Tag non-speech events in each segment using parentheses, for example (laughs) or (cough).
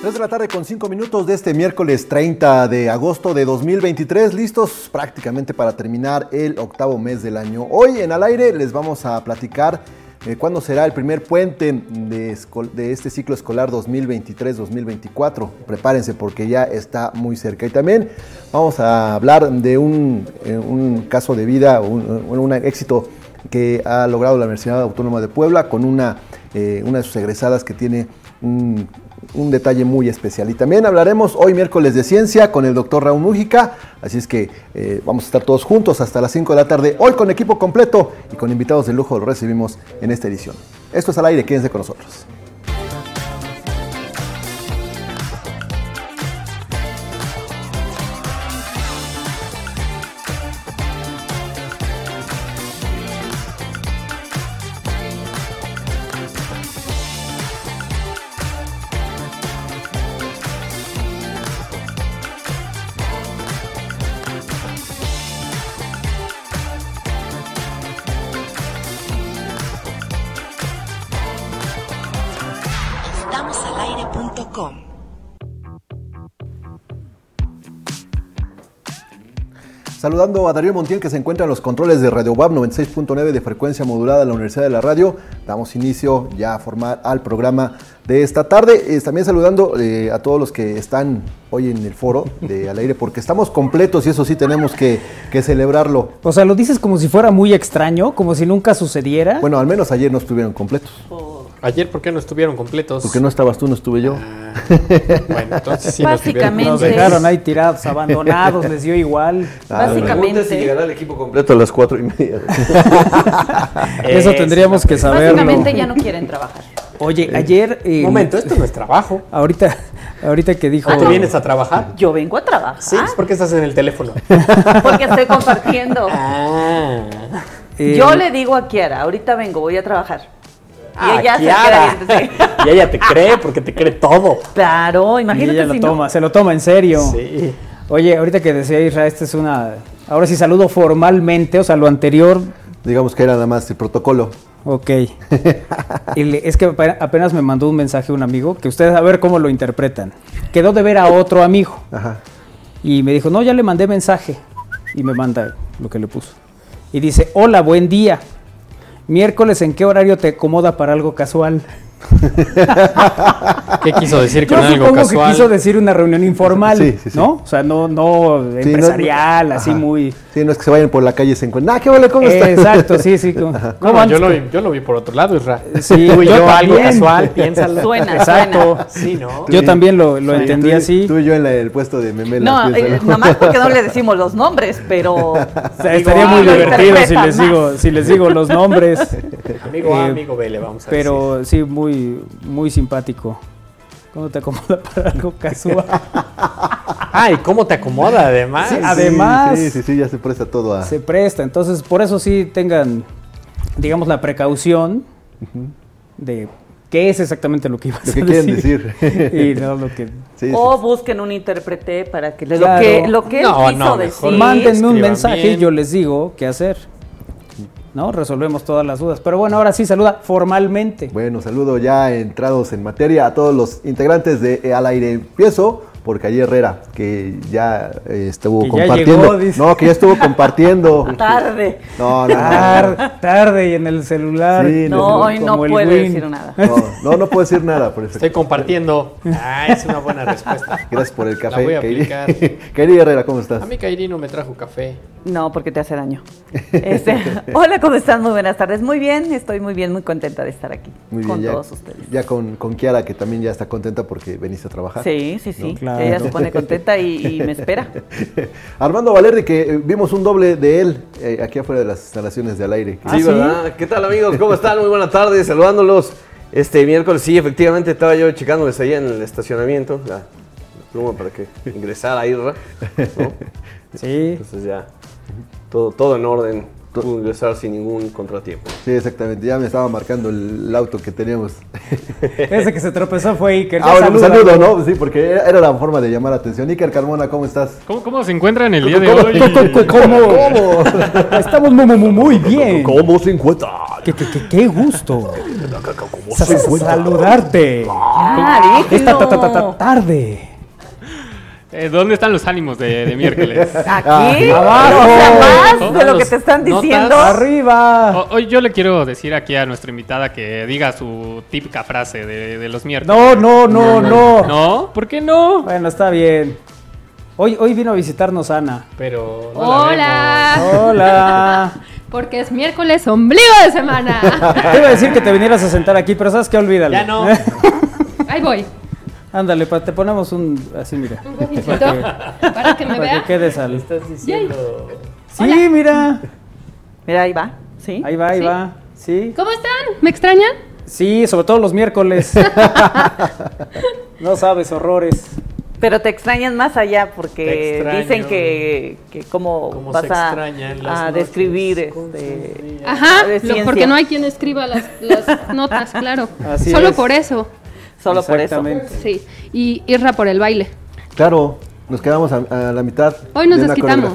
3 de la tarde con 5 minutos de este miércoles 30 de agosto de 2023, listos prácticamente para terminar el octavo mes del año. Hoy en al aire les vamos a platicar eh, cuándo será el primer puente de, este ciclo escolar 2023-2024. Prepárense porque ya está muy cerca. Y también vamos a hablar de un, eh, un caso de vida, un, un, éxito que ha logrado la Universidad Autónoma de Puebla con una, eh, una de sus egresadas que tiene un un detalle muy especial. Y también hablaremos hoy miércoles de ciencia con el doctor Raúl Mújica, así es que eh, vamos a estar todos juntos hasta las 5 de la tarde, hoy con equipo completo y con invitados de lujo lo recibimos en esta edición. Esto es al aire, quédense con nosotros. Saludando a Darío Montiel que se encuentra en los controles de Radio WAP 96.9 de frecuencia modulada de la Universidad de la Radio. Damos inicio ya a formar al programa de esta tarde. también saludando eh, a todos los que están hoy en el foro de (laughs) al aire porque estamos completos y eso sí tenemos que, que, celebrarlo. O sea, lo dices como si fuera muy extraño, como si nunca sucediera. Bueno, al menos ayer no estuvieron completos. Ayer, ¿por qué no estuvieron completos? Porque no estabas tú, no estuve yo. Ah, bueno, entonces sí (laughs) Básicamente. Nos, dejaron ahí tirados, (laughs) abandonados, les dio igual. Ah, (laughs) Básicamente. si llegará el equipo completo a las cuatro y media. Eso tendríamos que saber. Básicamente ya no quieren trabajar. Oye, ayer. Un momento, esto no es trabajo. Ahorita, ahorita que dijo. ¿Tú vienes a trabajar? Yo vengo a trabajar. Sí, ¿por qué estás en el teléfono? Porque estoy compartiendo. Ah. Yo le digo a Kiara, ahorita vengo, voy a trabajar. Y ella se cree. (laughs) y ella te cree porque te cree todo. Claro, imagínate. Y ella lo toma, se lo toma en serio. Sí. Oye, ahorita que decía Israel, esta es una. Ahora sí saludo formalmente, o sea, lo anterior. Digamos que era nada más el protocolo. Ok. (laughs) es que apenas me mandó un mensaje un amigo que ustedes a ver cómo lo interpretan. Quedó de ver a otro amigo. Ajá. Y me dijo, no, ya le mandé mensaje. Y me manda lo que le puso. Y dice, hola, buen día. Miércoles, ¿en qué horario te acomoda para algo casual? (laughs) ¿Qué quiso decir con algo casual? que quiso decir una reunión informal, sí, sí, sí. ¿no? O sea, no, no empresarial, así muy... Sí, no es que se vayan por la calle y se encuentren, ah, qué vale, ¿cómo estás? Exacto, sí, sí. (laughs) ¿Cómo yo, lo vi, yo lo vi por otro lado, Isra. Sí, yo, yo algo casual, piénsalo. Suena, Exacto. Sí, ¿no? Yo también lo, lo entendí así. Tú y yo en el puesto de memela. No, eh, nomás porque no le (laughs) decimos los nombres, pero... O sea, estaría muy divertido si les, digo, si les digo los nombres. Amigo A, eh, amigo B, le vamos a decir. Pero sí, muy, muy simpático. ¿Cómo te acomoda (laughs) para algo casual? Ay, ¿cómo te acomoda además? además. Sí, sí, sí, ya se presta todo a. Se presta, entonces por eso sí tengan, digamos, la precaución de qué es exactamente lo que ibas a decir. (laughs) y no lo que. o busquen un intérprete para que les lo que, lo que él quiso decir. Mándenme un mensaje y yo les digo qué hacer. ¿No? Resolvemos todas las dudas. Pero bueno, ahora sí saluda formalmente. Bueno, saludo ya entrados en materia a todos los integrantes de Al Aire Empiezo por Calle Herrera, que ya eh, estuvo compartiendo. no, que ya estuvo compartiendo. (laughs) tarde. No, no, tarde, tarde y en el celular. no, hoy no puede decir nada. No, no, puedo decir nada. Por Estoy compartiendo. Ah, es una buena respuesta. Gracias por el café. La voy a aplicar. (laughs) Kairi Herrera, ¿cómo estás? A mí Kairi no me trajo café. No, porque te hace daño. (laughs) Este, hola, ¿cómo están? Muy buenas tardes. Muy bien, estoy muy bien, muy contenta de estar aquí muy bien, con todos ustedes. Ya con, con, Kiara, que también ya está contenta porque veniste a trabajar. Sí, sí, sí. Ella se pone contenta y, me espera. (laughs) Armando Valerdi, que eh, vimos un doble de él eh, aquí afuera de las instalaciones de al aire. Sí, ¿verdad? ¿Qué tal, amigos? ¿Cómo están? Muy buenas tardes, saludándolos. Este miércoles, sí, efectivamente estaba yo checándoles ahí en el estacionamiento, la, pluma para que ingresara a Irra. (laughs) Sí. Entonces ya todo, todo en orden. Pudo ingresar sin ningún contratiempo. Sí, exactamente. Ya me estaba marcando el, auto que teníamos. (laughs) Ese que se tropezó fue Iker. Ahora un saludo, ¿no? Sí, porque era la forma de llamar la atención. Iker Carmona, ¿cómo estás? ¿Cómo, cómo se encuentran el día de hoy? ¿Cómo? (laughs) ¿Cómo? Estamos muy, muy, muy bien. ¿Cómo se encuentra? Qué, qué, qué, qué gusto. ¿Cómo se encuentra? Saludarte. Ah, Esta tarde. Eh, ¿Dónde están los ánimos de, miércoles? (laughs) Aquí, abajo. O sea, más de lo que te están diciendo. Arriba. hoy yo le quiero decir aquí a nuestra invitada que diga su típica frase de, los miércoles. No, no, no, no. ¿No? ¿Por qué no? Bueno, está bien. Hoy, hoy vino a visitarnos Ana. Pero. Hola. Hola. (laughs) Porque es miércoles ombligo de semana. (laughs) Te iba a decir que te vinieras a sentar aquí, pero sabes que olvídalo. Ya no. Ahí voy. Ándale, te ponemos un. Así, mira. Un para que, me para vea. que quedes al. Estás diciendo. Sí, mira. Mira, ahí va. ¿Sí? Ahí va, ahí va. Sí. ¿Cómo están? ¿Me extrañan? Sí, sobre todo los miércoles. (laughs) no sabes, horrores. Pero te extrañan más allá porque dicen que, que cómo, vas a, describir este, Ajá, porque no hay quien escriba las, las notas, claro. Solo por eso. Solo por eso. Sí, y Irra por el baile. Claro, nos quedamos a, la mitad. Hoy nos de desquitamos.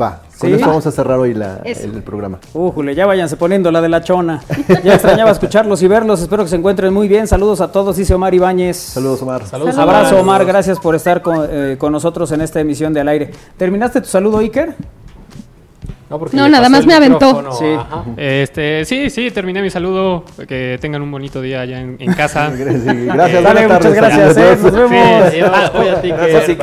Va, con eso vamos a cerrar hoy la, el, programa. Ujule, ya váyanse poniendo la de la chona. Ya extrañaba escucharlos y verlos. Espero que se encuentren muy bien. Saludos a todos, dice Omar Ibáñez. Saludos, Omar. Saludos. Abrazo, Omar. Gracias por estar con, eh, con nosotros en esta emisión de Al Aire. ¿Terminaste tu saludo, Iker? No, nada más me aventó. Sí. Este, sí, sí, terminé mi saludo. Que tengan un bonito día allá en, casa. (laughs) gracias, Dale, muchas gracias. Eh, nos vemos. Sí,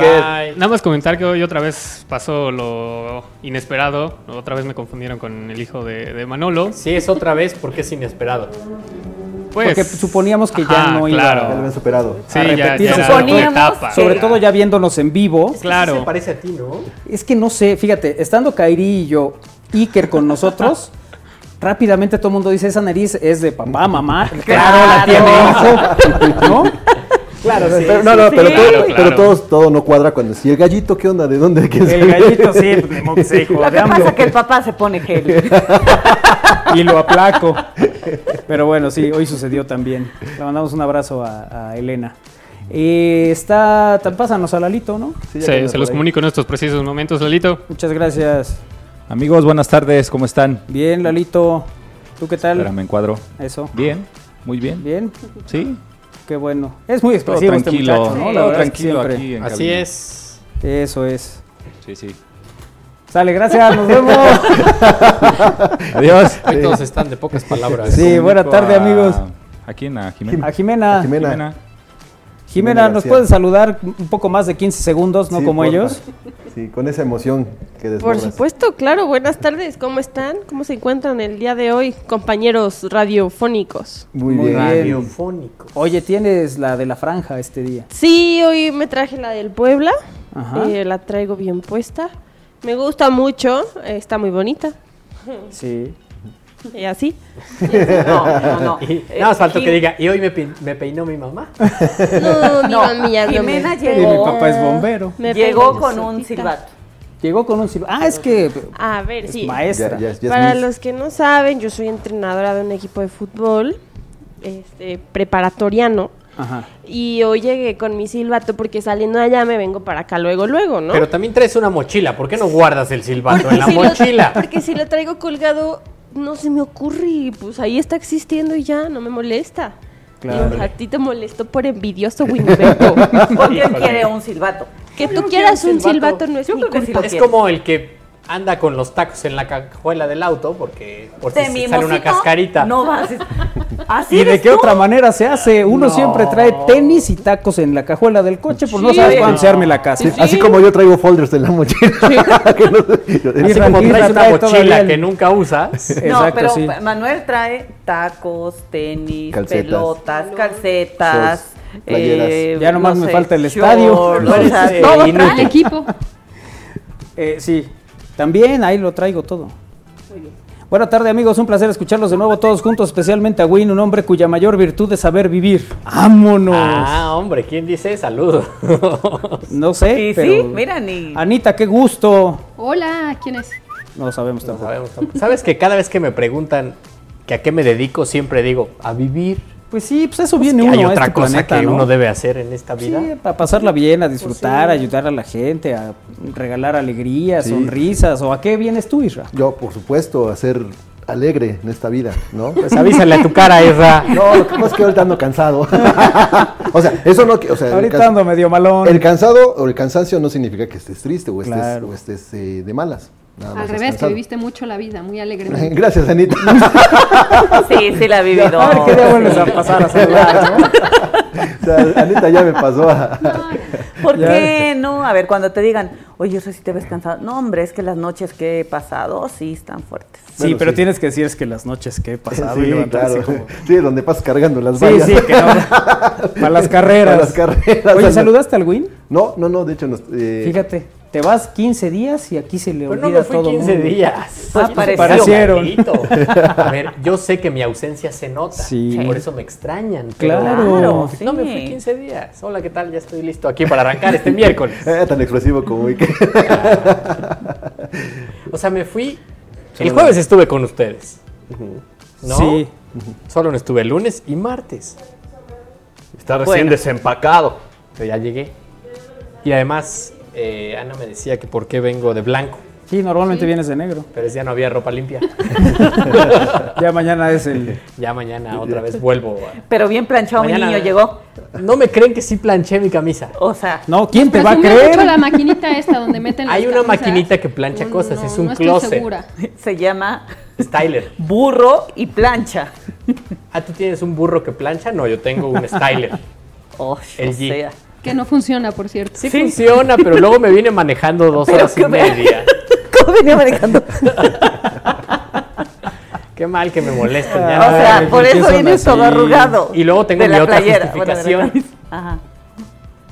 Nada más comentar que hoy otra vez pasó lo inesperado. Otra vez me confundieron con el hijo de, Manolo. Sí, es otra vez porque es inesperado. Pues, Porque suponíamos que ya no iba claro. Ya lo habían superado. Sí, a repetir ya, suponíamos sobre todo ya viéndonos en vivo. claro. se parece a ti, ¿no? Es que no sé, fíjate, estando Kairi y yo, Iker con nosotros, (laughs) rápidamente todo el mundo dice, esa nariz es de papá, mamá. Claro, la tiene hijo, ¿no? (laughs) Claro, sí, pero, no, no, pero, todo, pero todo, todo, no cuadra cuando si el gallito, ¿qué onda? ¿De dónde? ¿Qué el gallito, sí, pues, de hijo, (laughs) Lo que pasa es que el papá se pone gel. y lo aplaco. Pero bueno, sí, hoy sucedió también. Le mandamos un abrazo a, Elena. Eh, está, pásanos a Lalito, ¿no? Sí, se los comunico en estos precisos momentos, Lalito. Muchas gracias. Amigos, buenas tardes, ¿cómo están? Bien, Lalito. ¿Tú qué tal? Espera, me encuadro. Eso. Bien, muy bien. Bien. Sí. Qué bueno. Es muy expresivo este muchacho, ¿no? Todo tranquilo aquí en Así es. Eso es. Sí, sí. Sale, gracias, nos vemos. (laughs) Adiós. (laughs) Hoy todos están de pocas palabras. Sí, buena tarde, amigos. ¿A quién? ¿A Jimena? A Jimena. Jimena. Jimena, ¿nos puedes saludar un poco más de 15 segundos, no como ellos? Sí, con esa emoción que desbordas. Por supuesto, claro. Buenas tardes, ¿cómo están? ¿Cómo se encuentran el día de hoy, compañeros radiofónicos? Muy, bien. Radiofónicos. Oye, ¿tienes la de la franja este día? Sí, hoy me traje la del Puebla. Eh, la traigo bien puesta. Me gusta mucho, está muy bonita. Sí. (laughs) ¿Y así? No, no, no. (laughs) nada más falta que diga, y hoy me, me, peinó mi mamá. (laughs) No, no, mía, Jimena llegó. Y mi papá es bombero. llegó con un silbato. Llegó con un silbato. Ah, es que. A ver, sí. Maestra. Para los que no saben, yo soy entrenadora de un equipo de fútbol este, preparatoriano. Y hoy llegué con mi silbato porque saliendo allá me vengo para acá luego, luego, ¿no? Pero también traes una mochila. ¿Por qué no guardas el silbato en la mochila? porque si lo traigo colgado, no se me ocurre y pues ahí está existiendo y ya, no me molesta. Claro. a ti te molesto por envidioso. (laughs) ¿Por qué quiere un silbato? Que tú quieras un silbato no es mi culpa. Es como el que anda con los tacos en la cajuela del auto porque por si sale una cascarita. No vas. (laughs) ¿Así ¿Y de qué otra manera se hace? Uno siempre trae tenis y tacos en la cajuela del coche, por no sabes cuándo se arme la casa. Así como yo traigo folders en la mochila. (laughs) así como traes una mochila que nunca usas. (laughs) No, pero Manuel trae tacos, tenis, pelotas, calcetas. Eh, ya nomás me falta el estadio. o sea, todo trae equipo. Eh, sí, también ahí lo traigo todo. Muy bien. Buenas tardes amigos, un placer escucharlos de nuevo todos juntos, especialmente a Win, un hombre cuya mayor virtud es saber vivir. ¡Vámonos! Ah, hombre, ¿quién dice saludo? (laughs) no sé, sí, pero... Sí, mira, ni... Anita, qué gusto. Hola, ¿quién es? No sabemos tampoco. sabemos tampoco. ¿Sabes que cada vez que me preguntan que a qué me dedico, siempre digo, a vivir. Pues sí, pues eso viene uno hay a otra este cosa planeta, que ¿no? uno debe hacer en esta vida. Sí, para pasarla bien, a disfrutar, a ayudar a la gente, a regalar alegrías, Sí. sonrisas. ¿O a qué vienes tú, Isra? Yo, por supuesto, a ser alegre en esta vida, ¿no? (laughs) Pues avísale a tu cara, Isra. No, lo que pasa es que ahorita ando cansado. (laughs) o sea, eso no... O sea, Ahorita can- ando medio malón. El cansado o el cansancio no significa que estés triste o estés, Claro. o estés eh, de malas. Nada Al revés, que viviste mucho la vida, muy alegremente. (laughs) Gracias, Anita. (laughs) Sí, sí la he vivido. (laughs) A ver qué día vuelves a pasar a saludar, ¿no? O sea, Anita ya me pasó a... ¿Por qué no? A ver, cuando te digan, oye, eso sí te ves cansado. No, hombre, es que las noches que he pasado sí están fuertes. Sí, Bueno, pero sí. tienes que decir es que las noches que he pasado y Sí, levantar así claro. como... Sí, donde pasas cargando las Sí, vallas. sí, que no. Para las carreras. Para las carreras. Oye, ¿saludaste al Win? No, no, no, de hecho, nos, eh, Fíjate, te vas 15 días y aquí se le Pero no olvida me fui todo 15 mundo. días. (laughs) Sí, pareció. Parecieron. maldito. A ver, yo sé que mi ausencia se nota. Sí. Por eso me extrañan. Claro. Claro, sí. No me fui 15 días. Hola, ¿qué tal? Ya estoy listo aquí para arrancar este miércoles. (laughs) eh, tan expresivo como hoy. O sea, me fui. El jueves estuve con ustedes. ¿No? Sí. Solo no estuve el lunes y martes. Está recién Bueno. desempacado. Pero ya llegué. Y además, eh, Ana me decía que por qué vengo de blanco. Sí, normalmente vienes de negro. Pero ya no había ropa limpia. (laughs) Ya mañana es el... ya mañana otra vez vuelvo. a- Pero bien planchado mi Mañana- niño llegó. No me creen que sí planché mi camisa. O sea, No, ¿quién te va a mucho la creer? maquinita esta donde meten las Hay una camisas. maquinita que plancha No, cosas, no, es un no estoy closet. segura. se llama Styler. burro y plancha. Ah, ¿tú tienes un burro que plancha? No, yo tengo un styler. (laughs) Oh, El o G. sea. Que no funciona, por cierto. Sí, funciona, pero luego me viene manejando dos (laughs) Pero horas y media. (laughs) ¿Cómo venía manejando? (laughs) Qué mal que me molesten O ya. sea, Ay, por ¿por qué eso vienes todo arrugado. Y luego tengo mi la otra playera, justificación. Ajá.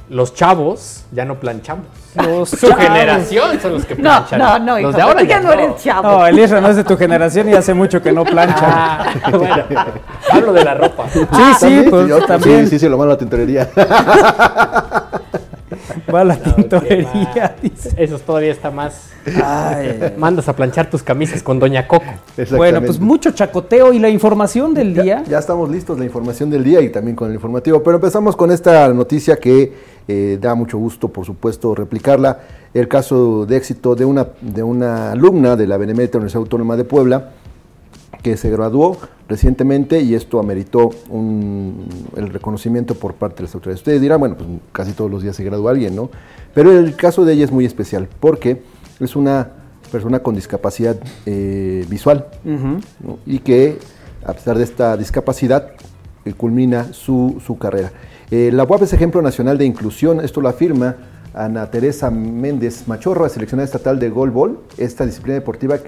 Los chavos ya no planchamos. Los Su chavos. generación son los que No, planchan. no, no, hijo, Los de ahora ya no eres chavo. No, el Isra no es de tu generación y hace mucho que no plancha. Ah, (laughs) bueno, hablo de la ropa. Sí, sí, ¿También? pues Yo- también Sí, sí, sí, lo malo a la tintorería. (laughs) va a la (laughs) No, tintorería. dice. Eso todavía está más. Ay. Mandas a planchar tus camisas con Doña Coco. Bueno, pues mucho chacoteo y la información del Ya, día. ya estamos listos, la información del día y también con el informativo. Pero empezamos con esta noticia que eh, da mucho gusto, por supuesto, replicarla. El caso de éxito de una, de una alumna de la Benemérita Universidad Autónoma de Puebla que se graduó recientemente y esto ameritó un- el reconocimiento por parte de las autoridades. Ustedes dirán, bueno, pues casi todos los días se gradúa alguien, ¿no? Pero el caso de ella es muy especial porque es una persona con discapacidad eh, visual y que a pesar de esta discapacidad eh, culmina su, su carrera. Eh, la UAP es ejemplo nacional de inclusión, esto lo afirma Ana Teresa Méndez Machorro, seleccionada estatal de golbol, esta disciplina deportiva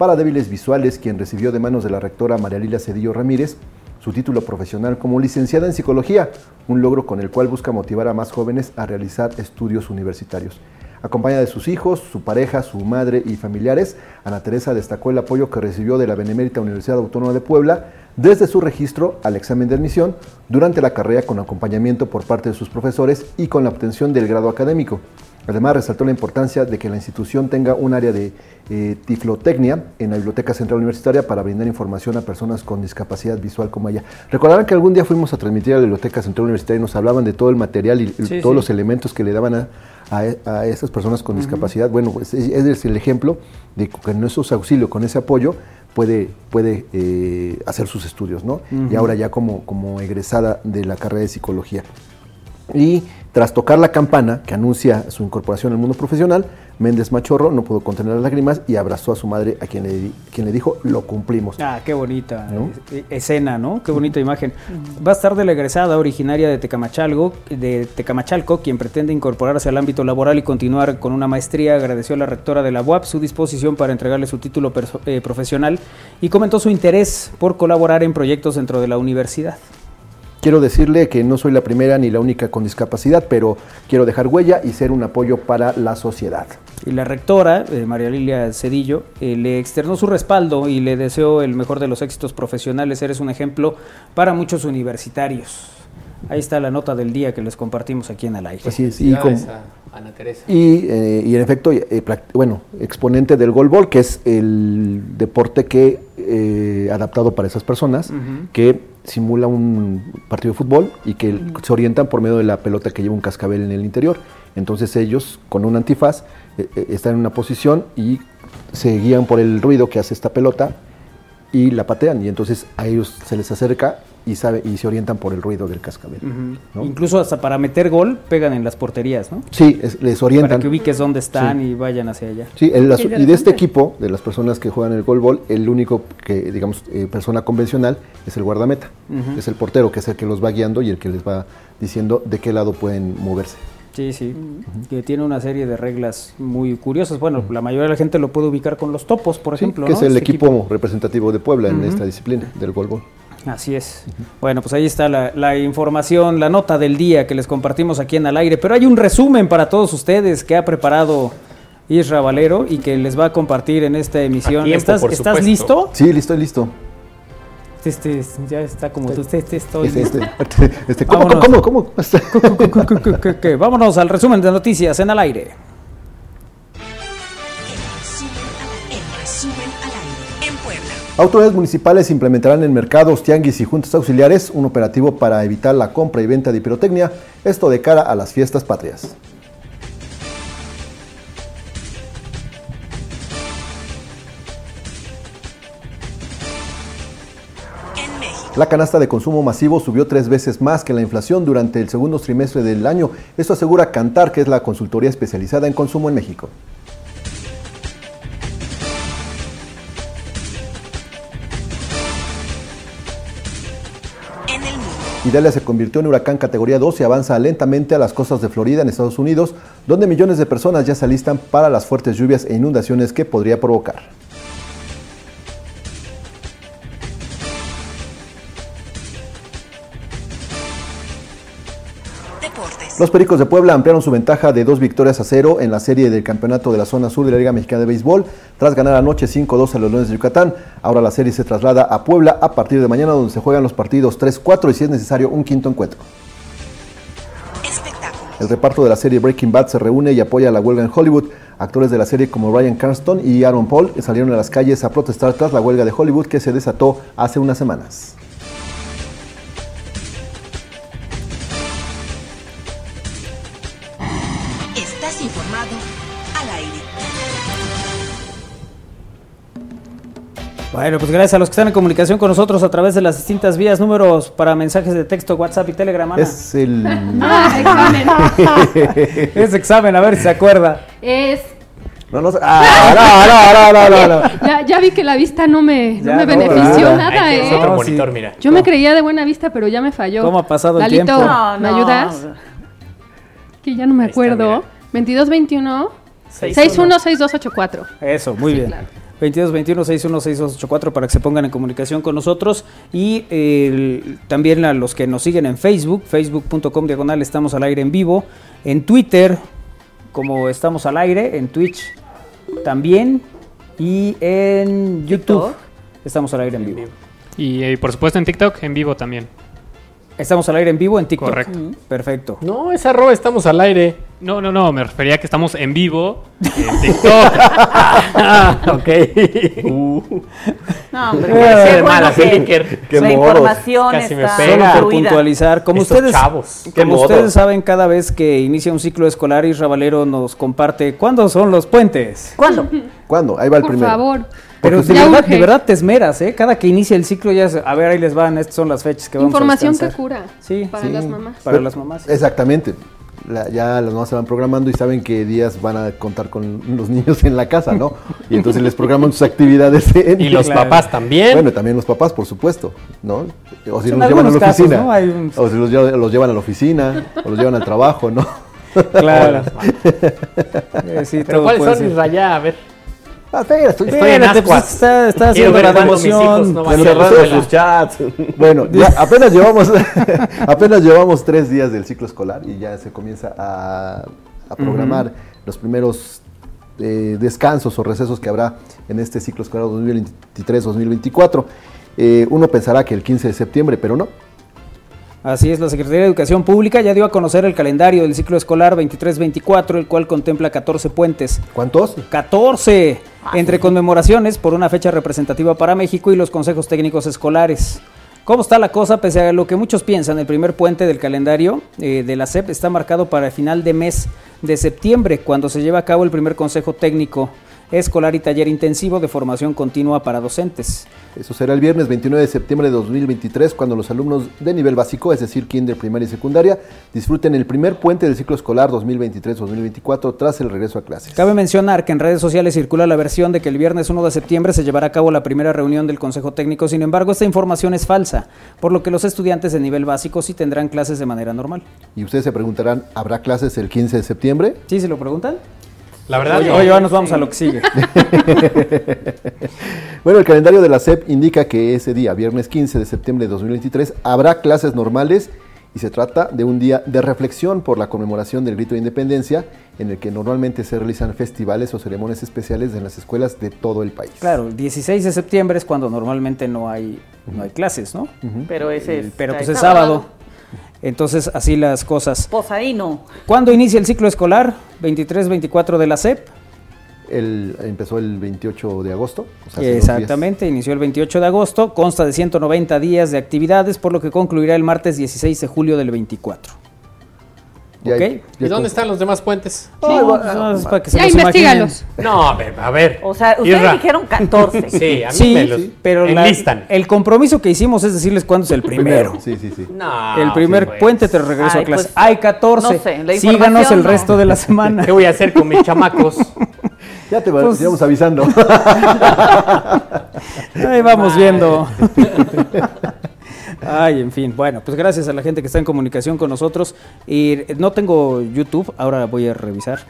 para débiles visuales, quien recibió de manos de la rectora María Lilia Cedillo Ramírez su título profesional como licenciada en psicología, un logro con el cual busca motivar a más jóvenes a realizar estudios universitarios. Acompañada de sus hijos, su pareja, su madre y familiares, Ana Teresa destacó el apoyo que recibió de la Benemérita Universidad Autónoma de Puebla desde su registro al examen de admisión, durante la carrera con acompañamiento por parte de sus profesores y con la obtención del grado académico. Además, resaltó la importancia de que la institución tenga un área de eh, tiflotecnia en la Biblioteca Central Universitaria para brindar información a personas con discapacidad visual como ella. Recordarán que algún día fuimos a transmitir a la Biblioteca Central Universitaria y nos hablaban de todo el material y Sí, todos sí. los elementos que le daban a, a, a esas personas con discapacidad. Bueno, pues es, es el ejemplo de que con esos auxilios, con ese apoyo, puede, puede eh, hacer sus estudios, ¿no? Y ahora ya como, como egresada de la carrera de psicología. Y tras tocar la campana que anuncia su incorporación al mundo profesional, Méndez Machorro no pudo contener las lágrimas y abrazó a su madre, a quien le, quien le dijo, lo cumplimos. Ah, qué bonita ¿No? eh, escena, ¿no? Qué bonita imagen. Va a estar de la egresada originaria de Tecamachalco, de Tecamachalco, quien pretende incorporarse al ámbito laboral y continuar con una maestría. Agradeció a la rectora de la UAP su disposición para entregarle su título eh, profesional y comentó su interés por colaborar en proyectos dentro de la universidad. Quiero decirle que no soy la primera ni la única con discapacidad, pero quiero dejar huella y ser un apoyo para la sociedad. Y la rectora, eh, María Lilia Cedillo, eh, le externó su respaldo y le deseó el mejor de los éxitos profesionales. Eres un ejemplo para muchos universitarios. Ahí está la nota del día que les compartimos aquí en el aire. Así es. Y Felicidades Ana Teresa. Y, eh, y en efecto, eh, bueno, exponente del golbol, que es el deporte que eh, adaptado para esas personas, que simula un partido de fútbol y que se orientan por medio de la pelota que lleva un cascabel en el interior. Entonces ellos, con un antifaz, están en una posición y se guían por el ruido que hace esta pelota y la patean. Y entonces a ellos se les acerca y, sabe, y se orientan por el ruido del cascabel. Incluso hasta para meter gol pegan en las porterías, ¿no? Sí, les orientan. Para que ubiques dónde están y vayan hacia allá. Sí, y de este equipo, de las personas que juegan el golbol, el único que, digamos, eh, persona convencional es el guardameta. Es el portero, que es el que los va guiando y el que les va diciendo de qué lado pueden moverse. Sí, sí, que tiene una serie de reglas muy curiosas. Bueno, la mayoría de la gente lo puede ubicar con los topos, por ejemplo. Que es el equipo, representativo de Puebla en esta disciplina del golbol. Así es. Bueno, pues ahí está la, información, la nota del día que les compartimos aquí en al aire. Pero hay un resumen para todos ustedes que ha preparado Isra Valero y que les va a compartir en esta emisión. ¿Estás, ¿estás listo? Sí, listo, listo. Este, ya está como tú, este, este estoy. Este, este, este ¿Cómo, cómo, cómo? (laughs) Vámonos al resumen de noticias en al aire. Autoridades municipales implementarán en mercados, tianguis y juntas auxiliares un operativo para evitar la compra y venta de pirotecnia, esto de cara a las fiestas patrias. La canasta de consumo masivo subió tres veces más que la inflación durante el segundo trimestre del año. Esto asegura Cantar, que es la consultoría especializada en consumo en México. Idalia se convirtió en huracán categoría 2 y avanza lentamente a las costas de Florida en Estados Unidos, donde millones de personas ya se alistan para las fuertes lluvias e inundaciones que podría provocar. Los Pericos de Puebla ampliaron su ventaja de dos victorias a cero en la serie del campeonato de la zona sur de la Liga Mexicana de Béisbol, tras ganar anoche 5-2 a los Leones de Yucatán. Ahora la serie se traslada a Puebla a partir de mañana, donde se juegan los partidos 3-4 y si es necesario un quinto encuentro. El reparto de la serie Breaking Bad se reúne y apoya la huelga en Hollywood. Actores de la serie como Ryan Carston y Aaron Paul salieron a las calles a protestar tras la huelga de Hollywood que se desató hace unas semanas. Bueno, pues gracias a los que están en comunicación con nosotros a través de las distintas vías, números para mensajes de texto, WhatsApp y Telegram. Es el. (laughs) Ah, examen. (laughs) es examen, a ver si se acuerda. Es. No, no, ah, no, no, no, no, Ya, ya, vi que la vista no me, no me benefició nada, ¿eh? Otro monitor, mira. Yo me creía de buena vista, pero ya me falló. ¿Cómo ha pasado el tiempo? ¿me ayudas? Que ya no me acuerdo. 2221 616284. Eso, muy bien. Claro. 22 21 61 6284 para que se pongan en comunicación con nosotros y también a los que nos siguen en Facebook, facebook.com diagonal estamos al aire en vivo, en Twitter como estamos al aire, en Twitch también y en YouTube estamos al aire en vivo. Y, y por supuesto en TikTok en vivo también. Estamos al aire en vivo en TikTok. Correcto. Perfecto. No, es arroba estamos al aire. No, no, no, me refería a que estamos en vivo en (laughs) TikTok. ah, ok. Uh. No, hombre, qué bueno que, que la información Casi está me pega. Solo por puntualizar, como ustedes, como ustedes saben, cada vez que inicia un ciclo escolar, Isra Valero nos comparte cuándo son los puentes. ¿Cuándo? (laughs) ¿Cuándo? Ahí va el primero. Por favor. Pero de verdad, de verdad, te esmeras, ¿eh? Cada que inicia el ciclo ya es, a ver, ahí les van, estas son las fechas que vamos Información a Información que cura. Sí. Para las mamás. Para las mamás. Exactamente. ya las mamás se van programando y saben qué días van a contar con los niños en la casa, ¿no? Y entonces les programan sus actividades. y los papás también. Bueno, también los papás, por supuesto, ¿no? O si los llevan a la oficina. O si los, los, llevan a la oficina, o los llevan al trabajo, ¿no? Claro. (laughs) sí, Pero ¿cuáles son mis rayas? A ver. Ah, pues, está, está haciendo la emoción. No sus chats. (laughs) Bueno, ya apenas llevamos (laughs) apenas llevamos tres días del ciclo escolar y ya se comienza a, a programar los primeros eh, descansos o recesos que habrá en este ciclo escolar 2023-2024. Eh, uno pensará que el 15 de septiembre, pero no. Así es, la Secretaría de Educación Pública ya dio a conocer el calendario del ciclo escolar 23-24, el cual contempla 14 puentes. ¿Cuántos? 14, entre conmemoraciones por una fecha representativa para México y los consejos técnicos escolares. ¿Cómo está la cosa? Pese a lo que muchos piensan, el primer puente del calendario eh, de la SEP está marcado para el final de mes de septiembre, cuando se lleva a cabo el primer consejo técnico escolar y taller intensivo de formación continua para docentes. Eso será el viernes 29 de septiembre de 2023, cuando los alumnos de nivel básico, es decir, kinder, primaria y secundaria, disfruten el primer puente del ciclo escolar 2023-2024 tras el regreso a clases. Cabe mencionar que en redes sociales circula la versión de que el viernes 1 de septiembre se llevará a cabo la primera reunión del Consejo Técnico, sin embargo, esta información es falsa, por lo que los estudiantes de nivel básico sí tendrán clases de manera normal. Y ustedes se preguntarán, ¿habrá clases el 15 de septiembre? Sí, se lo preguntan. La verdad, oye, oye, ya nos vamos a lo que sigue. (laughs) bueno, el calendario de la SEP indica que ese día, viernes 15 de septiembre de 2023, habrá clases normales y se trata de un día de reflexión por la conmemoración del grito de independencia, en el que normalmente se realizan festivales o ceremonias especiales en las escuelas de todo el país. Claro, el 16 de septiembre es cuando normalmente no hay, no hay clases, ¿no? Pero ese es, pero pues es sábado. Entonces, así las cosas. Posadino. ¿Cuándo inicia el ciclo escolar? 23-24 de la SEP. El, empezó el 28 de agosto. Exactamente, inició el 28 de agosto, consta de 190 días de actividades, por lo que concluirá el martes 16 de julio del 24. ¿Y dónde están los demás puentes? ya investigalos. No, a ver, a ver. O sea, ustedes dijeron 14. sí, a mí me los pero el compromiso que hicimos es decirles cuándo es el primero. Sí, sí, sí. el primer puente te regreso a clase. Pues, Hay 14. No sé, Síganos el resto de la semana. ¿Qué voy a hacer con mis chamacos? (laughs) Ya te pues, vamos avisando. (laughs) Ahí vamos viendo. Ay, en fin. Bueno, pues gracias a la gente que está en comunicación con nosotros. Y no tengo YouTube, ahora voy a revisar.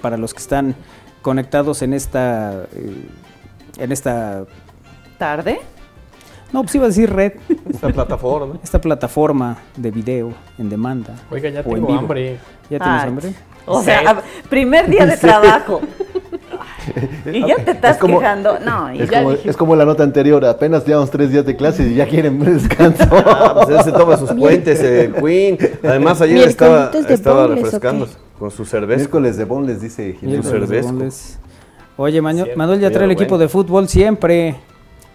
para los que están conectados en esta. Eh, en esta. ¿Tarde? No, pues iba a decir red. Esta plataforma. Esta plataforma de video en demanda. Oiga, ya tengo hambre. ¿Ya tienes hambre? O sea, primer día de (laughs) trabajo. (laughs) y ya te estás quejando. No, es, como, es, como, la nota anterior, apenas llevamos tres días de clase y ya quieren (laughs) descanso. Ah, pues él se toma sus puentes, eh, Queen. Además, ayer estaba, estaba refrescando con su cerveza. Miércoles de bonles, dice Gilberto. Oye, Manuel ya trae el equipo de fútbol siempre.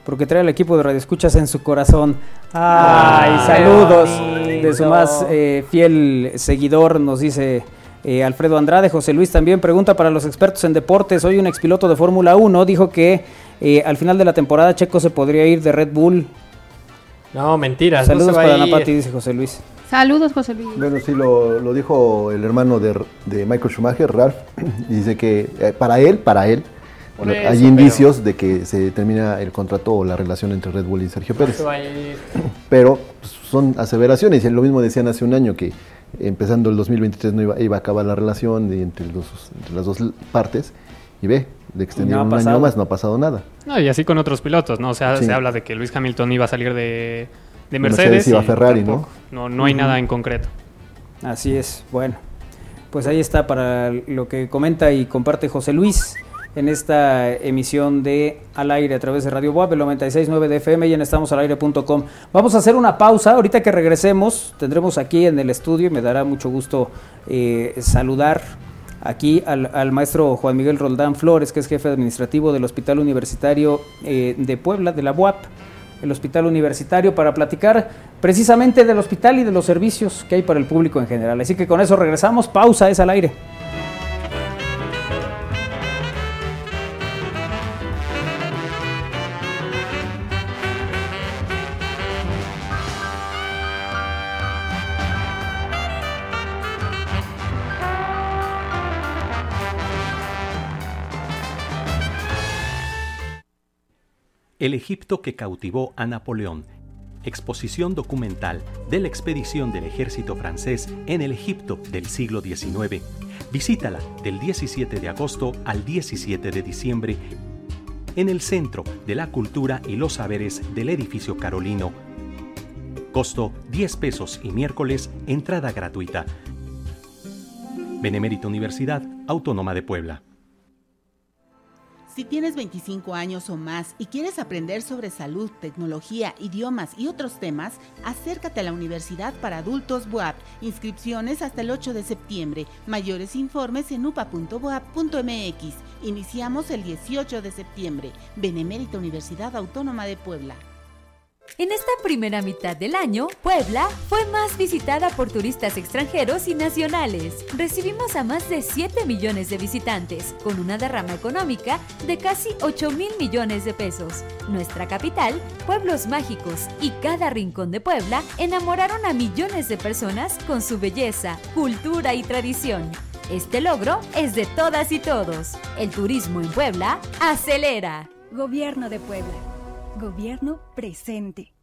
Porque trae el equipo de Radio Escuchas en su corazón. ¡Ay! saludos de su más eh, fiel seguidor, nos dice eh, Alfredo Andrade, José Luis también pregunta para los expertos en deportes. Hoy un expiloto de Fórmula 1 dijo que eh, al final de la temporada Checo se podría ir de Red Bull. No, mentira. Saludos para Napati, dice José Luis. Saludos, José Luis. Bueno, sí, lo, dijo el hermano de, Michael Schumacher, Ralph. dice que eh, para él, para él, hay indicios de que se termina el contrato o la relación entre Red Bull y Sergio Pérez. Pero pues, son aseveraciones, y lo mismo decían hace un año que empezando el 2023 no iba, iba a acabar la relación entre, los, entre las dos partes y ve, de extender un año más no ha pasado nada. No, y así con otros pilotos, ¿no? O sea, se habla de que Luis Hamilton iba a salir de, de Mercedes. iba a Ferrari, ¿no? No, no hay nada en concreto. Así es, bueno. Pues ahí está para lo que comenta y comparte José Luis en esta emisión de Al Aire a través de Radio Boab, el 96.9 de FM y en estamosalaire.com. Vamos a hacer una pausa, ahorita que regresemos tendremos aquí en el estudio y me dará mucho gusto eh, saludar aquí al, maestro Juan Miguel Roldán Flores, que es jefe administrativo del Hospital Universitario eh, de Puebla, de la UAP, el Hospital Universitario, para platicar precisamente del hospital y de los servicios que hay para el público en general. Así que con eso regresamos, pausa, es al aire. El Egipto que cautivó a Napoleón. Exposición documental de la expedición del ejército francés en el Egipto del siglo XIX. Visítala del 17 de agosto al 17 de diciembre en el Centro de la Cultura y los Saberes del Edificio Carolino. Costo 10 pesos y miércoles entrada gratuita. Benemérita Universidad Autónoma de Puebla. Si tienes 25 años o más y quieres aprender sobre salud, tecnología, idiomas y otros temas, acércate a la Universidad para Adultos BUAP. Inscripciones hasta el 8 de septiembre. Mayores informes en upa.boap.mx. Iniciamos el 18 de septiembre. Benemérita Universidad Autónoma de Puebla. En esta primera mitad del año, Puebla fue más visitada por turistas extranjeros y nacionales. Recibimos a más de 7 millones de visitantes, con una derrama económica de casi 8 mil millones de pesos. Nuestra capital, pueblos mágicos y cada rincón de Puebla enamoraron a millones de personas con su belleza, cultura y tradición. Este logro es de todas y todos. El turismo en Puebla acelera. Gobierno de Puebla. Gobierno presente.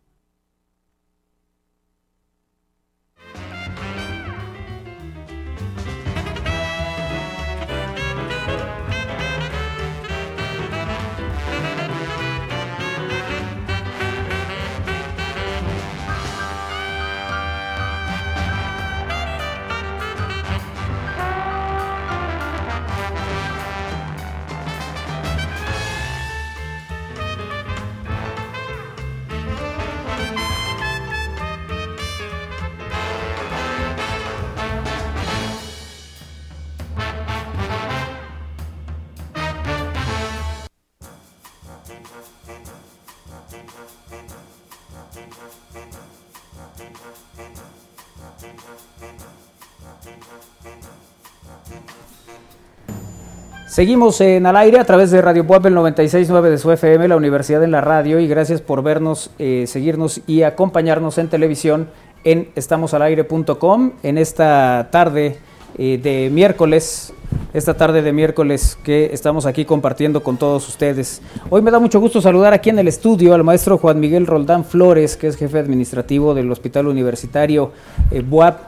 Seguimos en al aire a través de Radio Puebla el 96.9 de su FM, la Universidad en la Radio, y gracias por vernos, eh, seguirnos y acompañarnos en televisión en estamosalaire.com en esta tarde eh, de miércoles, esta tarde de miércoles que estamos aquí compartiendo con todos ustedes. Hoy me da mucho gusto saludar aquí en el estudio al maestro Juan Miguel Roldán Flores, que es jefe administrativo del Hospital Universitario eh, BUAP,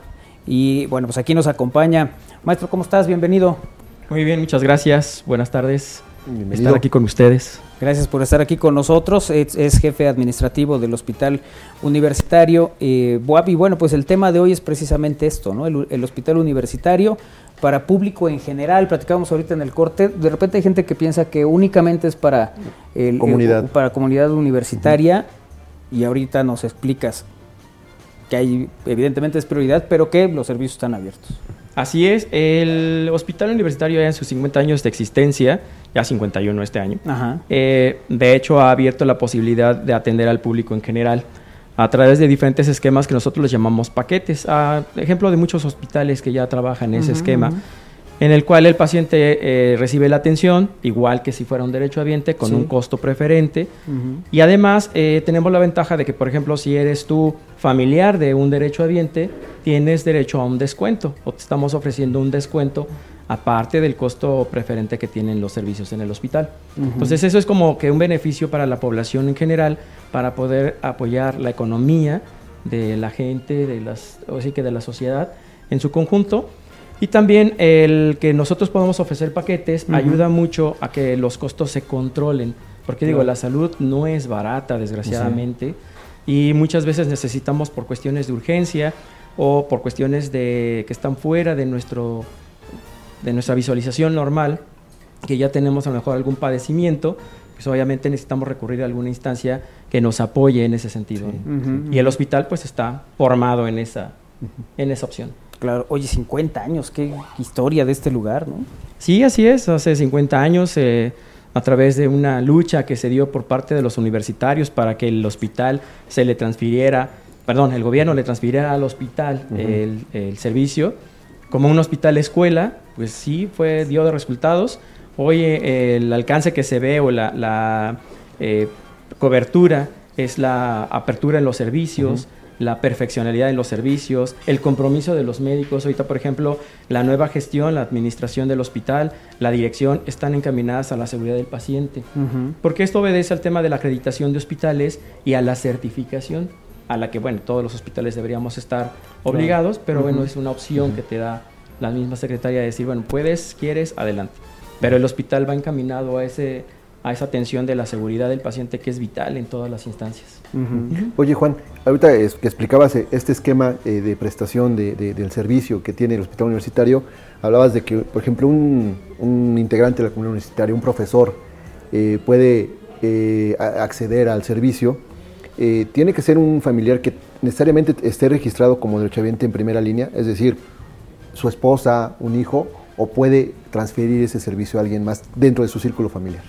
y bueno, pues aquí nos acompaña. Maestro, ¿cómo estás? Bienvenido. Muy bien, muchas gracias. Buenas tardes. Bienvenido. Estar aquí con ustedes. Gracias por estar aquí con nosotros. Es, jefe administrativo del Hospital Universitario eh, Y bueno, pues el tema de hoy es precisamente esto, ¿no? El, Hospital Universitario para público en general. Platicábamos ahorita en el corte. De repente hay gente que piensa que únicamente es para, el, comunidad. para comunidad universitaria. Y ahorita nos explicas que hay, evidentemente es prioridad, pero que los servicios están abiertos. Así es, el hospital universitario ya en sus 50 años de existencia, ya 51 este año, eh, de hecho ha abierto la posibilidad de atender al público en general a través de diferentes esquemas que nosotros les llamamos paquetes. A ejemplo de muchos hospitales que ya trabajan en ese esquema en el cual el paciente eh, recibe la atención, igual que si fuera un derecho habiente, con un costo preferente. Y además eh, tenemos la ventaja de que, por ejemplo, si eres tú familiar de un derecho habiente, tienes derecho a un descuento o te estamos ofreciendo un descuento aparte del costo preferente que tienen los servicios en el hospital. Entonces eso es como que un beneficio para la población en general para poder apoyar la economía de la gente, de las, o sí que de la sociedad en su conjunto y también el que nosotros podamos ofrecer paquetes ayuda mucho a que los costos se controlen. Porque digo, la salud no es barata, desgraciadamente. Y muchas veces necesitamos por cuestiones de urgencia o por cuestiones de que están fuera de nuestro de nuestra visualización normal, que ya tenemos a lo mejor algún padecimiento, pues obviamente necesitamos recurrir a alguna instancia que nos apoye en ese sentido. Y el hospital pues está formado en esa, en esa opción. Claro, oye, 50 años, qué historia de este lugar, ¿no? Sí, así es, hace 50 años, eh, a través de una lucha que se dio por parte de los universitarios para que el hospital se le transfiriera, perdón, el gobierno le transfiriera al hospital el, servicio, como un hospital escuela, pues sí, fue, dio de resultados. Hoy eh, el alcance que se ve o la, eh, cobertura es la apertura en los servicios, la perfeccionalidad en los servicios, el compromiso de los médicos. Ahorita, por ejemplo, la nueva gestión, la administración del hospital, la dirección están encaminadas a la seguridad del paciente. Porque esto obedece al tema de la acreditación de hospitales y a la certificación, a la que, bueno, todos los hospitales deberíamos estar obligados, pero bueno, es una opción que te da la misma secretaria de decir, bueno, puedes, quieres, adelante. Pero el hospital va encaminado a ese a esa atención de la seguridad del paciente que es vital en todas las instancias. Oye Juan, ahorita que explicabas eh, este esquema eh, de prestación del servicio que tiene el hospital universitario, hablabas de que, por ejemplo, un, integrante de la comunidad universitaria, un profesor, eh, puede eh, acceder al servicio, tiene que ser un familiar que necesariamente esté registrado como derechohabiente en primera línea, es decir, su esposa, un hijo, o puede transferir ese servicio a alguien más dentro de su círculo familiar.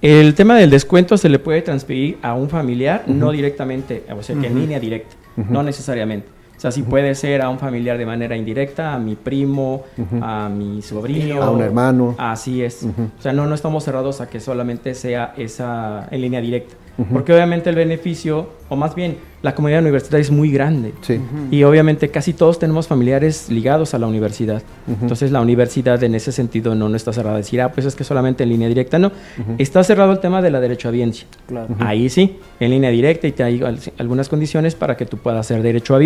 El tema del descuento se le puede transferir a un familiar, no directamente, o sea, que en línea directa, no necesariamente. O sea, sí puede ser a un familiar de manera indirecta, a mi primo, a mi sobrino. A un hermano. Así es. O sea, no, no estamos cerrados a que solamente sea esa en línea directa. Porque obviamente el beneficio, o más bien, la comunidad universitaria es muy grande. Sí. Y obviamente casi todos tenemos familiares ligados a la universidad. Entonces la universidad en ese sentido no, no está cerrada decir, ah, pues es que solamente en línea directa. No, está cerrado el tema de la derecho a audiencia. Claro. Ahí sí, en línea directa y te hay algunas condiciones para que tú puedas ser derecho a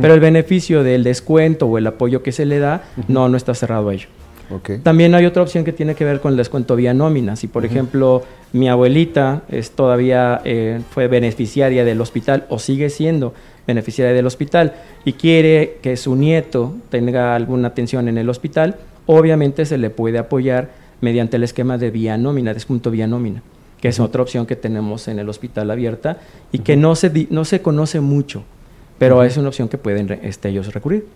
Pero el beneficio del descuento o el apoyo que se le da, no, no está cerrado a ello. También hay otra opción que tiene que ver con el descuento vía nómina. Si, por ejemplo, mi abuelita es todavía eh, fue beneficiaria del hospital o sigue siendo beneficiaria del hospital y quiere que su nieto tenga alguna atención en el hospital, obviamente se le puede apoyar mediante el esquema de vía nómina, descuento vía nómina, que es otra opción que tenemos en el hospital abierta y que no se, no se conoce mucho, pero es una opción que pueden este, ellos recurrir.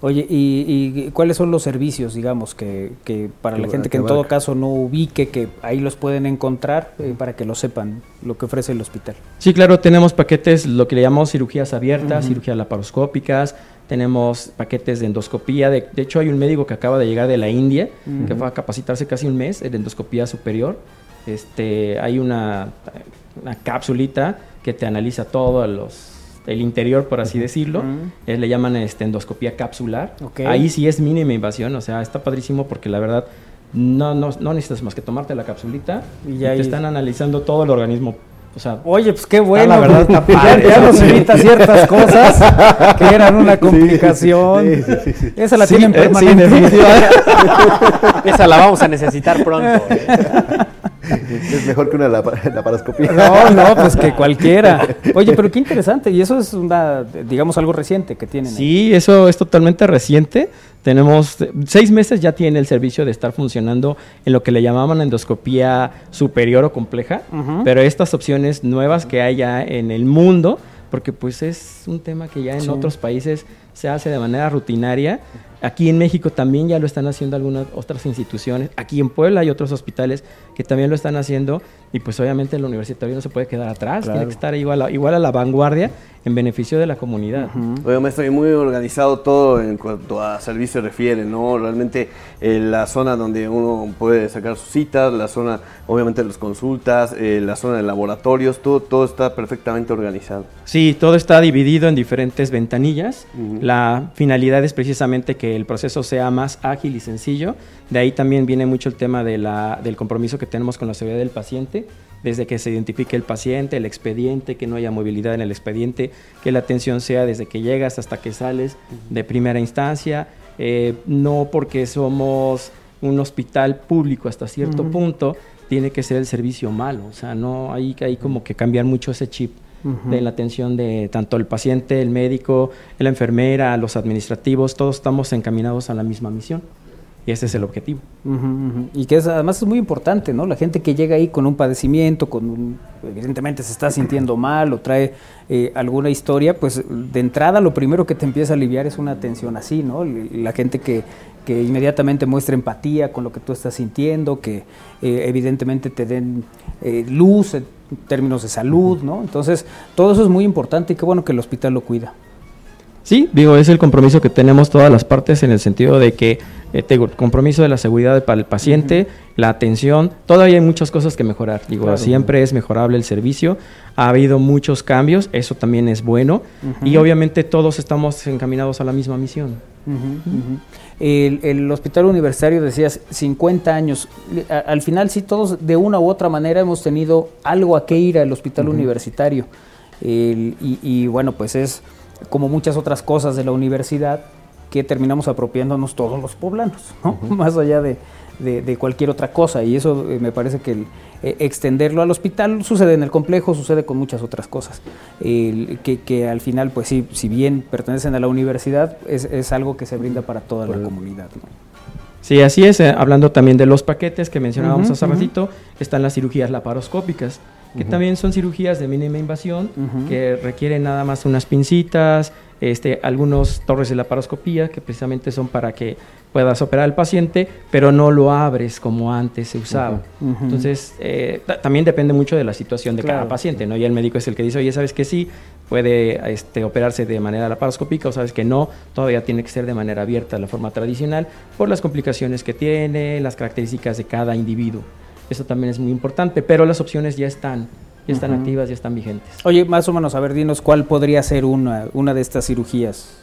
Oye, ¿y, cuáles son los servicios, digamos, que, para la gente que, en todo caso no ubique, que ahí los pueden encontrar eh, para que lo sepan, lo que ofrece el hospital? Sí, claro, tenemos paquetes, lo que le llamamos cirugías abiertas, cirugías laparoscópicas, tenemos paquetes de endoscopía, de, hecho hay un médico que acaba de llegar de la India, que fue a capacitarse casi un mes en endoscopía superior, este, hay una, una capsulita que te analiza todos los el interior, por así decirlo. Eh, le llaman este, endoscopía capsular. Ahí sí es mínima invasión, o sea, está padrísimo porque la verdad no, no, no necesitas más que tomarte la capsulita y, ya te están analizando todo el organismo. O sea, Oye, pues qué bueno. La verdad, está (laughs) padre, ya, nos evita ciertas cosas que eran una (laughs) complicación. Esa la tienen eh, permanente. (laughs) Esa la vamos a necesitar pronto. (laughs) es mejor que una (laughs) laparoscopía. No, no, pues que cualquiera. (laughs) Oye, pero qué interesante. Y eso es una, digamos, algo reciente que tienen. Sí, eso es totalmente reciente. Tenemos seis meses ya tiene el servicio de estar funcionando en lo que le llamaban endoscopía superior o compleja, pero estas opciones nuevas que hay ya en el mundo, porque pues es un tema que ya en otros países se hace de manera rutinaria, Aquí en México también ya lo están haciendo algunas otras instituciones. Aquí en Puebla hay otros hospitales que también lo están haciendo y pues obviamente el universitario no se puede quedar atrás, tiene que estar igual a, igual a la vanguardia en beneficio de la comunidad. Uh me estoy muy organizado todo en cuanto a servicio refiere, ¿no? Realmente eh, la zona donde uno puede sacar sus citas, la zona obviamente de las consultas, eh, la zona de laboratorios, todo, todo está perfectamente organizado. Sí, todo está dividido en diferentes ventanillas. La finalidad es precisamente que el proceso sea más ágil y sencillo. De ahí también viene mucho el tema de la, del compromiso que tenemos con la seguridad del paciente, desde que se identifique el paciente, el expediente, que no haya movilidad en el expediente, que la atención sea desde que llegas hasta que sales de primera instancia, eh, no porque somos un hospital público hasta cierto punto, tiene que ser el servicio malo, o sea, no hay, hay como que cambiar mucho ese chip de la atención de tanto el paciente, el médico, la enfermera, los administrativos, todos estamos encaminados a la misma misión. Y ese es el objetivo. Y que además es muy importante, ¿no? La gente que llega ahí con un padecimiento, con evidentemente se está sintiendo mal o trae eh, alguna historia, pues de entrada lo primero que te empieza a aliviar es una atención así, ¿no? La gente que, que inmediatamente muestra empatía con lo que tú estás sintiendo, que eh, evidentemente te den eh, luz términos de salud, ¿no? Entonces, todo eso es muy importante y qué bueno que el hospital lo cuida. Sí, digo, es el compromiso que tenemos todas las partes en el sentido de que eh, tengo el compromiso de la seguridad para el paciente, la atención, todavía hay muchas cosas que mejorar. Digo, siempre es mejorable el servicio, ha habido muchos cambios, eso también es bueno y obviamente todos estamos encaminados a la misma misión. El, hospital universitario decías 50 años. al final sí todos de una u otra manera hemos tenido algo a qué ir al hospital universitario. y, y, bueno, pues es como muchas otras cosas de la universidad que terminamos apropiándonos todos los poblanos, (laughs) más allá de, de, cualquier otra cosa. Y eso eh, me parece que eh, extenderlo al hospital sucede en el complejo, sucede con muchas otras cosas. que, que, al final, pues sí, si bien pertenecen a la universidad, es, es algo que se brinda para toda la comunidad. Sí, así es. Eh, hablando también de los paquetes que mencionábamos hace ratito, están las cirugías laparoscópicas, que también son cirugías de mínima invasión, que requieren nada más unas pincitas, este, algunos torres de laparoscopía, que precisamente son para que puedas operar al paciente, pero no lo abres como antes se usaba. Entonces, eh, también depende mucho de la situación de cada paciente, ¿no? Y el médico es el que dice, oye, ¿sabes que sí? Puede este, operarse de manera laparoscópica o sabes que no, todavía tiene que ser de manera abierta, la forma tradicional, por las complicaciones que tiene, las características de cada individuo. Eso también es muy importante, pero las opciones ya están ya están activas, ya están vigentes. Oye, más o menos, a ver, dinos cuál podría ser una, una de estas cirugías.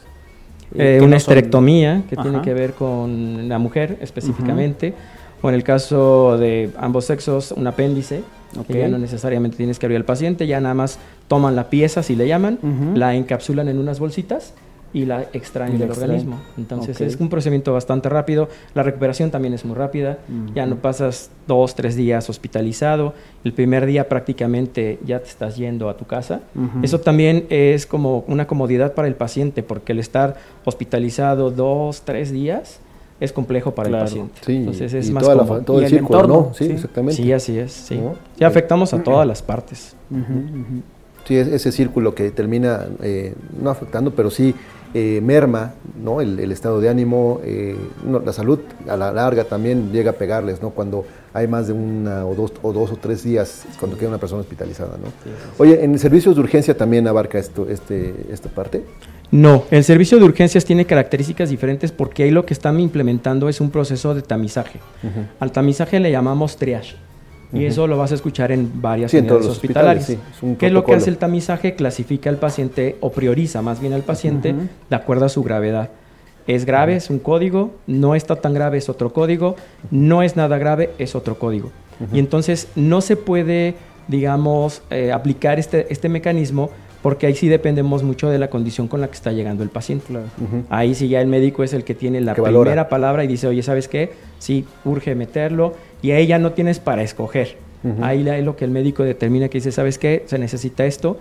Eh, una esterectomía, que tiene que ver con la mujer específicamente, o en el caso de ambos sexos, un apéndice, que ya no necesariamente tienes que abrir al paciente, ya nada más toman la pieza, si le llaman, la encapsulan en unas bolsitas y la extraen del organismo. Entonces es un procedimiento bastante rápido. La recuperación también es muy rápida. Ya no pasas dos, tres días hospitalizado. El primer día prácticamente ya te estás yendo a tu casa. Eso también es como una comodidad para el paciente porque el estar hospitalizado dos, tres días es complejo para el paciente. Entonces es más cómodo. todo el, entorno, Sí, exactamente. Sí, así es. Sí. Ya afectamos a todas las partes. Sí, ese círculo que termina eh, no afectando, pero sí eh, merma ¿no? El, estado de ánimo, eh, la salud a la larga también llega a pegarles ¿no? cuando hay más de una o dos o, dos o tres días cuando queda una persona hospitalizada. ¿no? Oye, ¿en servicios de urgencia también abarca esto, este, esta parte? No, el servicio de urgencias tiene características diferentes porque ahí lo que están implementando es un proceso de tamizaje. Al tamizaje le llamamos triage. Y eso lo vas a escuchar en varias unidades hospitalarias. ¿Qué es lo que hace el tamizaje? Clasifica al paciente o prioriza más bien al paciente de acuerdo a su gravedad. Es grave, es un código, no está tan grave, es otro código, no es nada grave, es otro código. Y entonces no se puede, digamos, eh, aplicar este, este mecanismo porque ahí sí dependemos mucho de la condición con la que está llegando el paciente. Ahí sí ya el médico es el que tiene la primera palabra y dice, oye, ¿sabes qué? Sí, urge meterlo y ahí ya no tienes para escoger. Ahí es lo que el médico determina que dice, ¿sabes qué? Se necesita esto,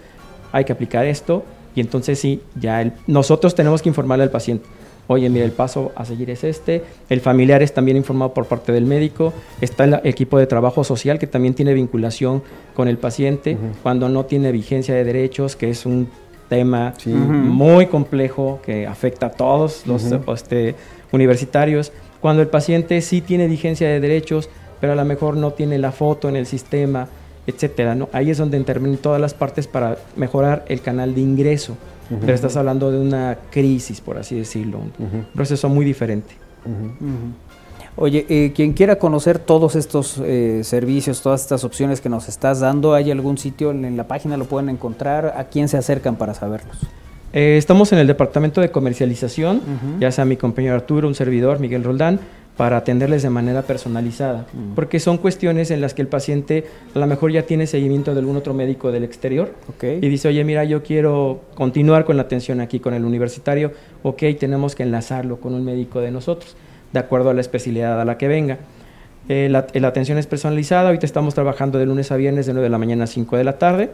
hay que aplicar esto y entonces sí, ya nosotros tenemos que informarle al paciente. Oye, mira, el paso a seguir es este, el familiar es también informado por parte del médico, está el equipo de trabajo social que también tiene vinculación con el paciente, cuando no tiene vigencia de derechos, que es un tema muy complejo que afecta a todos los este, universitarios, cuando el paciente sí tiene vigencia de derechos, pero a lo mejor no tiene la foto en el sistema, etcétera, ¿no? Ahí es donde intervienen todas las partes para mejorar el canal de ingreso pero estás hablando de una crisis, por así decirlo, un proceso muy diferente. Oye, eh, quien quiera conocer todos estos eh, servicios, todas estas opciones que nos estás dando, ¿hay algún sitio en, la página lo pueden encontrar? ¿A quién se acercan para saberlos? Eh, estamos en el departamento de comercialización, ya sea mi compañero Arturo, un servidor, Miguel Roldán, para atenderles de manera personalizada, mm. porque son cuestiones en las que el paciente a lo mejor ya tiene seguimiento de algún otro médico del exterior y dice, oye, mira, yo quiero continuar con la atención aquí con el universitario, ok, tenemos que enlazarlo con un médico de nosotros, de acuerdo a la especialidad a la que venga. Eh, la, atención es personalizada, ahorita estamos trabajando de lunes a viernes de 9 de la mañana a 5 de la tarde.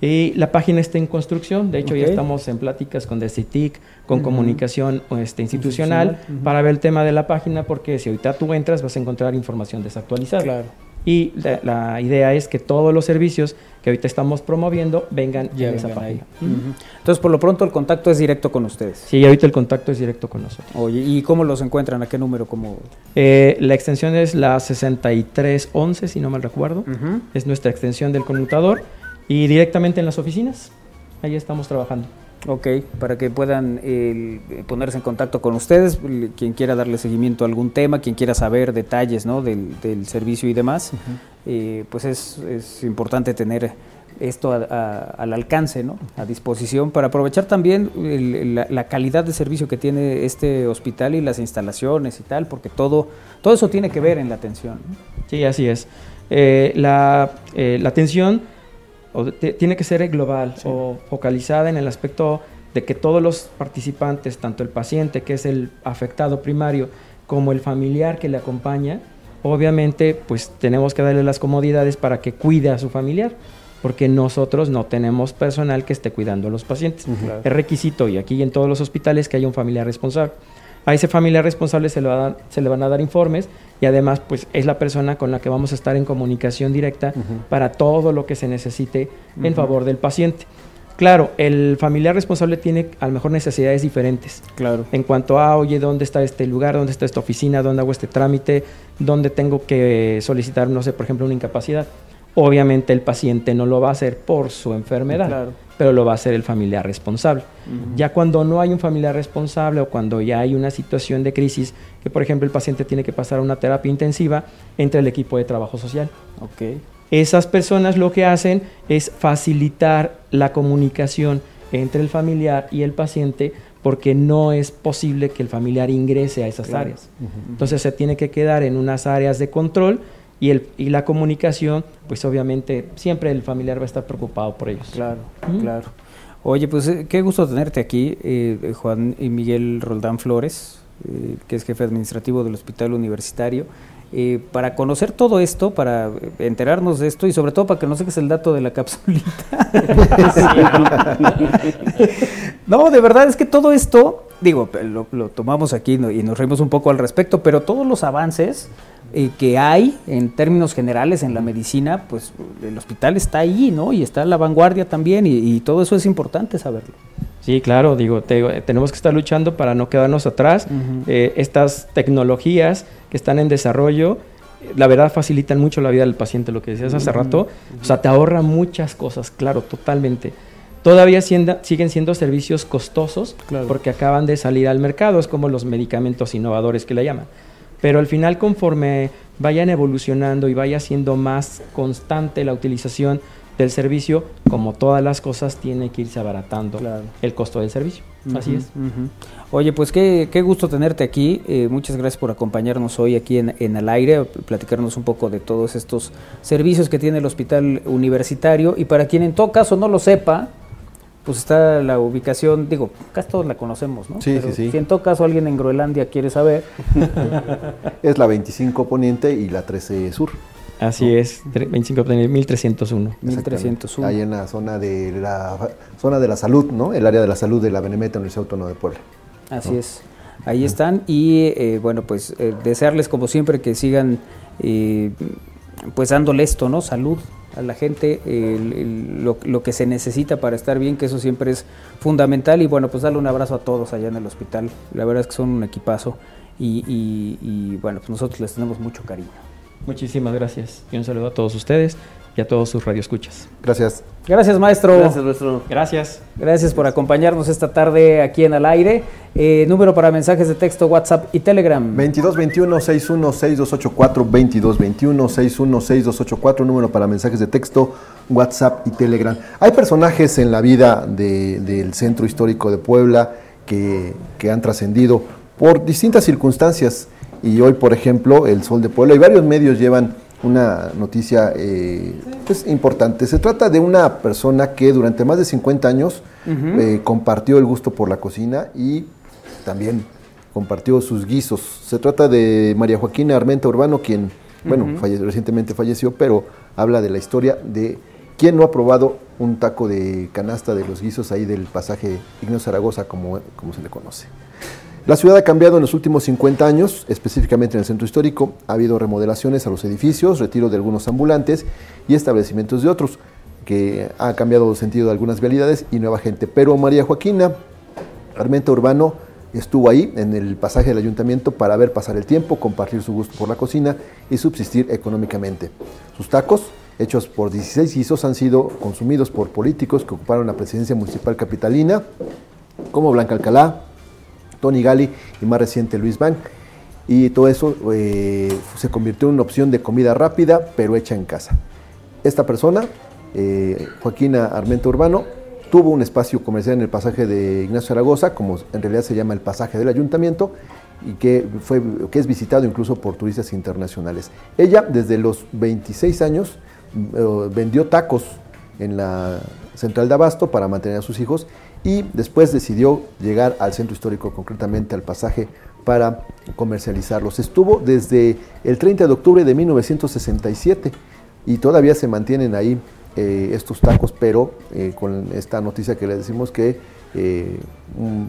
Y la página está en construcción, de hecho ya estamos en pláticas con DCTIC, con comunicación este, institucional, para ver el tema de la página, porque si ahorita tú entras vas a encontrar información desactualizada. Claro. Y la, idea es que todos los servicios que ahorita estamos promoviendo vengan ya en esa página. Entonces, por lo pronto, el contacto es directo con ustedes. Sí, ahorita el contacto es directo con nosotros. Oye, ¿y cómo los encuentran? ¿A qué número? Eh, la extensión es la 6311, si no mal recuerdo. Es nuestra extensión del conmutador. Y directamente en las oficinas, ahí estamos trabajando. Ok, para que puedan ponerse en contacto con ustedes, quien quiera darle seguimiento a algún tema, quien quiera saber detalles ¿no? del, servicio y demás, eh, pues es, es, importante tener esto al alcance, ¿no? a disposición, para aprovechar también la, calidad de servicio que tiene este hospital y las instalaciones y tal, porque todo, todo eso tiene que ver en la atención. Sí, así es. Eh, la, eh, la atención tiene que ser global o focalizada en el aspecto de que todos los participantes, tanto el paciente, que es el afectado primario, como el familiar que le acompaña, obviamente pues tenemos que darle las comodidades para que cuide a su familiar, porque nosotros no tenemos personal que esté cuidando a los pacientes. Es requisito, y aquí en todos los hospitales, que haya un familiar responsable. A ese familiar responsable se le, va a se le van a dar informes y además pues es la persona con la que vamos a estar en comunicación directa para todo lo que se necesite en favor del paciente. Claro, el familiar responsable tiene a lo mejor necesidades diferentes. Claro. En cuanto a, oye, ¿dónde está este lugar? ¿Dónde está esta oficina? ¿Dónde hago este trámite? ¿Dónde tengo que solicitar, no sé, por ejemplo, una incapacidad? Obviamente el paciente no lo va a hacer por su enfermedad, pero lo va a hacer el familiar responsable. Ya cuando no hay un familiar responsable o cuando ya hay una situación de crisis, que por ejemplo el paciente tiene que pasar a una terapia intensiva, entra el equipo de trabajo social. Okay. Esas personas lo que hacen es facilitar la comunicación entre el familiar y el paciente porque no es posible que el familiar ingrese a esas áreas. Entonces se tiene que quedar en unas áreas de control y, el, y la comunicación, pues obviamente siempre el familiar va a estar preocupado por ellos. Claro, claro. Oye, pues eh, qué gusto tenerte aquí, eh, Juan y Miguel Roldán Flores, eh, que es jefe administrativo del Hospital Universitario. para conocer todo esto, para enterarnos de esto y sobre todo para que no es el dato de la capsulita. (laughs) no, de verdad es que todo esto, digo, lo, lo tomamos aquí y nos reímos un poco al respecto, pero todos los avances eh, que hay en términos generales en la medicina, pues el hospital está ahí, ¿no? Y está en la vanguardia también y, todo eso es importante saberlo. Sí, claro, digo, tenemos que estar luchando para no quedarnos atrás. Eh, estas tecnologías que están en desarrollo, la verdad facilitan mucho la vida del paciente, lo que decías hace rato. O sea, te ahorra muchas cosas, claro, totalmente. Todavía siguen siendo servicios costosos porque acaban de salir al mercado, es como los medicamentos innovadores que le llaman. Pero al final conforme vayan evolucionando y vaya siendo más constante la utilización del servicio, como todas las cosas, tiene que irse abaratando el costo del servicio. Así es. Oye, pues qué, qué, gusto tenerte aquí. Eh, muchas gracias por acompañarnos hoy aquí en, en el aire, platicarnos un poco de todos estos servicios que tiene el hospital universitario. Y para quien en todo caso no lo sepa, pues está la ubicación, digo, casi todos la conocemos, ¿no? Sí, sí, sí. Si en todo caso alguien en Groenlandia quiere saber. (laughs) es la 25 Poniente y la 13 Sur. Así es, 25 Poniente, 1301. 1301. Ahí en la zona de la zona de la salud, ¿no? El área de la salud de la Benemeta Universidad Autónoma de Puebla. Así es. Ahí están y eh, bueno, pues eh, desearles como siempre que sigan eh, pues dándole esto, ¿no? Salud, a la gente lo, que se necesita para estar bien, que eso siempre es fundamental. Y bueno, pues darle un abrazo a todos allá en el hospital. La verdad es que son un equipazo y bueno, pues nosotros les tenemos mucho cariño. Muchísimas gracias y un saludo a todos ustedes y a todos sus radioescuchas. Gracias. Gracias, maestro. Gracias, maestro. Gracias. Gracias por acompañarnos esta tarde aquí en Al Aire. Eh, número para mensajes de texto, WhatsApp y Telegram. 2221-616284, 2221-616284, número para mensajes de texto, WhatsApp y Telegram. Hay personajes en la vida del Centro Histórico de Puebla que, que han trascendido por distintas circunstancias. Y hoy, por ejemplo, el Sol de Puebla y varios medios llevan una noticia eh, pues, importante. Se trata de una persona que durante más de 50 años eh, compartió el gusto por la cocina y también compartió sus guisos. Se trata de María Joaquina Armenta Urbano, quien, bueno, recientemente falleció, pero habla de la historia de quién no ha probado un taco de canasta de los guisos ahí del pasaje Ignacio Zaragoza, como, como se le conoce. La ciudad ha cambiado en los últimos 50 años, específicamente en el centro histórico. Ha habido remodelaciones a los edificios, retiro de algunos ambulantes y establecimientos de otros, que ha cambiado el sentido de algunas vialidades y nueva gente. Pero María Joaquina Armenta Urbano estuvo ahí en el pasaje del ayuntamiento para ver pasar el tiempo, compartir su gusto por la cocina y subsistir económicamente. Sus tacos, hechos por 16 guisos, han sido consumidos por políticos que ocuparon la presidencia municipal capitalina, como Blanca Alcalá, Tony Gali y más reciente Luis Van. Y todo eso eh, se convirtió en una opción de comida rápida, pero hecha en casa. Esta persona, eh, Joaquina Armento Urbano, tuvo un espacio comercial en el pasaje de Ignacio Zaragoza, como en realidad se llama el pasaje del ayuntamiento, y que, fue, que es visitado incluso por turistas internacionales. Ella, desde los 26 años, eh, vendió tacos en la central de Abasto para mantener a sus hijos y después decidió llegar al centro histórico, concretamente al pasaje, para comercializarlos. Estuvo desde el 30 de octubre de 1967 y todavía se mantienen ahí eh, estos tacos, pero eh, con esta noticia que le decimos que eh,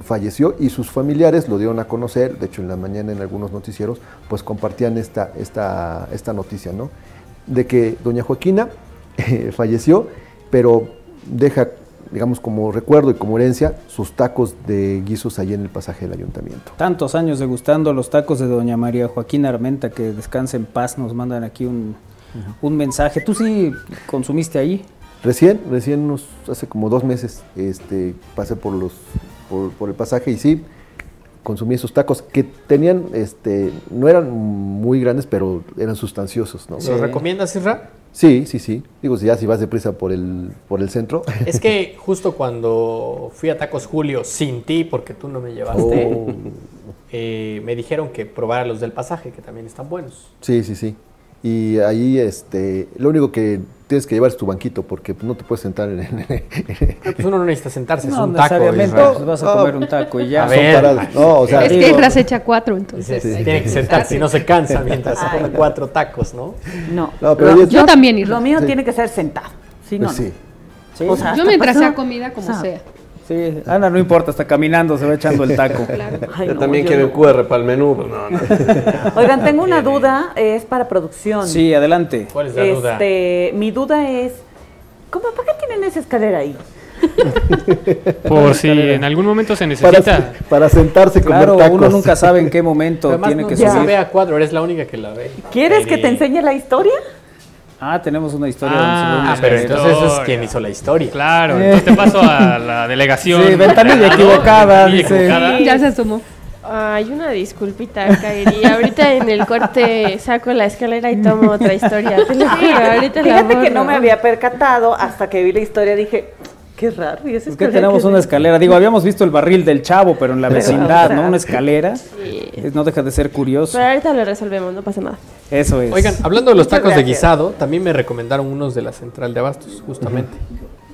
falleció y sus familiares lo dieron a conocer, de hecho en la mañana en algunos noticieros, pues compartían esta, esta, esta noticia, ¿no? De que doña Joaquina (laughs) falleció, pero deja, digamos, como recuerdo y como herencia, sus tacos de guisos allí en el pasaje del ayuntamiento. Tantos años degustando los tacos de doña María Joaquina Armenta, que descanse en paz, nos mandan aquí un, un mensaje. ¿Tú sí consumiste ahí? Recién, recién unos, hace como dos meses, este, pasé por los, por, el pasaje y sí, consumí esos tacos que tenían, este, no eran muy grandes, pero eran sustanciosos, ¿no? ¿Los recomiendas, Isra? Sí, sí, sí. Digo, ya si vas deprisa por el, por el centro. Es que (laughs) justo cuando fui a Tacos Julio sin ti, porque tú no me llevaste, oh. eh, me dijeron que probara los del pasaje, que también están buenos. Sí, sí, sí. Y ahí, este, lo único que tienes que llevar tu banquito, porque no te puedes sentar en... pues uno no necesita sentarse, es un taco. Pues vas a comer un taco y ya. no, o sea, es que Isra se echa cuatro, entonces. Tiene que sentarse, si no se cansa mientras se come cuatro tacos, ¿no? No, pero yo, también, Isra. Lo mío tiene que ser sentado, si no, pues sí. O sea, yo mientras sea comida, como sea. Sí, Ana no importa, está caminando, se va echando el taco. (laughs) yo también quiero el QR para el menú. (laughs) Oigan, tengo una (laughs) duda, es para producción. Sí, adelante. ¿Cuál es la duda? Este, mi duda es, ¿cómo, ¿para qué tienen esa escalera ahí? Por si en algún momento se necesita. Para, sentarse con Claro, uno nunca sabe en qué momento tiene que subir. No ve a cuadro, eres la única que la ve. ¿Quieres que te enseñe la historia? Ah, tenemos una historia. Ah, pero entonces es quien hizo la historia. Claro, entonces te paso a la (laughs) delegación. Sí, ventanilla equivocada, dice. ya se asomó. Hay una disculpita, Kairi. Ahorita en el corte saco la escalera y tomo otra historia. Fíjate que no me había percatado hasta que vi la historia. Dije, Qué raro. ¿y es que tenemos una escalera. Digo, habíamos visto el barril del chavo, pero en la (laughs) vecindad, ¿no? Una escalera. Sí. No deja de ser curioso. Pero ahorita lo resolvemos, no pasa nada. Eso es. Oigan, hablando de los tacos de guisado, también me recomendaron unos de la central de Abastos, justamente.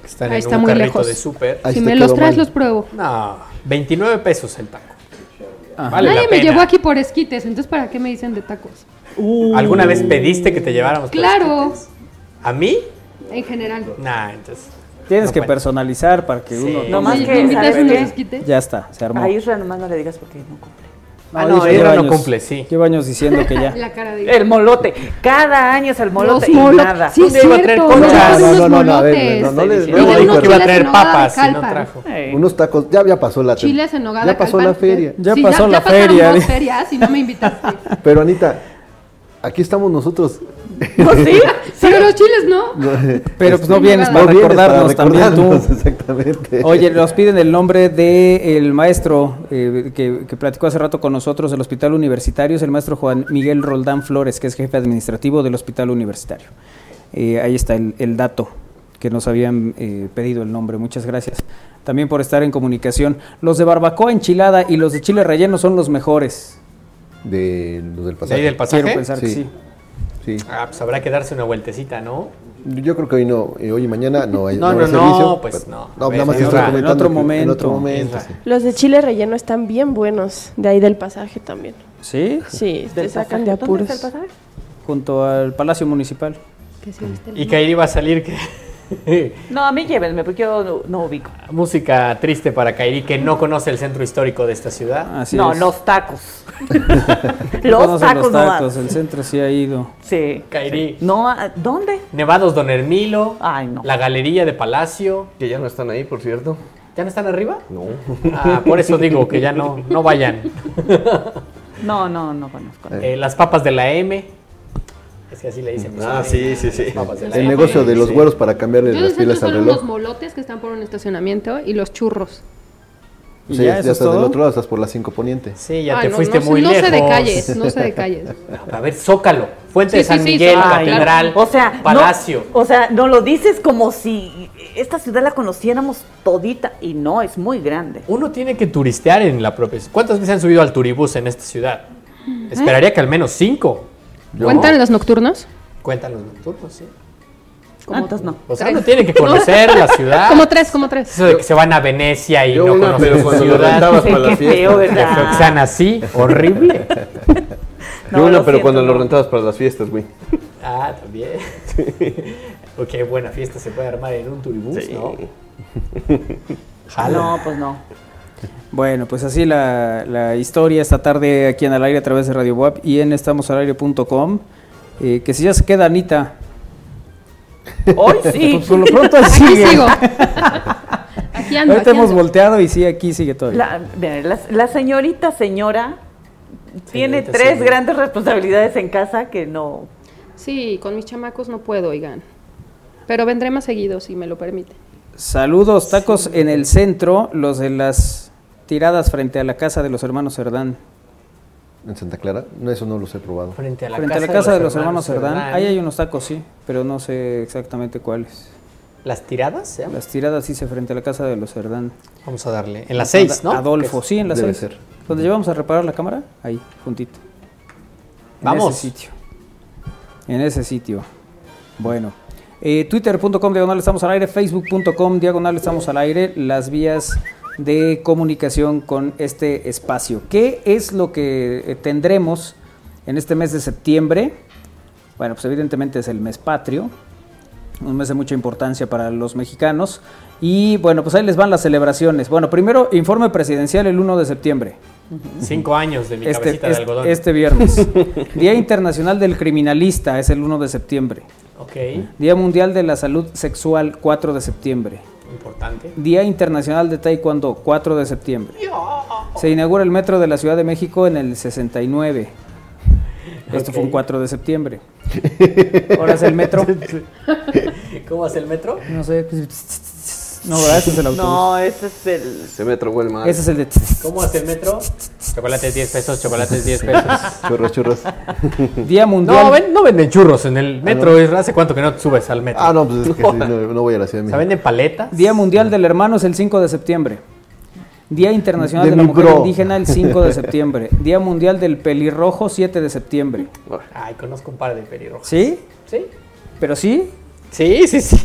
Que están en un carrito de súper. Si me los traes, los pruebo. No, 29 pesos el taco. Vale Nadie me llevó aquí por esquites, entonces ¿para qué me dicen de tacos? Uh. ¿Alguna vez pediste que te lleváramos Claro. ¿A mí? En general. Nah, entonces. Tienes que personalizar para que uno. No más que. Ya está, se armó. A Isra nomás no le digas porque no cumple. Ah, no, Isra no cumple, sí. Lleva años diciendo que ya. (laughs) La cara de el molote. Cada año es el molote y nada. Sí, es iba a traer conchas. No, no, no, no, a ver, no, no, le dijo que iba a traer papas y no trajo. Unos tacos, ya, ya pasó la Chiles en nogada Ya pasó la feria. Ya pasó la feria. Ya ferias y no me invitaste. (laughs) Pero Anita, aquí estamos nosotros (laughs) ¿No, sí? Pero los chiles no. Pero pues no vienes para, recordarnos, también tú. (laughs) Exactamente. Oye, nos piden el nombre del maestro eh, que, platicó hace rato con nosotros del Hospital Universitario, es el maestro Juan Miguel Roldán Flores, que es jefe administrativo del Hospital Universitario. Eh, ahí está el, dato que nos habían eh, pedido el nombre. Muchas gracias también por estar en comunicación. Los de barbacoa enchilada y los de chile relleno son los mejores. De los del pasaje. ¿De ahí del pasaje? Quiero pensar que sí. Ah, pues habrá que darse una vueltecita, ¿no? Yo creo que hoy no, eh, hoy y mañana no hay, (laughs) no, no, no, pues no. No, nada más en otro momento. En otro momento Los de chile relleno están bien buenos, de ahí del pasaje también. ¿Sí? Sí, te sacan de apuros. ¿Dónde el pasaje? Junto al Palacio Municipal. y que ahí iba a salir que (laughs) no, a mí llévenme porque yo no, ubico. Música triste para Kairi que no conoce el centro histórico de esta ciudad. no, los tacos. (laughs) los tacos, los tacos. El centro sí ha ido. Sí. Kairi. No, ¿dónde? Nevados Don Hermilo. Ay, no. La Galería de Palacio. Que ya no están ahí, por cierto. ¿Ya no están arriba? No. Ah, por eso digo que ya no, no vayan. (laughs) no, no, no conozco. Eh, las papas de la M. Es que así le dicen. ah, sí, sí, sí. El negocio de los güeros para cambiarle las pilas al reloj. los molotes que están por un estacionamiento y los churros. Sí, ya, estás del otro lado, estás por la 5 Poniente. Sí, ya te fuiste muy no lejos. No sé de calles, no sé de (laughs) calles. A ver, Zócalo, Fuente de San Miguel, Catedral, o sea, Palacio. o sea, no lo dices como si esta ciudad la conociéramos todita y no, es muy grande. Uno tiene que turistear en la propia ¿Cuántas veces han subido al turibús en esta ciudad? Esperaría que al menos cinco. ¿Cuentan los nocturnos? Cuentan los nocturnos, sí. ¿Cuántos no? O sea, uno tiene que conocer la ciudad. Como tres, como tres. Eso de que se van a Venecia y no conocen la ciudad. para la fiesta. Así, horrible. (laughs) no, Yo pero cuando lo rentabas para las fiestas, güey. Ah, también. Qué buena fiesta se puede armar en un turibús, ¿no? (laughs) No, pues no. Bueno, pues así la, historia esta tarde aquí en Al Aire a través de Radio Web y en estamosalaire.com. Eh, que si ya se queda Anita. Hoy (laughs) sí. Pues por lo pronto aquí sigo. (laughs) aquí ando, Ahorita hemos volteado y sí, aquí sigue todo. La, la, señorita señora tiene tres grandes responsabilidades en casa que no... Sí, con mis chamacos no puedo, oigan. Pero vendré más seguido, si me lo permite. Saludos, tacos en el centro, los de las tiradas frente a la casa de los hermanos Cerdán. ¿En Santa Clara? No, eso no los he probado. Frente a la, casa, de los, hermanos Cerdán. Ahí hay unos tacos, sí, pero no sé exactamente cuáles. ¿Las tiradas? Las tiradas, sí, se frente a la casa de los Cerdán. Vamos a darle. En las seis, ¿no? Adolfo, sí, en las seis. Ser. ¿Dónde llevamos a reparar la cámara? Ahí, juntito. Vamos. En ese sitio. En ese sitio. Bueno. Eh, Twitter.com diagonal estamos al aire, Facebook.com diagonal estamos al aire, las vías de comunicación con este espacio. ¿Qué es lo que eh, tendremos en este mes de septiembre? Bueno, pues evidentemente es el mes patrio, un mes de mucha importancia para los mexicanos. Y bueno, pues ahí les van las celebraciones. Bueno, primero, informe presidencial el 1 de septiembre. Cinco años de mi este, cabecita de algodón. Este viernes. (laughs) Día Internacional del Criminalista es el 1 de septiembre. Okay. Día Mundial de la Salud Sexual 4 de septiembre. Importante. Día Internacional de Taekwondo, 4 de septiembre. Se inaugura el metro de la Ciudad de México en el 69. Esto fue un 4 de septiembre. (laughs) Ahora es el metro. (laughs) ¿Cómo hace el metro? No sé. No, ¿verdad? Ese es el autobús. No, ese es el. Ese metro huele mal. Ese es el de. ¿Cómo hace el metro? Chocolates 10 pesos, chocolates 10 (laughs) pesos. churros, churros. (laughs) Día mundial. No, no venden churros en el metro. Ah, ¿Hace cuánto que no subes al metro? Ah, no, pues es que (laughs) no, voy a la ciudad ¿Se venden paletas? Día mundial del hermano es el 5 de septiembre. Día Internacional de, la Mujer Indígena el 5 de septiembre. Día Mundial del Pelirrojo 7 de septiembre. Ay, conozco un par de pelirrojos. ¿Sí? Sí. ¿Pero sí? Sí, sí, sí.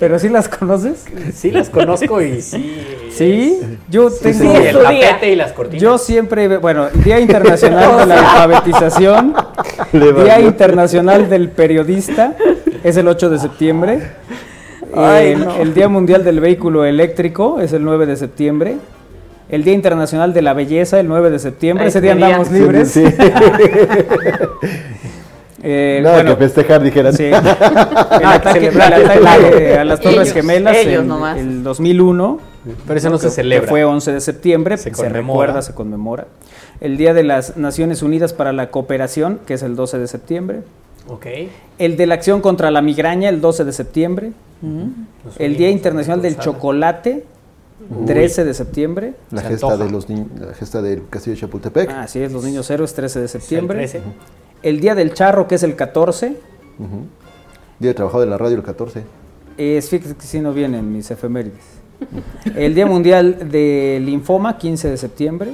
¿Pero sí las conoces? Sí, las conozco y sí. ¿Sí? Yo tengo... Sí, el tapete y las cortinas. Yo siempre, bueno, Día Internacional de la (laughs) Alfabetización, (laughs) Día Internacional del Periodista, es el 8 de septiembre. el, Día Mundial del Vehículo Eléctrico es el 9 de septiembre. El Día Internacional de la Belleza, el 9 de septiembre. Ese día andamos libres. Sí, (laughs) Eh, Nada bueno, que festejar, dijeran. Sí. (laughs) El ataque, a las Torres Gemelas en el 2001. Pero eso no, se celebra. fue 11 de septiembre, se, se recuerda, se conmemora. El Día de las Naciones Unidas para la Cooperación, que es el 12 de septiembre. Okay. El de la Acción contra la Migraña, el 12 de septiembre. El Día Internacional del Chocolate, 13 de septiembre. La gesta, de los la gesta del Castillo de Chapultepec. Ah, sí, es los niños héroes, 13 de septiembre. 13 el Día del Charro, que es el 14. Día de Trabajo de la Radio, el 14. Es, fíjate que si no vienen mis efemérides. el Día Mundial del Linfoma, 15 de septiembre.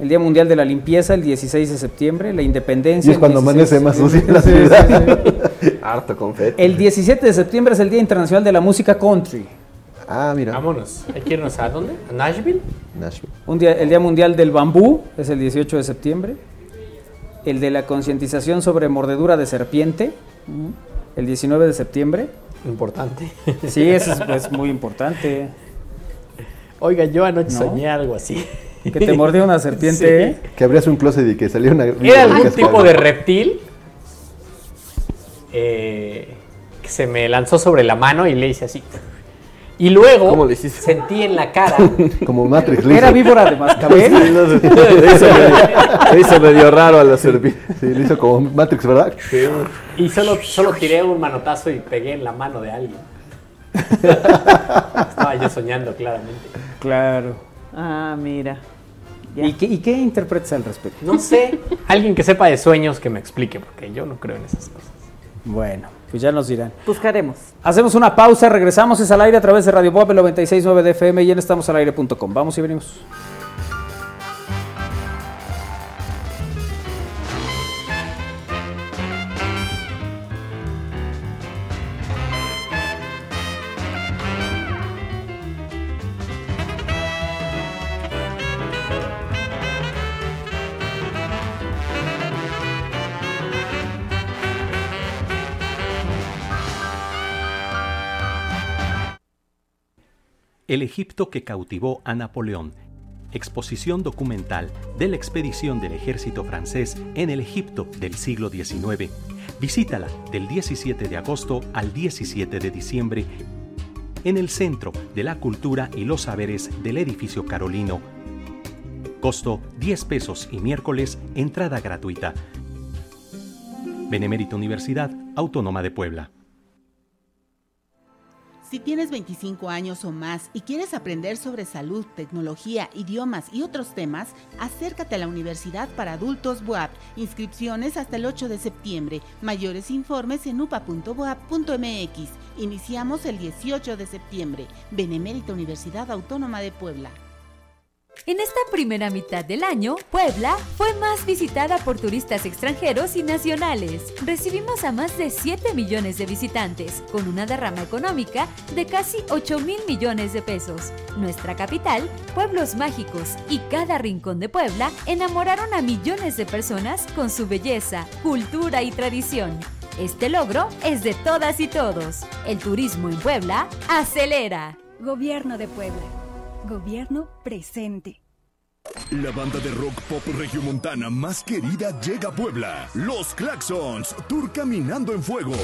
El Día Mundial de la Limpieza, el 16 de septiembre. La Independencia. Y es cuando amanece más sucia la ciudad. (laughs) Harto confeti. El 17 de septiembre es el Día Internacional de la Música Country. Ah, mira. Vámonos. Hay que irnos a dónde? ¿A Nashville? Nashville. Un día, el Día Mundial del Bambú es el 18 de septiembre el de la concientización sobre mordedura de serpiente, el 19 de septiembre. Importante. (laughs) Sí, eso es, muy importante. Oiga, yo anoche soñé algo así. Que te mordió una serpiente. (laughs) Que abrías un closet y que salió una. Era algún tipo de reptil eh, que se me lanzó sobre la mano y le hice así. Y luego sentí en la cara. (laughs) Como Matrix. Era víbora de mascabel. le hizo medio raro a la serpiente. Sí, le hizo como Matrix, ¿verdad? Y solo, solo tiré un manotazo y pegué en la mano de alguien. (laughs) Estaba yo soñando claramente. Claro. Ah, mira. ¿Y qué, ¿Y qué interpretas al respecto? No sé. Alguien que sepa de sueños que me explique, porque yo no creo en esas cosas. Bueno. Pues ya nos dirán. Buscaremos. Hacemos una pausa, regresamos, es al aire a través de Radio Pop 969 de FM y en estamosalaire.com. Vamos y venimos. El Egipto que cautivó a Napoleón. Exposición documental de la expedición del ejército francés en el Egipto del siglo XIX. Visítala del 17 de agosto al 17 de diciembre en el Centro de la Cultura y los Saberes del Edificio Carolino. Costo 10 pesos y miércoles entrada gratuita. Benemérita Universidad Autónoma de Puebla. Si tienes 25 años o más y quieres aprender sobre salud, tecnología, idiomas y otros temas, acércate a la Universidad para Adultos BUAP. Inscripciones hasta el 8 de septiembre. Mayores informes en upa.boap.mx. Iniciamos el 18 de septiembre. Benemérita Universidad Autónoma de Puebla. En esta primera mitad del año, Puebla fue más visitada por turistas extranjeros y nacionales. Recibimos a más de 7 millones de visitantes, con una derrama económica de casi 8 mil millones de pesos. Nuestra capital, pueblos mágicos y cada rincón de Puebla enamoraron a millones de personas con su belleza, cultura y tradición. Este logro es de todas y todos. El turismo en Puebla acelera. Gobierno de Puebla. Gobierno presente. La banda de rock pop regiomontana más querida llega a Puebla. Los Claxons, Tour Caminando en Fuego.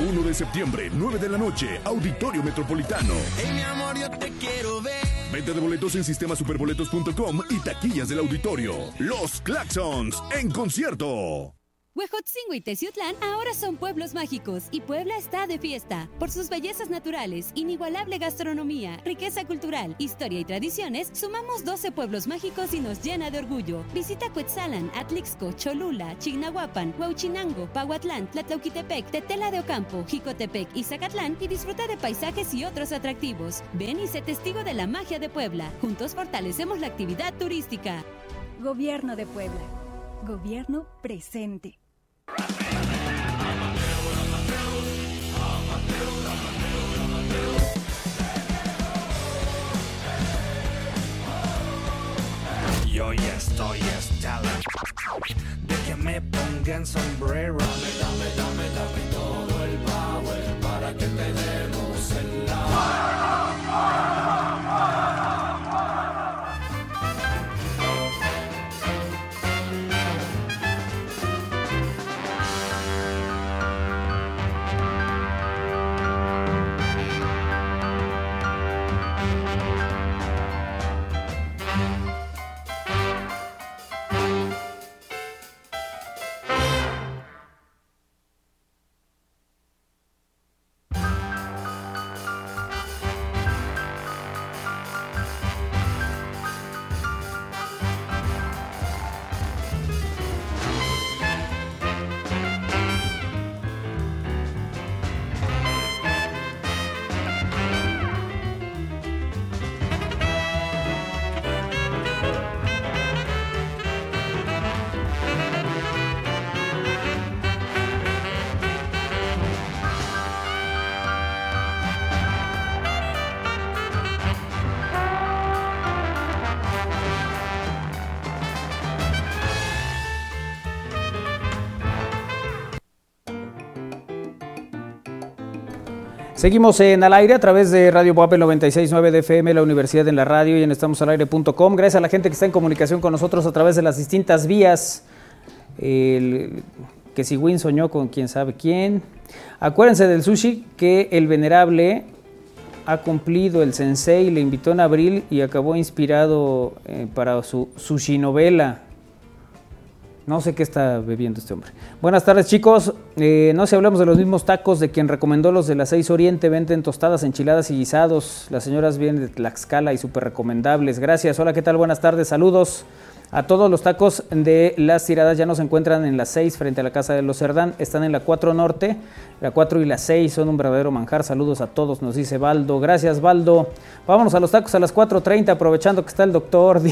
1 de septiembre, 9 de la noche, Auditorio Metropolitano. mi amor, yo te quiero ver. Venta de boletos en sistemasuperboletos.com y taquillas del auditorio. Los Claxons en concierto. Huejotzingo y Teciutlán ahora son pueblos mágicos y Puebla está de fiesta. Por sus bellezas naturales, inigualable gastronomía, riqueza cultural, historia y tradiciones, sumamos 12 pueblos mágicos y nos llena de orgullo. Visita Cuetzalan, Atlixco, Cholula, Chignahuapan, Huauchinango, Pahuatlán, Tlatlauquitepec, Tetela de Ocampo, Jicotepec y Zacatlán y disfruta de paisajes y otros atractivos. Ven y sé testigo de la magia de Puebla. Juntos fortalecemos la actividad turística. Gobierno de Puebla. Gobierno presente. Yo ya estoy hasta la de que me pongan sombrero. Dame, dame, dame, dame todo el power para que te demos el la. Seguimos en al aire a través de Radio Puebla 969 de FM, la Universidad en la Radio y en estamosalaire.com. Gracias a la gente que está en comunicación con nosotros a través de las distintas vías. Que si Win soñó con quién sabe quién. Acuérdense del sushi que el venerable ha cumplido el sensei, le invitó en abril y acabó inspirado eh, para su sushi novela. No sé qué está bebiendo este hombre. Buenas tardes, chicos. Eh, no sé, hablamos de los mismos tacos de quien recomendó los de las 6 Oriente. Venden tostadas, enchiladas y guisados. Las señoras vienen de Tlaxcala y súper recomendables. Gracias. Hola, ¿qué tal? Buenas tardes. Saludos. A todos los tacos de las tiradas ya no se encuentran en la 6 frente a la casa de los Cerdán, están en la 4 norte, la 4 y la 6 son un verdadero manjar. Saludos a todos, nos dice Baldo. Gracias, Baldo. Vámonos a los tacos a las 4.30, aprovechando que está el doctor.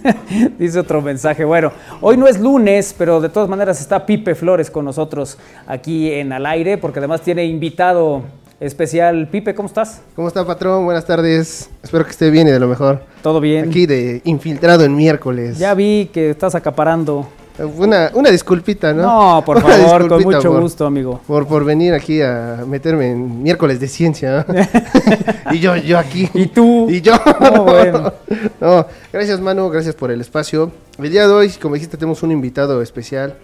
(laughs) dice otro mensaje. Bueno, hoy no es lunes, pero de todas maneras está Pipe Flores con nosotros aquí en Al Aire, porque además tiene invitado especial. Pipe, ¿cómo estás? ¿Cómo está, patrón? Buenas tardes. Espero que esté bien y de lo mejor. Todo bien. Aquí de infiltrado en miércoles. Ya vi que estás acaparando Una, una disculpita, ¿no? No, por (laughs) favor, con mucho gusto, amigo. Por, por venir aquí a meterme en miércoles de ciencia. (laughs) (laughs) y yo, yo aquí. ¿Y tú? Y yo. No, bueno. no, gracias, Manu, gracias por el espacio. El día de hoy, como dijiste, tenemos un invitado especial.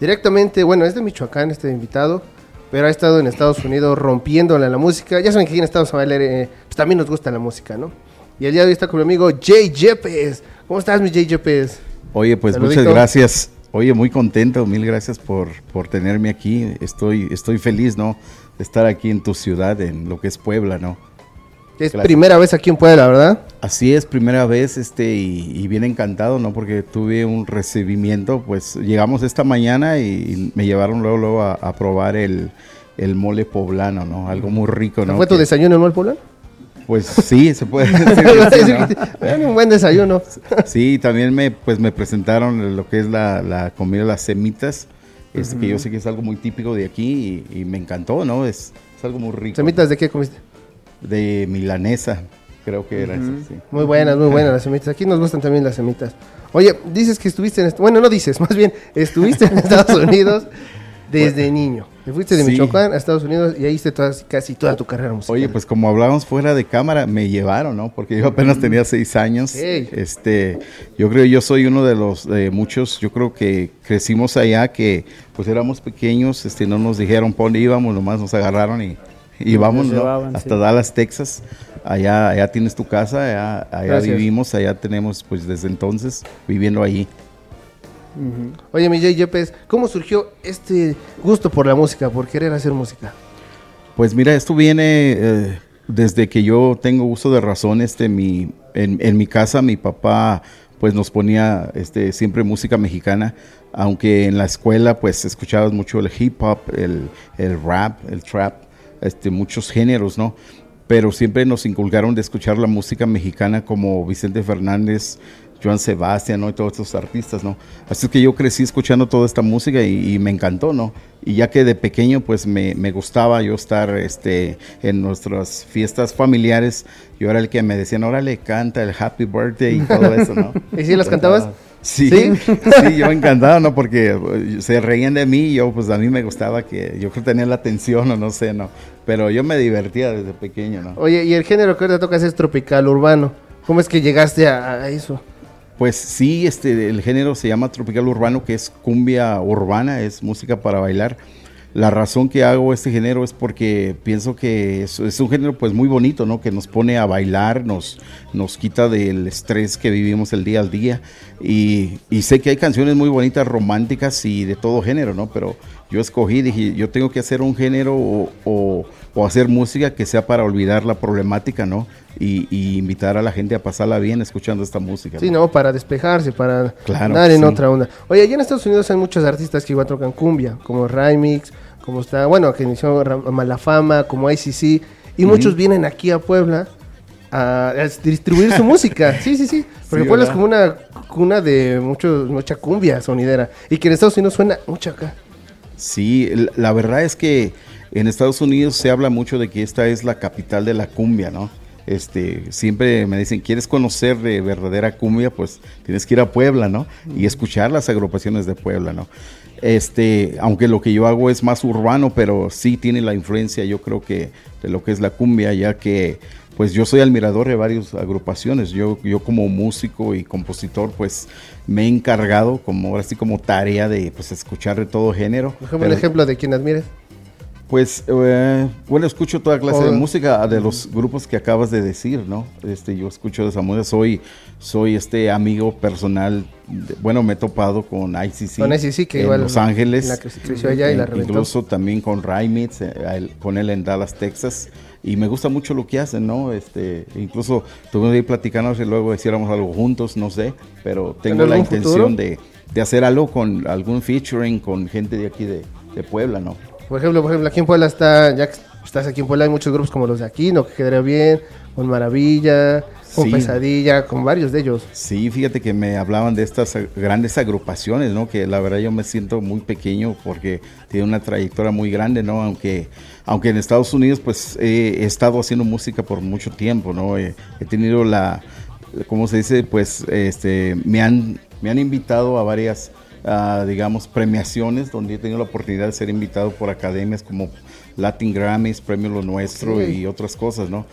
Directamente, bueno, es de Michoacán este invitado, pero ha estado en Estados Unidos rompiéndola la música. Ya saben que aquí en Estados Unidos eh, pues también nos gusta la música, ¿no? Y el día de hoy está con mi amigo Jay Yepes. ¿Cómo estás, mi Jay Yepes? Oye, pues muchas gracias. Oye, muy contento, mil gracias por, por tenerme aquí. Estoy, estoy feliz, ¿no? De estar aquí en tu ciudad, en lo que es Puebla, ¿no? Es primera vez aquí en Puebla, ¿verdad? Así es, primera vez, este, y, bien encantado, ¿no? Porque tuve un recibimiento, pues llegamos esta mañana y, me llevaron luego, luego a, probar el, el, mole poblano, ¿no? Algo muy rico, ¿no? ¿Fue tu desayuno el mole poblano? Pues sí, se puede (laughs) decir. Un buen desayuno. (laughs) Sí, también me, pues me presentaron lo que es la, la comida, las semitas, este, que yo sé que es algo muy típico de aquí y, me encantó, ¿no? Es, es, algo muy rico. ¿Semitas de qué comiste? De milanesa, creo que era eso, sí. Muy buenas, muy buenas las semitas. Aquí nos gustan también las semitas. Oye, dices que estuviste en... Bueno, no dices, (laughs) más bien, estuviste en Estados (laughs) Unidos desde niño. Te fuiste de Michoacán a Estados Unidos y ahí hiciste casi toda tu carrera musical. Oye, pues como hablábamos fuera de cámara, me llevaron, ¿no? Porque yo apenas tenía seis años. Este, yo creo yo soy uno de los de muchos, yo creo que crecimos allá, que pues éramos pequeños, este, no nos dijeron por dónde íbamos, nomás nos agarraron y, y vamos, Hasta Dallas, Texas. Allá, allá tienes tu casa, allá, allá vivimos, allá tenemos pues desde entonces viviendo allí. Oye, mi Jay Yepes, ¿cómo surgió este gusto por la música, por querer hacer música? Pues mira, esto viene eh, desde que yo tengo uso de razón. Este, mi, en, mi casa, mi papá pues nos ponía este, siempre música mexicana, aunque en la escuela pues escuchabas mucho el hip hop, el, el rap, el trap, este, muchos géneros, ¿no? Pero siempre nos inculcaron de escuchar la música mexicana como Vicente Fernández, Joan Sebastián, ¿no? Y todos estos artistas, ¿no? Así que yo crecí escuchando toda esta música y, me encantó, ¿no? Y ya que de pequeño, pues me, gustaba yo estar este, en nuestras fiestas familiares, yo era el que me decían, órale, canta el Happy Birthday y todo eso, ¿no? (laughs) ¿Y si las cantabas? Sí, ¿Sí? yo encantado, ¿no? Porque uh, se reían de mí y yo, pues a mí me gustaba que, yo creo que tenía la atención o no sé, ¿no? Pero yo me divertía desde pequeño, ¿no? Oye, y el género que ahorita tocas es tropical urbano. ¿Cómo es que llegaste a eso? Pues sí, este, el género se llama tropical urbano, que es cumbia urbana, es música para bailar. La razón que hago este género es porque pienso que es, un género pues muy bonito, ¿no? Que nos pone a bailar, nos, nos quita del estrés que vivimos el día al día. Y, sé que hay canciones muy bonitas, románticas y de todo género, ¿no? Pero yo escogí, dije, yo tengo que hacer un género o, hacer música que sea para olvidar la problemática, ¿no? Y, invitar a la gente a pasarla bien escuchando esta música. Sí, no, para despejarse, para dar en otra onda. Oye, allá en Estados Unidos hay muchos artistas que igual tocan cumbia, como Rymix, como está, bueno, que inició Malafama, como ICC, y muchos vienen aquí a Puebla a, distribuir su (laughs) música. Sí, sí, sí. Porque Puebla es como una cuna de mucho, mucha cumbia sonidera, y que en Estados Unidos suena mucho acá. Sí, la verdad es que en Estados Unidos se habla mucho de que esta es la capital de la cumbia, ¿no? Este, siempre me dicen, ¿quieres conocer de verdadera cumbia? Pues tienes que ir a Puebla, ¿no? Y escuchar las agrupaciones de Puebla, ¿no? Este, aunque lo que yo hago es más urbano, pero sí tiene la influencia, yo creo que de lo que es la cumbia, ya que pues yo soy admirador de varias agrupaciones. Yo, yo como músico y compositor, pues me he encargado, como ahora sí como tarea de pues escuchar de todo género. un ejemplo de quien admires. Pues, eh, bueno, escucho toda clase de música de los grupos que acabas de decir, ¿no? Este, yo escucho de esa música, soy, soy este amigo personal, bueno, me he topado con ICC, con ICC que en Los Ángeles, la allá y la incluso también con Raimitz, eh, con él en Dallas, Texas, y me gusta mucho lo que hacen, ¿no? Este, incluso tuvimos ahí platicando si luego hiciéramos algo juntos, no sé, pero tengo la intención de, de, hacer algo con algún featuring con gente de aquí de, de Puebla, ¿no? Por ejemplo, por ejemplo, aquí en Puebla está, ya que estás aquí en Puebla, hay muchos grupos como los de aquí, ¿no? Que quedaría bien, con Maravilla, con Pesadilla, con varios de ellos. Sí, fíjate que me hablaban de estas grandes agrupaciones, ¿no? Que la verdad yo me siento muy pequeño porque tiene una trayectoria muy grande, ¿no? Aunque, aunque en Estados Unidos pues he estado haciendo música por mucho tiempo, ¿no? he tenido la, ¿cómo se dice? Pues este, me han, me han invitado a varias ah, digamos, premiaciones donde he tenido la oportunidad de ser invitado por academias como Latin Grammys, Premio Lo Nuestro y otras cosas, ¿no?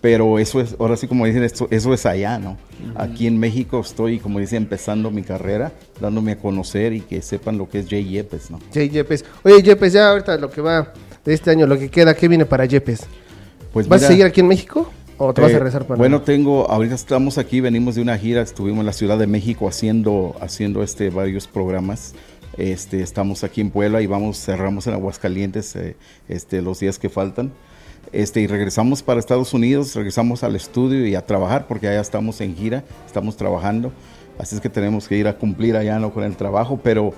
Pero eso es, ahora sí como dicen, esto, eso es allá, ¿no? Aquí en México estoy, como dice, empezando mi carrera, dándome a conocer y que sepan lo que es Jay Yepes, ¿no? Jay Yepes. Oye, Yepes, ya ahorita lo que va de este año, lo que queda, ¿qué viene para Yepes? Pues ¿Vas a seguir aquí en México? ¿O te vas a regresar para Bueno, tengo, ahorita estamos aquí, venimos de una gira, estuvimos en la Ciudad de México haciendo, haciendo este, varios programas. Este, estamos aquí en Puebla y vamos, cerramos en Aguascalientes eh, este, los días que faltan. Este, y regresamos para Estados Unidos, regresamos al estudio y a trabajar porque allá estamos en gira, estamos trabajando. Así es que tenemos que ir a cumplir allá ¿no? con el trabajo, pero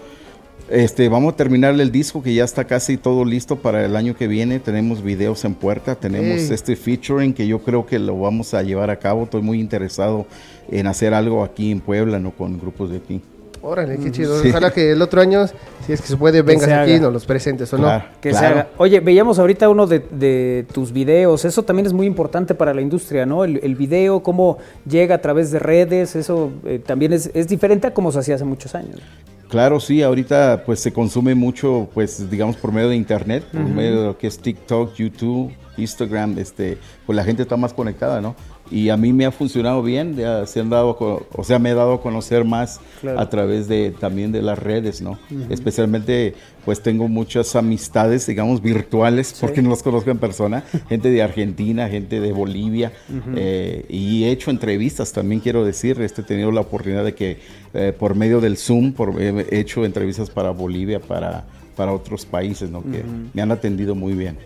este, vamos a terminar el disco que ya está casi todo listo para el año que viene. Tenemos videos en puerta, tenemos este featuring que yo creo que lo vamos a llevar a cabo. Estoy muy interesado en hacer algo aquí en Puebla, no con grupos de aquí. Órale, qué chido. Ojalá que el otro año, si es que se puede, vengas aquí y nos los presentes o no. Que se haga. Oye, veíamos ahorita uno de, tus videos. Eso también es muy importante para la industria, ¿no? El, video, cómo llega a través de redes, eso eh, también es, es diferente a como se hacía hace muchos años. Claro, sí, ahorita pues se consume mucho, pues digamos por medio de internet, por medio de lo que es TikTok, YouTube, Instagram, este, pues la gente está más conectada, ¿no? Y a mí me ha funcionado bien, ya se han dado, o sea, me he dado a conocer más a través de también de las redes, ¿no? Especialmente, pues tengo muchas amistades, digamos, virtuales, porque no los conozco en persona, (laughs) gente de Argentina, gente de Bolivia, eh, y he hecho entrevistas también, quiero decir, este, he tenido la oportunidad de que eh, por medio del Zoom, por, he hecho entrevistas para Bolivia, para, para otros países, ¿no? Que me han atendido muy bien.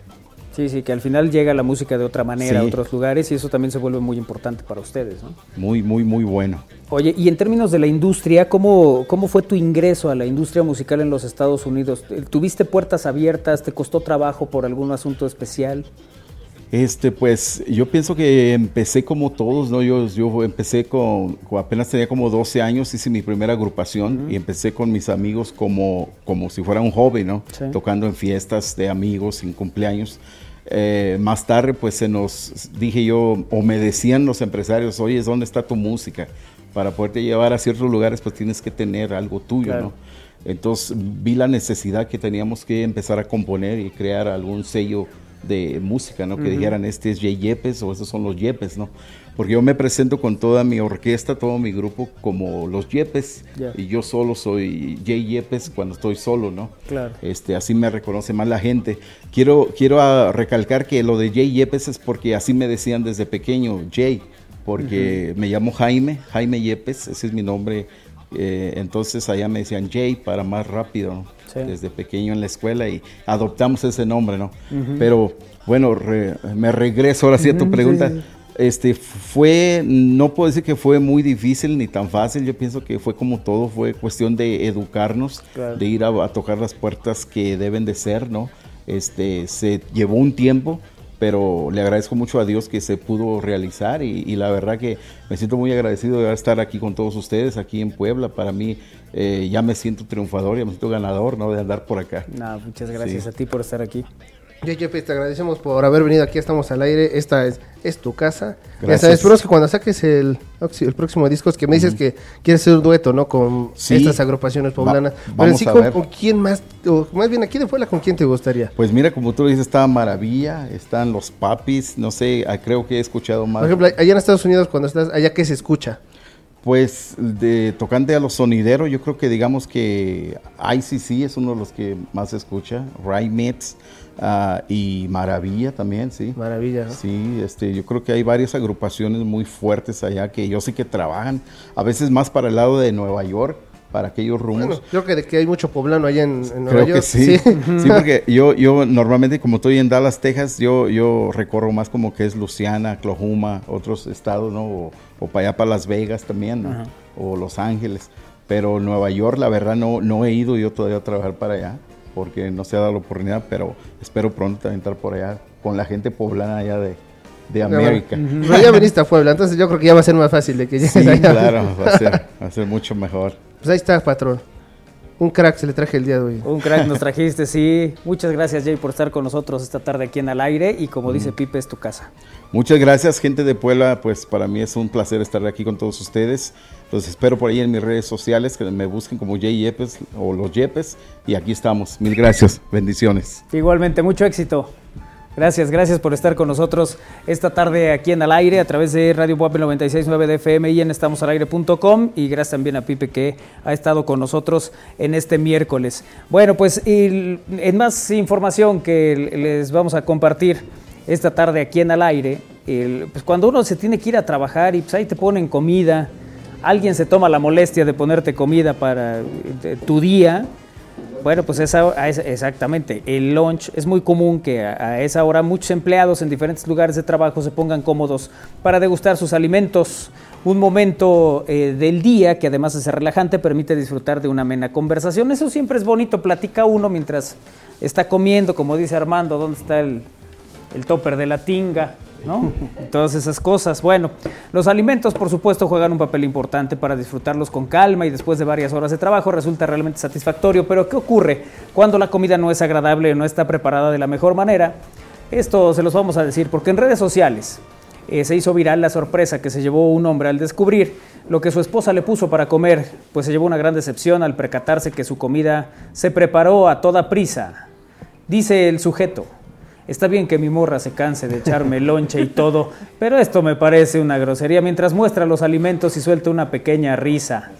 Sí, sí, que al final llega la música de otra manera a otros lugares y eso también se vuelve muy importante para ustedes, ¿no? Muy, muy, muy bueno. Oye, y en términos de la industria, ¿cómo, cómo fue tu ingreso a la industria musical en los Estados Unidos? ¿Tuviste puertas abiertas? ¿Te costó trabajo por algún asunto especial? Este, pues yo pienso que empecé como todos, ¿no? Yo, yo empecé con, apenas tenía como 12 años, hice mi primera agrupación y empecé con mis amigos como, como si fuera un hobby, ¿no? Tocando en fiestas de amigos, en cumpleaños. Eh, más tarde, pues se nos, dije yo, o me decían los empresarios, oye, ¿dónde está tu música? Para poderte llevar a ciertos lugares, pues tienes que tener algo tuyo, ¿no? Entonces vi la necesidad que teníamos que empezar a componer y crear algún sello de música, ¿no? Que dijeran, este es Jay Yepes o estos son los Yepes, ¿no? Porque yo me presento con toda mi orquesta, todo mi grupo como los Yepes y yo solo soy Jay Yepes cuando estoy solo, ¿no? Claro. Este, así me reconoce más la gente. Quiero, quiero ah, recalcar que lo de Jay Yepes es porque así me decían desde pequeño, Jay, porque me llamo Jaime, Jaime Yepes, ese es mi nombre. Eh, entonces allá me decían Jay para más rápido, ¿no? desde pequeño en la escuela y adoptamos ese nombre, ¿no? Pero bueno, me regreso ahora sí a tu pregunta. Este fue, no puedo decir que fue muy difícil ni tan fácil, yo pienso que fue como todo, fue cuestión de educarnos, de ir a, tocar las puertas que deben de ser, ¿no? Este, se llevó un tiempo, pero le agradezco mucho a Dios que se pudo realizar y, la verdad que me siento muy agradecido de estar aquí con todos ustedes, aquí en Puebla. Para mí eh, ya me siento triunfador, ya me siento ganador, ¿no? De andar por acá. No, muchas gracias a ti por estar aquí. Jefe, te agradecemos por haber venido aquí, estamos al aire, esta es, es tu casa. Gracias. Espero que cuando saques el, el próximo disco, es que me dices que quieres hacer un dueto, ¿no? Con estas agrupaciones poblanas. Pero sí, con, quién más, o más bien aquí de fuera, ¿con quién te gustaría? Pues mira, como tú dices, está Maravilla, están los Papis, no sé, ah, creo que he escuchado más. Por ejemplo, allá en Estados Unidos, cuando estás, allá, ¿qué se escucha? Pues de tocante a los sonideros, yo creo que digamos que ICC es uno de los que más se escucha, Rymits uh, y Maravilla también, sí. Maravilla. Sí, este, yo creo que hay varias agrupaciones muy fuertes allá que yo sé que trabajan, a veces más para el lado de Nueva York, para aquellos rumos. creo que, de que hay mucho poblano allá en, Nueva creo York. Que sí. (laughs) sí. porque yo, yo normalmente como estoy en Dallas, Texas, yo, yo recorro más como que es Luciana, Oklahoma, otros estados, ¿no? O, para allá para Las Vegas también, ¿no? O Los Ángeles. Pero Nueva York, la verdad, no, no he ido yo todavía a trabajar para allá, porque no se ha dado la oportunidad, pero espero pronto también estar por allá con la gente poblana allá de, de América. ya viniste a Puebla, entonces yo creo que ya va a ser más fácil de que llegues sí, (laughs) claro, va a, ser, va a ser mucho mejor. Pues ahí está, patrón. Un crack se le traje el día de hoy. Un crack nos (laughs) trajiste, sí. Muchas gracias, Jay, por estar con nosotros esta tarde aquí en Al Aire. Y como dice Pipe, es tu casa. Muchas gracias, gente de Puebla. Pues para mí es un placer estar aquí con todos ustedes. Entonces espero por ahí en mis redes sociales que me busquen como Jay Yepes o los Yepes y aquí estamos. Mil gracias, bendiciones. Igualmente, mucho éxito. Gracias, gracias por estar con nosotros esta tarde aquí en Al Aire a través de Radio Buap 96.9 de FM y en estamosalaire.com y gracias también a Pipe que ha estado con nosotros en este miércoles. Bueno, pues en más información que les vamos a compartir esta tarde aquí en Al Aire, pues cuando uno se tiene que ir a trabajar y pues ahí te ponen comida, alguien se toma la molestia de ponerte comida para eh, tu día, bueno, pues esa, exactamente, el lunch es muy común que a, esa hora muchos empleados en diferentes lugares de trabajo se pongan cómodos para degustar sus alimentos. Un momento eh, del día que además de ser relajante permite disfrutar de una amena conversación. Eso siempre es bonito, platica uno mientras está comiendo, como dice Armando, ¿dónde está el, el topper de la tinga? ¿No? (laughs) Todas esas cosas. Bueno, los alimentos, por supuesto, juegan un papel importante para disfrutarlos con calma y después de varias horas de trabajo resulta realmente satisfactorio. Pero, ¿qué ocurre cuando la comida no es agradable o no está preparada de la mejor manera? Esto se los vamos a decir porque en redes sociales eh, se hizo viral la sorpresa que se llevó un hombre al descubrir lo que su esposa le puso para comer, pues se llevó una gran decepción al percatarse que su comida se preparó a toda prisa. Dice el sujeto, Está bien que mi morra se canse de echarme lonche y todo, pero esto me parece una grosería mientras muestra los alimentos y suelta una pequeña risa.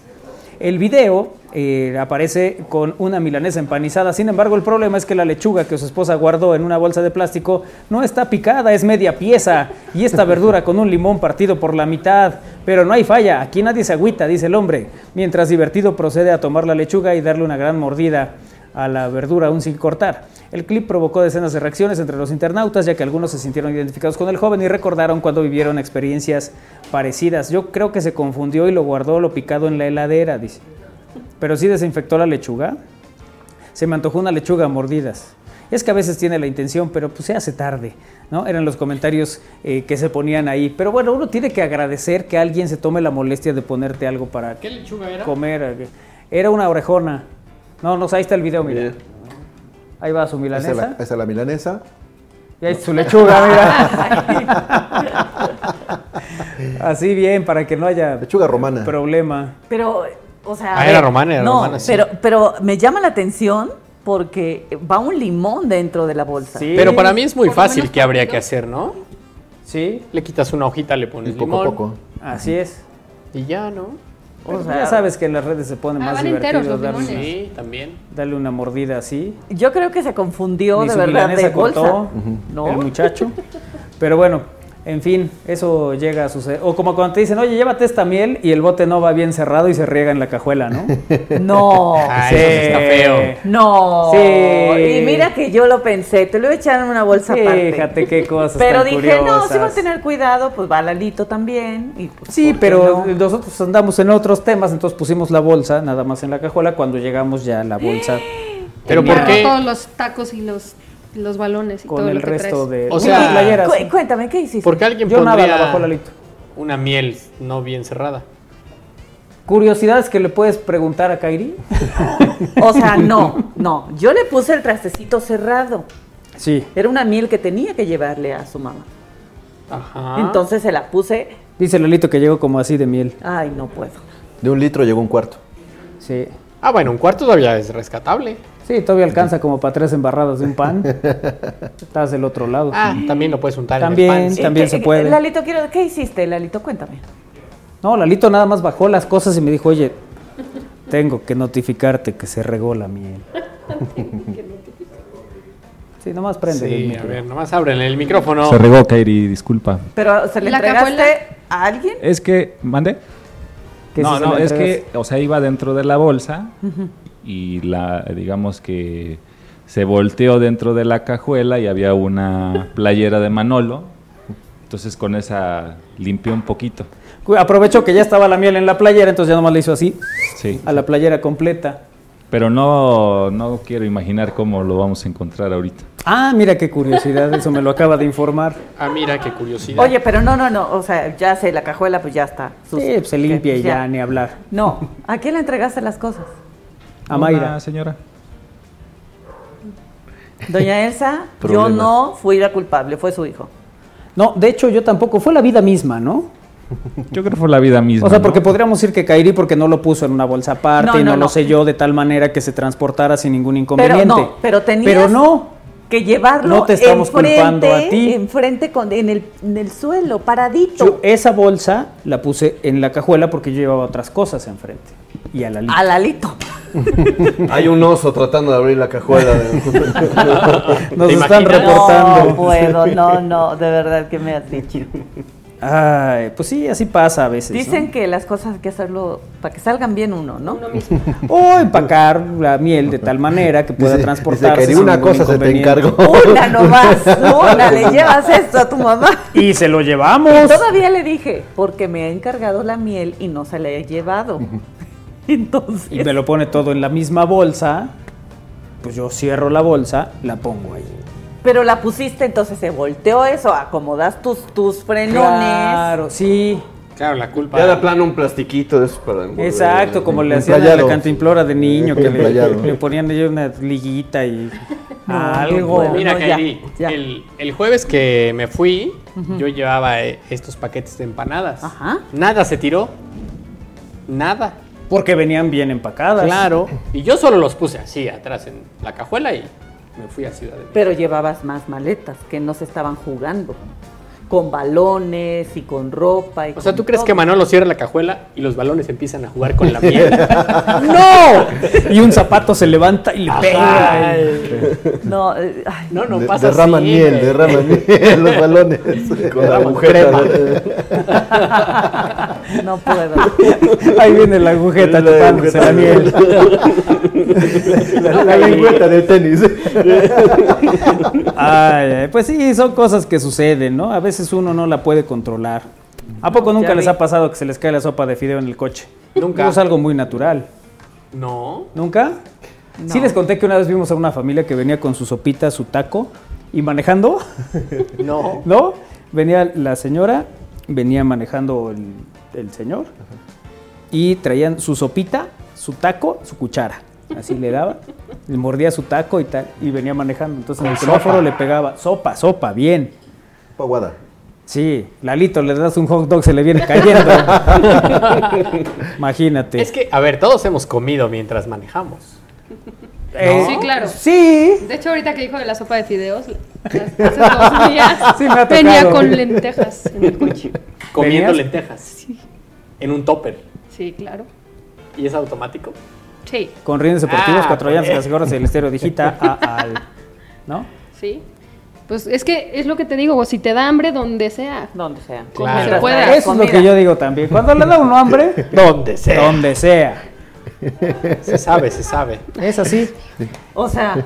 El video eh, aparece con una milanesa empanizada, sin embargo el problema es que la lechuga que su esposa guardó en una bolsa de plástico no está picada, es media pieza, y esta verdura con un limón partido por la mitad. Pero no hay falla, aquí nadie se agüita, dice el hombre, mientras divertido procede a tomar la lechuga y darle una gran mordida a la verdura aún sin cortar. El clip provocó decenas de reacciones entre los internautas, ya que algunos se sintieron identificados con el joven y recordaron cuando vivieron experiencias parecidas. Yo creo que se confundió y lo guardó lo picado en la heladera, dice. Pero sí desinfectó la lechuga. Se me antojó una lechuga a mordidas. Es que a veces tiene la intención, pero pues se hace tarde, ¿no? Eran los comentarios eh, que se ponían ahí. Pero bueno, uno tiene que agradecer que alguien se tome la molestia de ponerte algo para ¿Qué lechuga era? comer. Era una orejona. No, no, ahí está el video, mira. Ahí va su milanesa. Esa es la, milanesa. Y ahí su lechuga, (laughs) mira. Así bien, para que no haya lechuga romana. problema. Pero, o sea. Ah, era romana, era no, romana, sí. Pero, pero me llama la atención porque va un limón dentro de la bolsa. Sí. Pero para mí es muy fácil que habría que hacer, ¿no? Sí. Le quitas una hojita, le pones poco limón. a poco. Así es. Y ya, ¿no? O sea, ya sabes que en las redes se pone Ah, más van divertido enteros los darle, limones. Sí, también. darle una mordida así. Yo creo que se confundió Ni de su verdad de bolsa. cortó ¿No? el muchacho. Pero bueno, en fin, eso llega a suceder. O como cuando te dicen, oye, llévate esta miel y el bote no va bien cerrado y se riega en la cajuela, ¿no? (laughs) No. Ah, eso está feo. No. Sí. Y mira que yo lo pensé, te lo voy a echar en una bolsa aparte. Fíjate qué cosas Pero tan dije, no, sí va a tener cuidado, pues va Lalito también. y, pues, Sí, ¿por qué pero no? nosotros andamos en otros temas, entonces pusimos la bolsa nada más en la cajuela. Cuando llegamos ya la bolsa (gasps) Pero ¿por qué? todos los tacos y los, los balones y con todo el lo que resto traes. de O sea, playeras. Cu- cuéntame, ¿qué hiciste? ¿Por qué alguien Yo nada pondría la bajó Lalito. una miel no bien cerrada? Curiosidades que le puedes preguntar a Kairi. (laughs) O sea, no, (laughs) no. Yo le puse el trastecito cerrado. Sí. Era una miel que tenía que llevarle a su mamá. Ajá. Entonces se la puse. Dice Lalito que llegó como así de miel. Ay, no puedo. De un litro llegó un cuarto. Sí. Ah, bueno, un cuarto todavía es rescatable. Sí, todavía alcanza como para tres embarradas de un pan. (laughs) Estás del otro lado. Ah, también lo puedes untar También. en el pan. También se puede. Lalito, quiero, ¿qué hiciste, Lalito? Cuéntame. No, Lalito nada más bajó las cosas y me dijo, oye, tengo que notificarte que se regó la miel. (laughs) Sí, nomás prende el Sí, a ver, nomás abren el micrófono. Se regó, Kairi, disculpa. Pero ¿se le ¿La entregaste a alguien? Es que, ¿mande? No, no, es que, o sea, iba dentro de la bolsa y la, digamos que se volteó dentro de la cajuela y había una playera de Manolo. Entonces con esa limpió un poquito. Aprovechó que ya estaba la miel en la playera, entonces ya nomás le hizo así Sí. a la playera completa. Pero no, no quiero imaginar cómo lo vamos a encontrar ahorita. Ah, mira qué curiosidad, eso me lo acaba de informar. Ah, mira, qué curiosidad. Oye, pero no, no, no. O sea, ya sé, la cajuela, pues ya está. Sus- Sí, pues se limpia y ya, ni hablar. No. ¿A quién le entregaste las cosas? A Mayra. Señora. Doña Elsa, yo no fui la culpable, fue su hijo. No, de hecho yo tampoco, fue la vida misma, ¿no? Yo creo que fue la vida misma. O sea, porque podríamos decir que Kairi porque no lo puso en una bolsa aparte y no, lo selló de tal manera que se transportara sin ningún inconveniente. Pero no, pero tenías pero no. que llevarlo no te estamos enfrente, culpando a ti. enfrente con, en, el, en el suelo, paradito. Yo esa bolsa la puse en la cajuela porque yo llevaba otras cosas enfrente. Y al alito. Al alito. (laughs) Hay un oso tratando de abrir la cajuela. (laughs) Nos están reportando. No puedo, no, no, de verdad que me has dicho. Ay, pues sí, así pasa a veces. Dicen ¿no? que las cosas hay que hacerlo para que salgan bien uno, ¿no? Uno mismo. (laughs) O empacar la miel de tal manera que pueda Dice- transportarse. dice que una cosa se te encargó. Una nomás, una, le llevas esto a tu mamá. Y se lo llevamos. Todavía le dije, porque me ha encargado la miel y no se la he llevado. (laughs) Entonces. Y me lo pone todo en la misma bolsa. Pues yo cierro la bolsa, la pongo ahí. Pero la pusiste, entonces se volteó eso, acomodas tus, tus frenones. Claro, sí. Claro, la culpa. Ya de plano un plastiquito de eso para. Exacto, como le hacían a la cantimplora de niño, que le, le ponían ahí una liguita y No, algo. Bueno, Mira, no, Kairi, ya. El, el jueves que me fui, yo llevaba eh, estos paquetes de empanadas. Ajá. Nada se tiró. Nada. Porque venían bien empacadas. Claro. Y yo solo los puse así, atrás en la cajuela y me fui a Ciudad de México. Pero llevabas más maletas que no se estaban jugando. Con balones y con ropa. Y O sea, ¿tú crees todo. que Manolo cierra la cajuela y los balones empiezan a jugar con la miel? (laughs) (laughs) ¡No! Y un zapato se levanta y le pega. (laughs) No, eh, ay, No, no De- pasa derraman así, miel, güey. derraman miel, los balones. Con la agujeta. no puedo. Ahí viene la agujeta La chupándose la miel. La, la lengüeta del tenis. Ay, ay, pues sí, son cosas que suceden, ¿no? A veces uno no la puede controlar. ¿A poco nunca ya les vi. ha pasado que se les cae la sopa de fideo en el coche? Nunca. Eso es algo muy natural. No. ¿Nunca? Sí les conté que una vez vimos a una familia que venía con su sopita, su taco y manejando. No. (laughs) ¿No? Venía la señora, venía manejando el, el señor y traían su sopita, su taco, su cuchara. Así le daba, le mordía su taco y tal, y venía manejando. Entonces en el semáforo le pegaba sopa, sopa, bien. Paguada. Sí, Lalito, le das un hot dog, se le viene cayendo. (laughs) Imagínate. Es que, a ver, todos hemos comido mientras manejamos. Eh, Sí, claro. Sí. De hecho, ahorita que dijo de la sopa de fideos, hace dos días (laughs) Sí, me ha venía tocado. con lentejas en el coche. Comiendo ¿Venías? lentejas. En un topper. Sí, claro. ¿Y es automático? Sí, Con rines deportivos, Ah, cuatro llantas, casegoras, el estéreo digita (laughs) a, al. ¿No? sí. Pues es que es lo que te digo, si te da hambre donde sea. Donde sea. Como Claro. se pueda. Eso es lo que yo digo también. Cuando le da uno hambre, (laughs) Donde sea. donde sea. Se sabe, se sabe. Es así. O sea,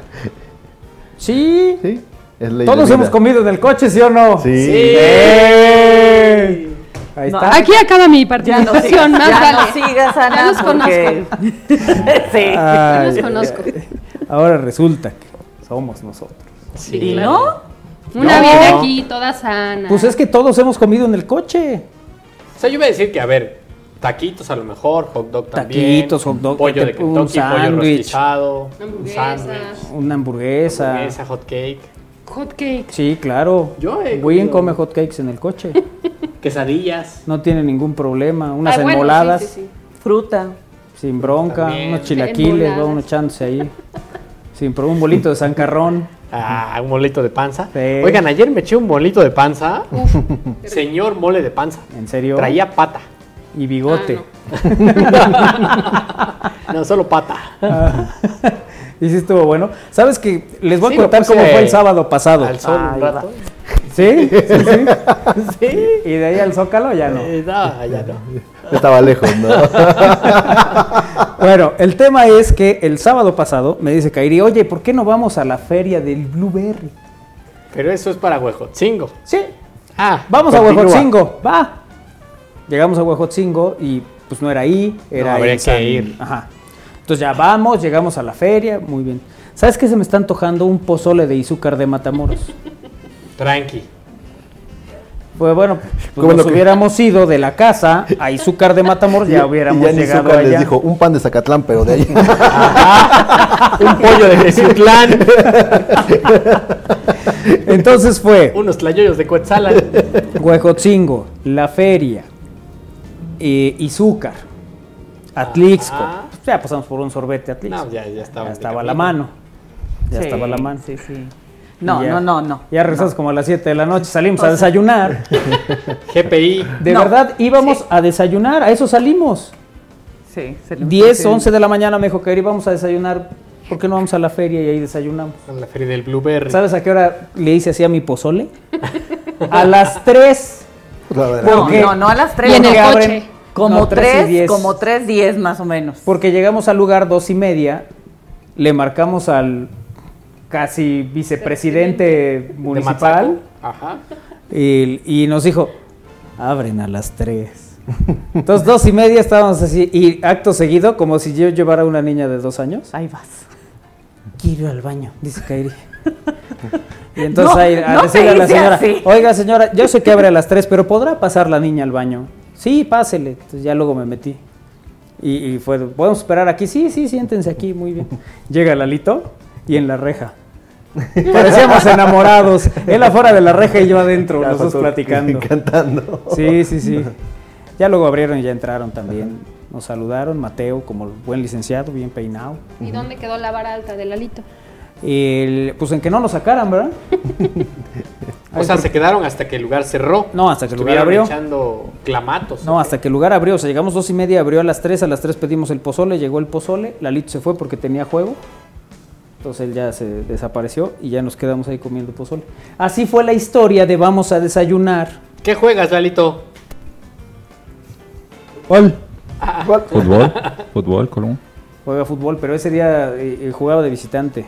Sí. Sí. Es ley Todos de hemos comido en el coche, ¿sí o no? Sí. ¡Eh! Ahí No, está. Aquí acaba mi ya no participación, sigas, más ya vale. no sigas, Ana, Ya los porque... (laughs) sí. Ay, los conozco. Ahora resulta que somos nosotros. ¿Y no? Una No. viene aquí toda sana. Pues es que todos hemos comido en el coche. O sea, yo iba a decir que, a ver, taquitos a lo mejor, hot dog también. Taquitos, hot dog, pollo de te- un Kentucky, pollo rostizado, un sándwich, Una hamburguesa. hamburguesa, hot cake, Hot cake. Sí, claro. Yo he Win comido- come hot cakes en el coche. (laughs) quesadillas. No tiene ningún problema. Unas Ah, bueno, enmoladas. sí, sí, sí. Fruta. Sin bronca, También. unos chilaquiles, Enmoladas. va uno echándose ahí. Sin pro- un bolito de sancarrón. Ah, un molito de panza. Sí. Oigan, ayer me eché un molito de panza. Señor mole de panza. ¿En serio? Traía pata. Y bigote. (laughs) No, solo pata. Y sí estuvo bueno. ¿Sabes que Les voy Sí, a contar cómo fue el sábado pasado. Al sol Ay, un rato. ¿Sí? Sí, (laughs) sí. Sí. Y de ahí al Zócalo ya no. Eh, no, ya no. Estaba lejos, ¿no? (laughs) Bueno, el tema es que el sábado pasado me dice Kairi, oye, ¿por qué no vamos a la feria del Blueberry? Pero eso es para Huejotzingo. Sí. Ah, Vamos a continúa. Huejotzingo, va. Llegamos a Huejotzingo y pues no era ahí, era No, habría que San- ir. Ajá. Entonces ya vamos, llegamos a la feria, muy bien. ¿Sabes qué se me está antojando? Un pozole de izúcar de Matamoros. Tranqui. Pues bueno, pues Como nos lo que- hubiéramos ido de la casa a Izúcar de Matamoros, ya hubiéramos y ya llegado allá. les dijo, un pan de Zacatlán, pero de ahí. (laughs) Un pollo de Jeciutlán. (laughs) Entonces fue Unos tlayoyos de Coetzalan. Huejotzingo, la feria, eh, Izúcar, Atlixco. Ya pasamos por un sorbete Atlixco. No, ya, ya estaba. Ya estaba a la mano. Ya Sí, estaba a la mano. Sí, sí. No, ya- no, no, no. Ya regresamos como a las 7 de la noche, salimos O a sea- desayunar. (laughs) GPI. De No. verdad, íbamos a desayunar, a eso salimos. Sí, le- 10, sí. 11 de la mañana me dijo que íbamos a desayunar. ¿Por qué no vamos a la feria y ahí desayunamos? En la feria del Blueberry. ¿Sabes a qué hora le hice así a mi pozole? a las 3. No, no, no a las 3. Y en el abren coche. Como No, tres y 3, diez. como 3, 10 más o menos. Porque llegamos al lugar dos y media, le marcamos al casi vicepresidente municipal Ajá. y, y nos dijo, abren a las 3. Entonces dos y media estábamos así y acto seguido, como si yo llevara una niña de dos años. Ahí vas. Quiero ir al baño, dice Kairi. (laughs) Y entonces No, ahí a no decirle a la señora, así. oiga señora, yo sé que abre a las 3, pero ¿podrá pasar la niña al baño? Sí, pásele. Entonces ya luego me metí. Y, y fue, ¿podemos esperar aquí? Sí, sí, siéntense aquí, muy bien. (laughs) Llega Lalito y en la reja. (laughs) Parecíamos enamorados. Él afuera de la reja y yo adentro, los dos platicando. (laughs) Cantando. Sí, sí, sí. Ya luego abrieron y ya entraron también. Nos saludaron, Mateo como buen licenciado, bien peinado. ¿Y dónde quedó la vara alta del alito? El- pues en que no lo sacaran, ¿verdad? O sea, se quedaron hasta que el lugar cerró. No, hasta que el lugar abrió. echando clamatos. No, hasta que el lugar abrió. O sea, llegamos dos y media, abrió a las tres. A las tres pedimos el pozole, llegó el pozole. Lalito se fue porque tenía juego. Entonces él ya se desapareció y ya nos quedamos ahí comiendo pozole. Así fue la historia de vamos a desayunar. ¿Qué juegas, Lalito? ¿Cuál? Fútbol, fútbol, Colón. Juega fútbol, pero ese día eh, eh, jugaba de visitante.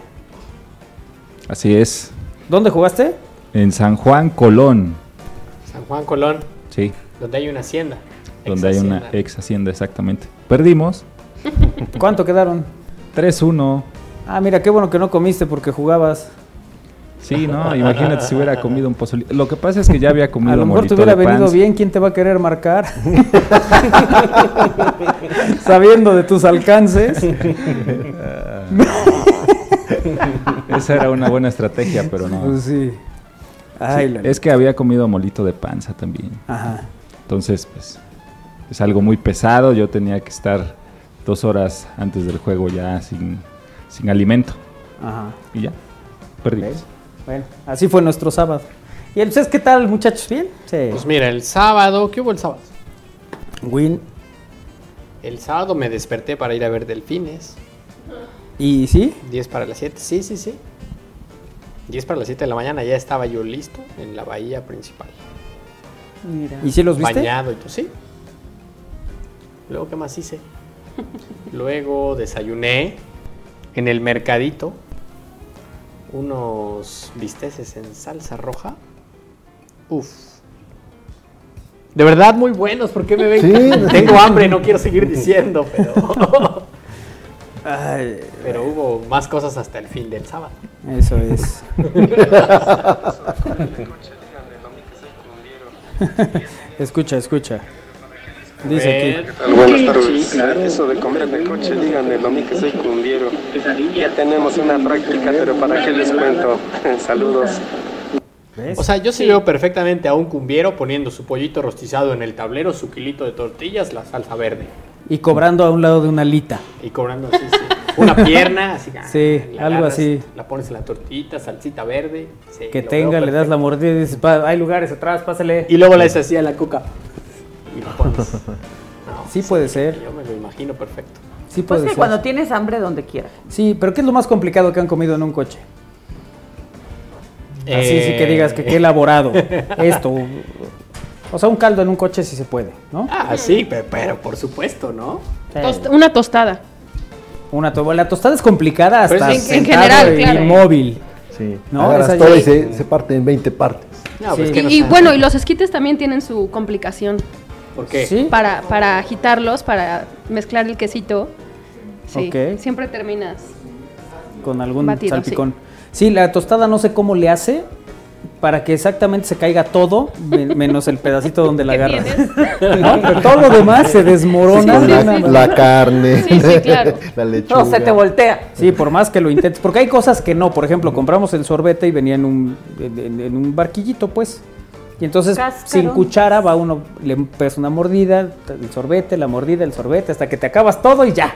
Así es. ¿Dónde jugaste? En San Juan, Colón. San Juan Colón, Sí, donde hay una hacienda. donde hay una Ex-hacienda. ex hacienda, exactamente. Perdimos. (laughs) ¿Cuánto quedaron? 3-1. Ah, mira, qué bueno que no comiste porque jugabas. Sí, no, imagínate si hubiera comido un pozole. Lo que pasa es que ya había comido A lo mejor te hubiera venido bien. ¿Quién te va a querer marcar? (laughs) Sabiendo de tus alcances. (laughs) Esa era una buena estrategia, pero no. Pues sí. Ay, Sí, la- es que había comido molito de panza también. Ajá. Entonces, pues, es algo muy pesado. Yo tenía que estar dos horas antes del juego ya sin, sin alimento. Ajá. Y ya, perdimos. Bueno, así fue nuestro sábado. ¿Y entonces qué tal, muchachos? ¿Bien? Sí. Pues mira, el sábado, ¿qué hubo el sábado? Win. El sábado me desperté para ir a ver delfines. ¿Y sí? 10 para las 7, sí, sí, sí. 10 para las 7 de la mañana ya estaba yo listo en la bahía principal. Mira. ¿Y si los viste? Bañado y todo, sí. Luego, ¿qué más hice? (laughs) Luego desayuné en el mercadito unos bisteces en salsa roja. Uf. De verdad muy buenos, ¿por qué me ven? Sí. (laughs) Tengo hambre, no quiero seguir diciendo, pero... (laughs) Ay, pero hubo más cosas hasta el fin del sábado. Eso es. (laughs) escucha, escucha. Dice aquí. Buenas tardes. Eso de comer en el coche, díganme, lo mío que soy cumbiero. Ya tenemos una práctica, pero ¿para qué les cuento? (laughs) Saludos. O sea, yo sí veo perfectamente a un cumbiero poniendo su pollito rostizado en el tablero, su kilito de tortillas, la salsa verde. Y cobrando a un lado de una alita. Y cobrando así, sí. Una pierna, así. (laughs) ah, Sí, la algo agarras, así. La pones en la tortita, salsita verde. sí, Que tenga, le das la mordida y dices, "Pa- hay lugares atrás, pásale. Y luego le haces así a la cuca. Y lo pones. (laughs) No, Sí puede ser. Yo me lo imagino perfecto. Sí Pues puede sí, ser. cuando tienes hambre, donde quiera. Sí, pero ¿qué es lo más complicado que han comido en un coche? Así sí que Eh. digas que qué elaborado. (laughs) Esto. O sea, un caldo en un coche sí se puede, ¿no? Ah, sí, pe- pero, por supuesto, ¿no? Tost- una tostada. Una to- la tostada es complicada hasta Pues en- general, claro. inmóvil. Sí. ¿No? Agarras Esa todo y se, se parte en 20 partes. No, pues Sí. que no Y, bueno, y los esquites también tienen su complicación. ¿Por qué? ¿Sí? Para, para agitarlos, para mezclar el quesito. Sí, siempre terminas. Con algún Batido, salpicón. Sí. la tostada no sé cómo le hace para que exactamente se caiga todo, men- menos el pedacito (laughs) donde la ¿Qué agarras. (laughs) ¿No? Pero todo lo demás se desmorona. Con de la, carne, Sí, sí, claro. (laughs) la lechuga. No, se te voltea. Sí, por más que lo intentes. Porque hay cosas que no. Por ejemplo, compramos el sorbete y venía en un, en, en- en un barquillito, pues. Y entonces sin cuchara va uno, le pesa una mordida, el sorbete, la mordida, el sorbete, hasta que te acabas todo y ya.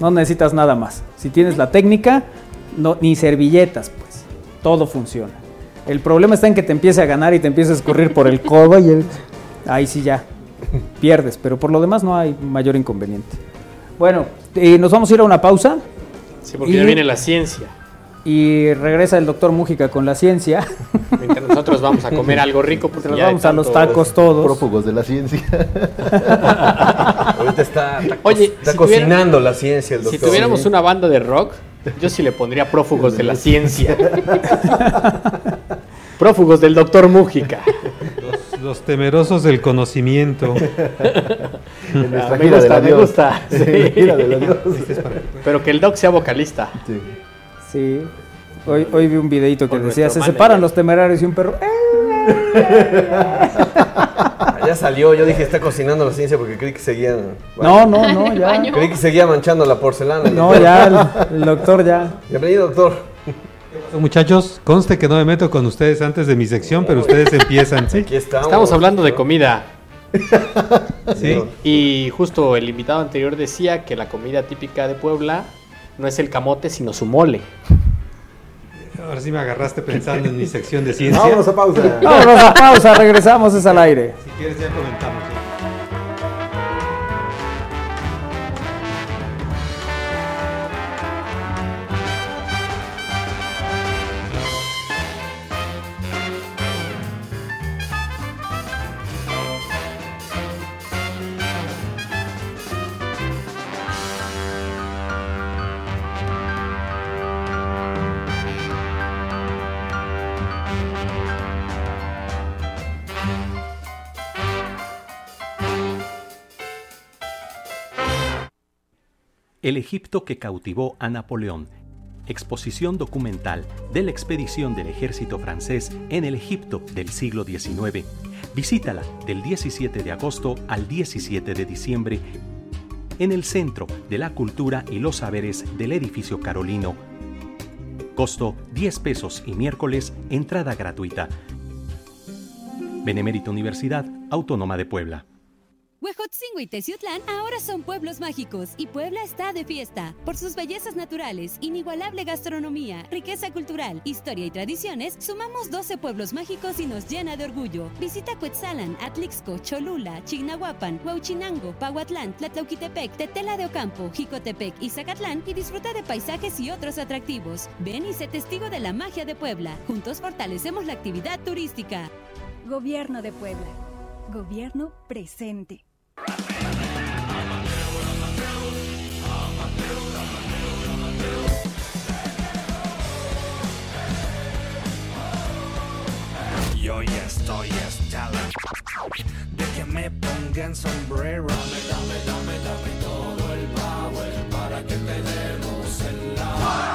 No necesitas nada más. Si tienes la técnica, no, ni servilletas, pues. Todo funciona. El problema está en que te empiece a ganar y te empiece a escurrir por el codo y ahí sí ya pierdes, pero por lo demás no hay mayor inconveniente. Bueno, eh, nos vamos a ir a una pausa. Sí, porque ya viene la ciencia. Y regresa el doctor Mújica con la ciencia. Mientras nosotros vamos a comer algo rico, porque nos vamos a los tacos todos. Prófugos de la ciencia. (laughs) Ahorita está, Oye, está cocinando la ciencia el doctor. Si tuviéramos una banda de rock, yo sí le pondría prófugos de la ciencia. (laughs) prófugos del doctor Mújica. Los, temerosos del conocimiento. (laughs) Ah, me gusta, me gusta. (laughs) Pero que el doc sea vocalista. Sí. Sí. Hoy, hoy vi un videito que decía, se separan los temerarios y un perro. ya salió, yo dije, está cocinando la ciencia porque creí que seguía... No, no, no, (laughs) ya. Creí que seguía manchando la porcelana. No, ya, el, doctor ya. Bienvenido, doctor. Muchachos, conste que no me meto con ustedes antes de mi sección, pero ustedes empiezan. ¿sí? Aquí estamos. Estamos hablando de comida. ¿Sí? Y justo el invitado anterior decía que la comida típica de Puebla no es el camote, sino su mole. Ahora sí me agarraste pensando en mi sección de ciencia. Vámonos a pausa. Vámonos a pausa, regresamos, es al aire. Si quieres ya comentamos. El Egipto que cautivó a Napoleón. Exposición documental de la expedición del ejército francés en el Egipto del siglo XIX. Visítala del 17 de agosto al 17 de diciembre en el Centro de la Cultura y los Saberes del Edificio Carolino. Costo 10 pesos y miércoles entrada gratuita. Benemérita Universidad Autónoma de Puebla. Huejotzingo y Teciutlán ahora son pueblos mágicos y Puebla está de fiesta. Por sus bellezas naturales, inigualable gastronomía, riqueza cultural, historia y tradiciones, sumamos 12 pueblos mágicos y nos llena de orgullo. Visita Cuetzalan, Atlixco, Cholula, Chignahuapan, Huauchinango, Pahuatlán, Tlatlauquitepec, Tetela de Ocampo, Jicotepec y Zacatlán y disfruta de paisajes y otros atractivos. Ven y sé testigo de la magia de Puebla. Juntos fortalecemos la actividad turística. Gobierno de Puebla. Gobierno presente. Yo ya estoy hasta la de que me pongan sombrero. Dame, dame, dame, dame todo el power para que te demos el la.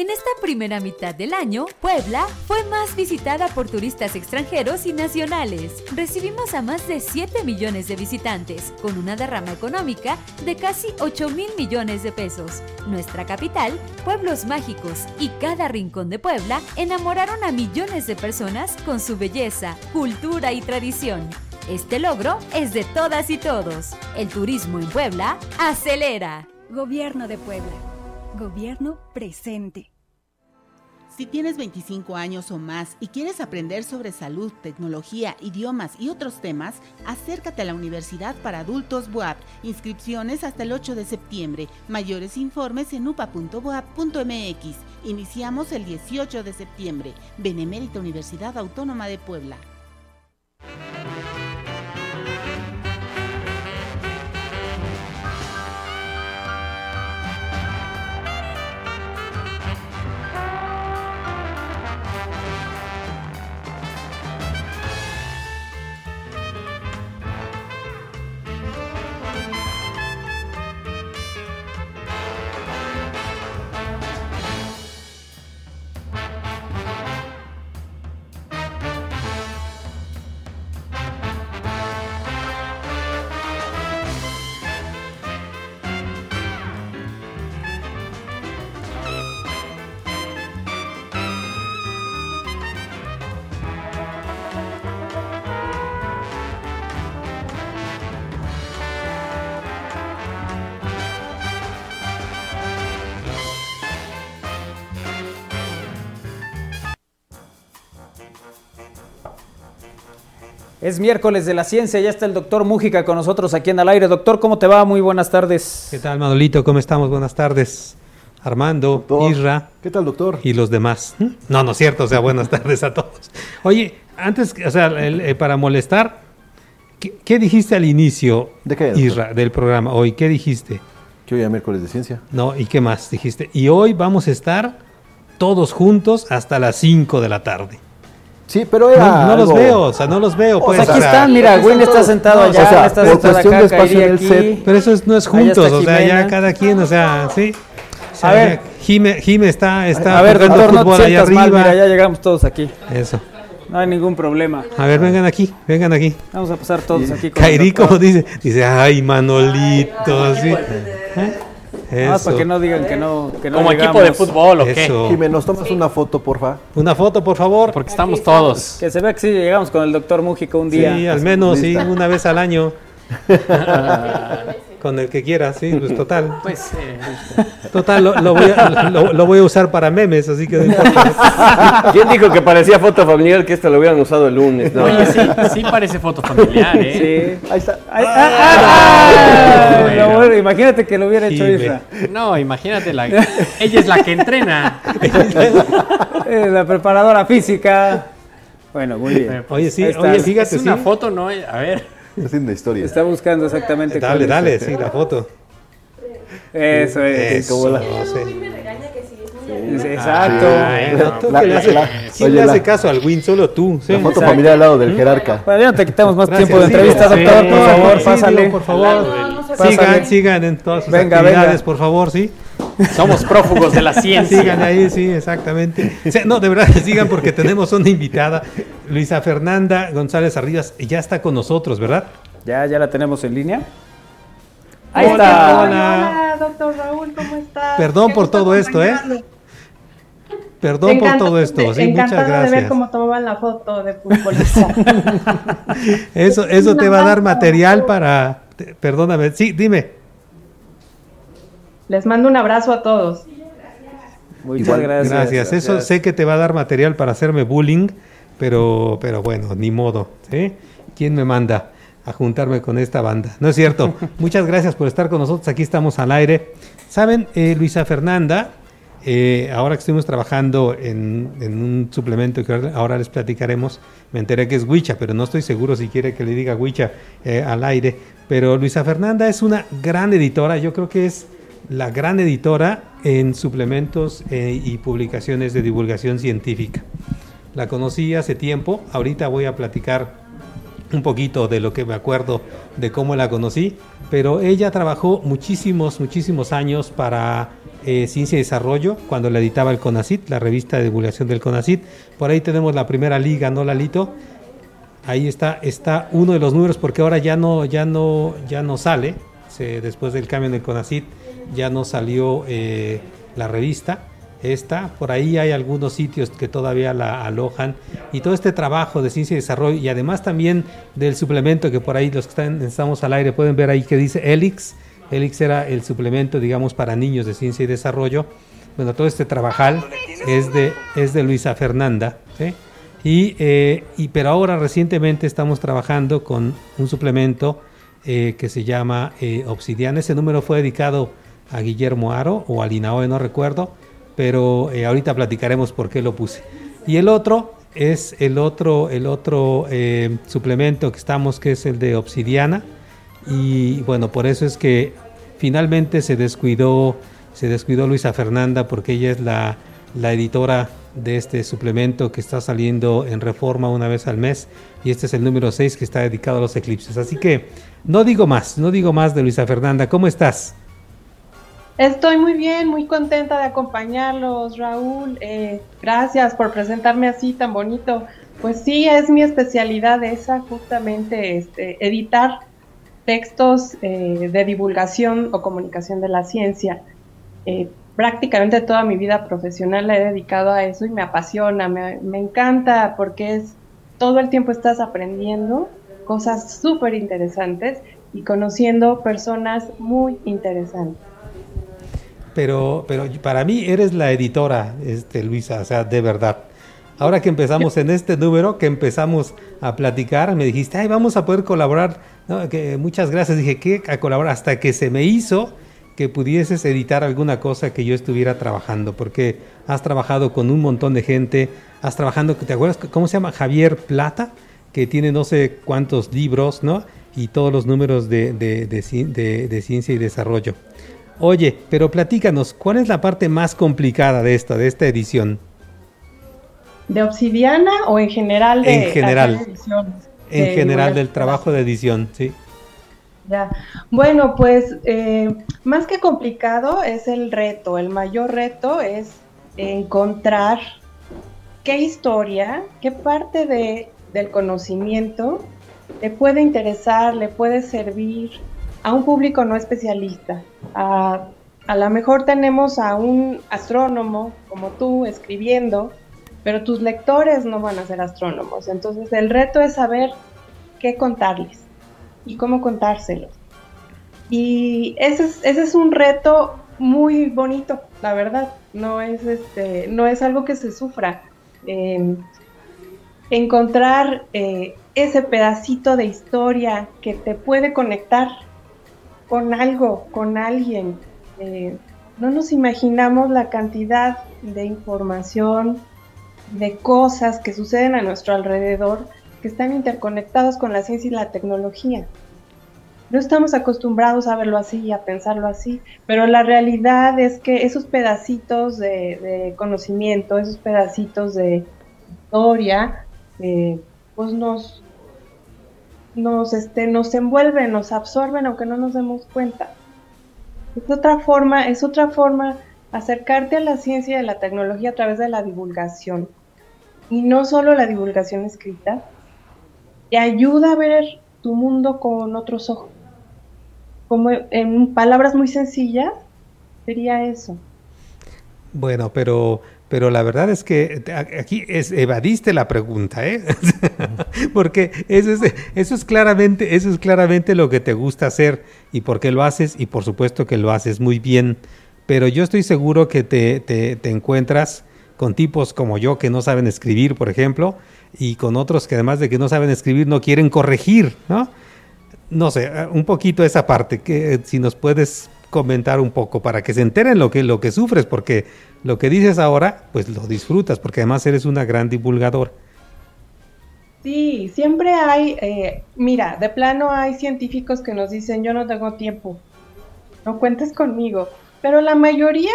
En esta primera mitad del año, Puebla fue más visitada por turistas extranjeros y nacionales. Recibimos a más de 7 millones de visitantes, con una derrama económica de casi 8 mil millones de pesos. Nuestra capital, pueblos mágicos y cada rincón de Puebla enamoraron a millones de personas con su belleza, cultura y tradición. Este logro es de todas y todos. El turismo en Puebla acelera. Gobierno de Puebla. Gobierno presente. Si tienes 25 años o más y quieres aprender sobre salud, tecnología, idiomas y otros temas, acércate a la Universidad para Adultos BUAP. Inscripciones hasta el 8 de septiembre. Mayores informes en upa.boap.mx. Iniciamos el 18 de septiembre. Benemérita Universidad Autónoma de Puebla. Es miércoles de la ciencia, ya está el doctor Mújica con nosotros aquí en el aire. Doctor, ¿cómo te va? Muy buenas tardes. ¿Qué tal, Manolito? ¿Cómo estamos? Buenas tardes. Armando, Isra. ¿Qué tal, doctor? Y los demás. No, no es cierto, o sea, buenas tardes a todos. Oye, antes, o sea, eh, para molestar, ¿qué, dijiste al inicio, ¿De qué, Isra, del programa hoy? ¿Qué dijiste? Que hoy es miércoles de ciencia. No, ¿y qué más dijiste? Y hoy vamos a estar todos juntos hasta las 5 de la tarde. Sí, pero era. No, no los veo, o sea, no los veo. Pues, aquí están, mira, Win está sentado allá, o sea, está por sentado cuestión acá, de espacio en el aquí. set. Pero eso es- no es juntos, o sea, ya cada quien, o sea, sí. O sea, A ver. Jime, Jime está, está a ver, jugando doctor, no fútbol te allá sientas mal, arriba. mira, ya llegamos todos aquí. Eso. No hay ningún problema. A ver, vengan aquí, vengan aquí. Vamos a pasar todos aquí con Kairi, como dice, dice, ay, Manolito, así. ¿Eh? Nada más Eso. para que no digan que no que no Como equipo de fútbol o qué. Eso. Jimé, ¿nos tomas una foto, porfa? Una foto, por favor. Porque estamos todos. Que se vea que sí llegamos con el doctor Mújica un día. Sí, al menos, sí, una vez al año. (laughs) Con el que quieras, sí, pues (laughs) total. Pues, eh, Total, lo, lo voy a, lo- lo voy a usar para memes, así que. (laughs) ¿Quién dijo que parecía foto familiar que esto lo hubieran usado el lunes? No. Oye, sí, sí parece foto familiar, ¿eh? Sí. Ahí está. Ahí- ah, ah, ah, bueno. imagínate que lo hubiera hecho Isra. No, imagínate, la, ella es la que entrena. (laughs) Eh, la preparadora física. Bueno, muy bien. Oye, sí, oye, fíjate, es una sí. foto, ¿no? A ver. Haciendo historia. Está buscando exactamente Dale, es. dale, sí, la foto. Eso es. Eso, como la- sí. Sí, Exacto. Ay, no. tú La- que le haces- la- ¿Quién oye, le hace caso al Win? Solo tú. sí. La foto Exacto. familiar al lado del jerarca. Bueno, ya no te quitamos más Gracias, tiempo de sí, entrevista, sí, doctor. no, por favor, sí, pásale. digo, por favor. Sigan, sigan en todas sus Venga, actividades, venga. por favor, sí. Somos prófugos de la (laughs) ciencia. Sigan ahí, sí, exactamente. O sea, no, de verdad, (laughs) sigan porque tenemos una invitada, Luisa Fernanda González Arribas, y ya está con nosotros, ¿verdad? Ya, ya la tenemos en línea. Ahí Hola, está. hola. doctor Raúl, ¿cómo estás? Perdón por todo esto, ¿eh? Perdón por todo esto, sí, muchas encantada de ver gracias. cómo tomaban la foto de futbolista. (laughs) Eso, eso te va a dar material para... Perdóname, sí, dime. Les mando un abrazo a todos. Muchas Igual, gracias. Gracias. Eso sé que te va a dar material para hacerme bullying, pero, pero bueno, ni modo. ¿sí? ¿Quién me manda a juntarme con esta banda? No es cierto. (laughs) Muchas gracias por estar con nosotros. Aquí estamos al aire. Saben, eh, Luisa Fernanda, eh, ahora que estuvimos trabajando en, en un suplemento que ahora- ahora les platicaremos, me enteré que es Huicha, pero no estoy seguro si quiere que le diga Huicha eh, al aire. Pero Luisa Fernanda es una gran editora, yo creo que es la gran editora en suplementos eh, y publicaciones de divulgación científica. La conocí hace tiempo, ahorita voy a platicar un poquito de lo que me acuerdo de cómo la conocí, pero ella trabajó muchísimos, muchísimos años para eh, Ciencia y Desarrollo, cuando la editaba el CONACIT, la revista de divulgación del CONACIT. Por ahí tenemos la primera liga, ¿no, Lalito? Ahí está, está uno de los números, porque ahora ya no, ya no, ya no sale, después del cambio en el CONACIT, ya no salió eh, la revista. Esta, por ahí hay algunos sitios que todavía la alojan y todo este trabajo de ciencia y desarrollo y además también del suplemento que por ahí los que están, estamos al aire pueden ver ahí que dice Elix. Elix era el suplemento, digamos, para niños de ciencia y desarrollo. Bueno, todo este trabajal es de, es de Luisa Fernanda. eh, y, pero ahora recientemente estamos trabajando con un suplemento eh, que se llama eh, Obsidiana. Ese número fue dedicado a Guillermo Aro o a Linaoe, no recuerdo, pero eh, ahorita platicaremos por qué lo puse. Y el otro es el otro, el otro eh, suplemento que estamos, que es el de Obsidiana. Y bueno, por eso es que finalmente se descuidó, se descuidó Luisa Fernanda porque ella es la, la editora de este suplemento que está saliendo en reforma una vez al mes y este es el número 6 que está dedicado a los eclipses. Así que no digo más, no digo más de Luisa Fernanda. ¿Cómo estás? Estoy muy bien, muy contenta de acompañarlos, Raúl. Eh, gracias por presentarme así tan bonito. Pues sí, es mi especialidad esa, justamente este, editar textos eh, de divulgación o comunicación de la ciencia. Eh, prácticamente toda mi vida profesional la he dedicado a eso y me apasiona, me, encanta porque es todo el tiempo estás aprendiendo cosas súper interesantes y conociendo personas muy interesantes. Pero, pero para mí eres la editora, este, Luisa, o sea, de verdad. ahora que empezamos en este número, que empezamos a platicar, me dijiste, ay, vamos a poder colaborar. que, muchas gracias. Dije, ¿qué? A colaborar hasta que se me hizo que pudieses editar alguna cosa que yo estuviera trabajando, porque has trabajado con un montón de gente, has trabajado, ¿te acuerdas cómo se llama? Javier Plata, que tiene no sé cuántos libros, ¿no? Y todos los números de, de ciencia y desarrollo. Oye, pero platícanos, ¿cuál es la parte más complicada de esta, de esta edición? ¿De Obsidiana o en general de En general. en general del trabajo de edición, sí. Ya. Bueno, pues eh, más que complicado es el reto. El mayor reto es encontrar qué historia, qué parte de, del conocimiento le puede interesar, le puede servir a un público no especialista. A, a lo mejor tenemos a un astrónomo como tú escribiendo, pero tus lectores no van a ser astrónomos. Entonces el reto es saber qué contarles y cómo contárselos. Y ese es, ese es un reto muy bonito, la verdad. No es, este, no es algo que se sufra. Em, encontrar eh, ese pedacito de historia que te puede conectar con algo, con alguien. Eh, no nos imaginamos la cantidad de información, de cosas que suceden a nuestro alrededor que están interconectados con la ciencia y la tecnología. No estamos acostumbrados a verlo así y a pensarlo así, pero la realidad es que esos pedacitos de, conocimiento, esos pedacitos de historia, eh, pues nos, nos, este, nos envuelven, nos absorben aunque no nos demos cuenta. Es otra forma, es otra forma acercarte a la ciencia y a la tecnología a través de la divulgación. Y no solo la divulgación escrita, te ayuda a ver tu mundo con otros ojos. Como en palabras muy sencillas, sería eso. Bueno, pero pero la verdad es que aquí es, evadiste la pregunta, ¿eh? (laughs) Porque eso es, eso es claramente, eso es claramente lo que te gusta hacer y por qué lo haces, y por supuesto que lo haces muy bien. Pero yo estoy seguro que te, te, te encuentras con tipos como yo que no saben escribir, por ejemplo, y con otros que además de que no saben escribir no quieren corregir, ¿no? No sé, un poquito esa parte, que si nos puedes comentar un poco para que se enteren lo que, lo que sufres, porque lo que dices ahora, pues lo disfrutas, porque además eres una gran divulgador. Sí, siempre hay, eh, mira, de plano hay científicos que nos dicen, yo no tengo tiempo, no cuentes conmigo, pero la mayoría,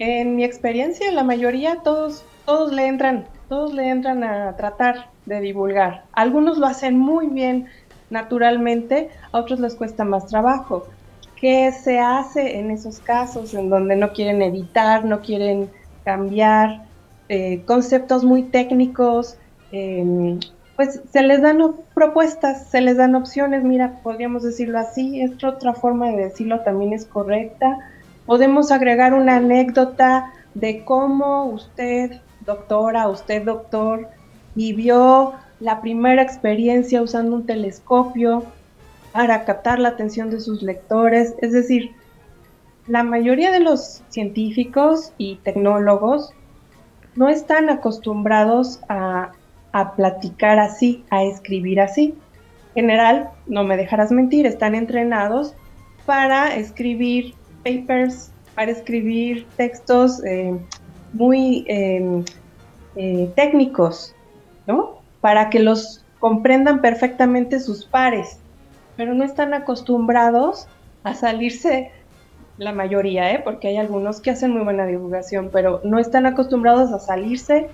en mi experiencia, la mayoría, todos, todos le entran, todos le entran a tratar de divulgar. Algunos lo hacen muy bien naturalmente, a otros les cuesta más trabajo. ¿Qué se hace en esos casos en donde no quieren editar, no quieren cambiar eh, conceptos muy técnicos? Em, pues se les dan propuestas, se les dan opciones, mira, podríamos decirlo así, esta otra forma de decirlo también es correcta. Podemos agregar una anécdota de cómo usted, doctora, usted, doctor, vivió la primera experiencia usando un telescopio, para captar la atención de sus lectores. Es decir, la mayoría de los científicos y tecnólogos no están acostumbrados a, platicar así, a escribir así. En general, no me dejarás mentir, están entrenados para escribir papers, para escribir textos eh, muy em, eh, técnicos, ¿no? Para que los comprendan perfectamente sus pares pero no están acostumbrados a salirse la mayoría, ¿eh? porque hay algunos que hacen muy buena divulgación, pero no están acostumbrados a salirse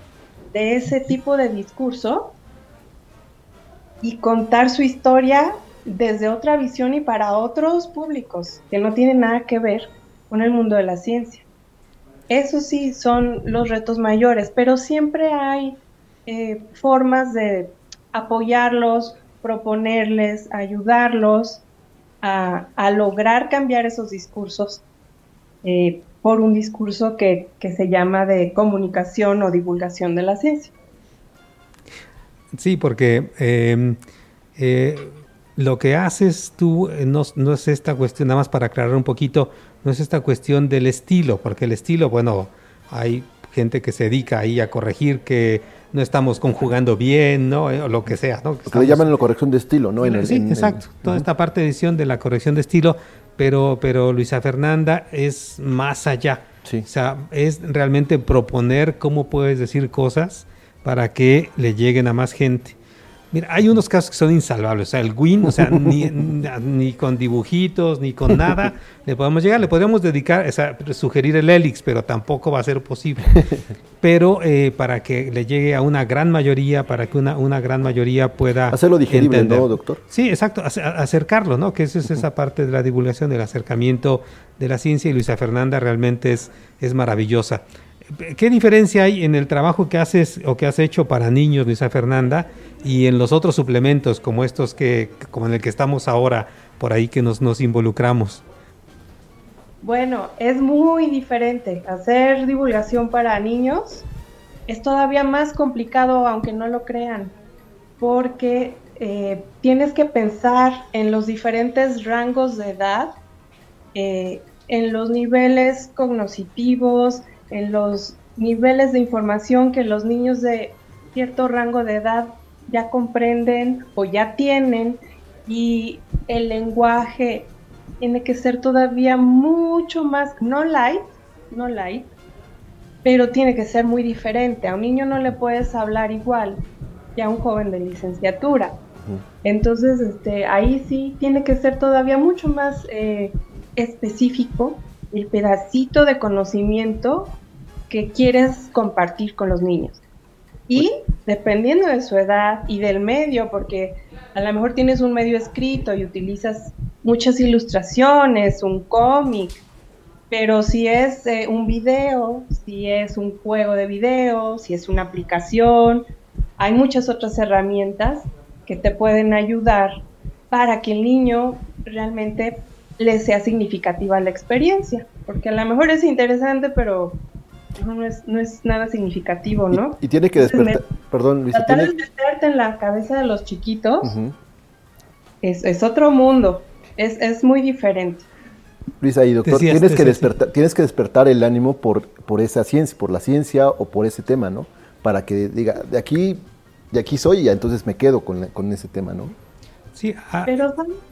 de ese tipo de discurso y contar su historia desde otra visión y para otros públicos que no tienen nada que ver con el mundo de la ciencia. Eso sí son los retos mayores, pero siempre hay eh, formas de apoyarlos, proponerles, ayudarlos a, lograr cambiar esos discursos eh, por un discurso que, se llama de comunicación o divulgación de la ciencia. Sí, porque em, eh, lo que haces tú eh, no, no, es esta cuestión, nada más para aclarar un poquito, no es esta cuestión del estilo, porque el estilo, bueno, hay gente que se dedica ahí a corregir que no estamos conjugando bien, ¿no? O lo que sea, ¿no? Que le llaman la corrección de estilo, ¿no? sí, exacto. Toda esta parte de edición de la corrección de estilo, pero, pero Luisa Fernanda es más allá. O sea, es realmente proponer cómo puedes decir cosas para que le lleguen a más gente. Mira, hay unos casos que son insalvables. O sea, el Win, o sea, ni, (laughs) ni, con dibujitos, ni con nada le podemos llegar. Le podemos dedicar, o sea, sugerir el Helix, pero tampoco va a ser posible. (laughs) Pero eh, para que le llegue a una gran mayoría, para que una, una gran mayoría pueda. Hacerlo digerible, ¿no, doctor? Sí, exacto, acercarlo, ¿no? Que esa es esa parte de la divulgación, del acercamiento de la ciencia. Y Luisa Fernanda realmente es, es maravillosa. ¿Qué diferencia hay en el trabajo que haces o que has hecho para niños, Luisa Fernanda, y en los otros suplementos como estos que, como en el que estamos ahora, por ahí que nos, involucramos? Bueno, es muy diferente. Hacer divulgación para niños es todavía más complicado, aunque no lo crean, porque eh, tienes que pensar en los diferentes rangos de edad, eh, en los niveles cognitivos, en los niveles de información que los niños de cierto rango de edad ya comprenden o ya tienen y el lenguaje tiene que ser todavía mucho más, no light, no light, pero tiene que ser muy diferente. A un niño no le puedes hablar igual que a un joven de licenciatura. Entonces, este, ahí sí tiene que ser todavía mucho más eh, específico el pedacito de conocimiento que quieres compartir con los niños. Y dependiendo de su edad y del medio, porque a lo mejor tienes un medio escrito y utilizas muchas ilustraciones, un cómic, pero si es eh, un video, si es un juego de video, si es una aplicación, hay muchas otras herramientas que te pueden ayudar para que el niño realmente le sea significativa la experiencia, porque a lo mejor es interesante, pero no, es, no es nada significativo, ¿no? Y, tiene que despertar, perdón, Luis. Tratar de meterte en la cabeza de los chiquitos es, es, otro mundo, es, es muy diferente. Luisa y doctor, tienes, que despertar, tienes que despertar el ánimo por, por esa ciencia, por la ciencia o por ese tema, ¿no? Para que diga, de aquí, de aquí soy y ya entonces me quedo con, con ese tema, ¿no? Sí, ah,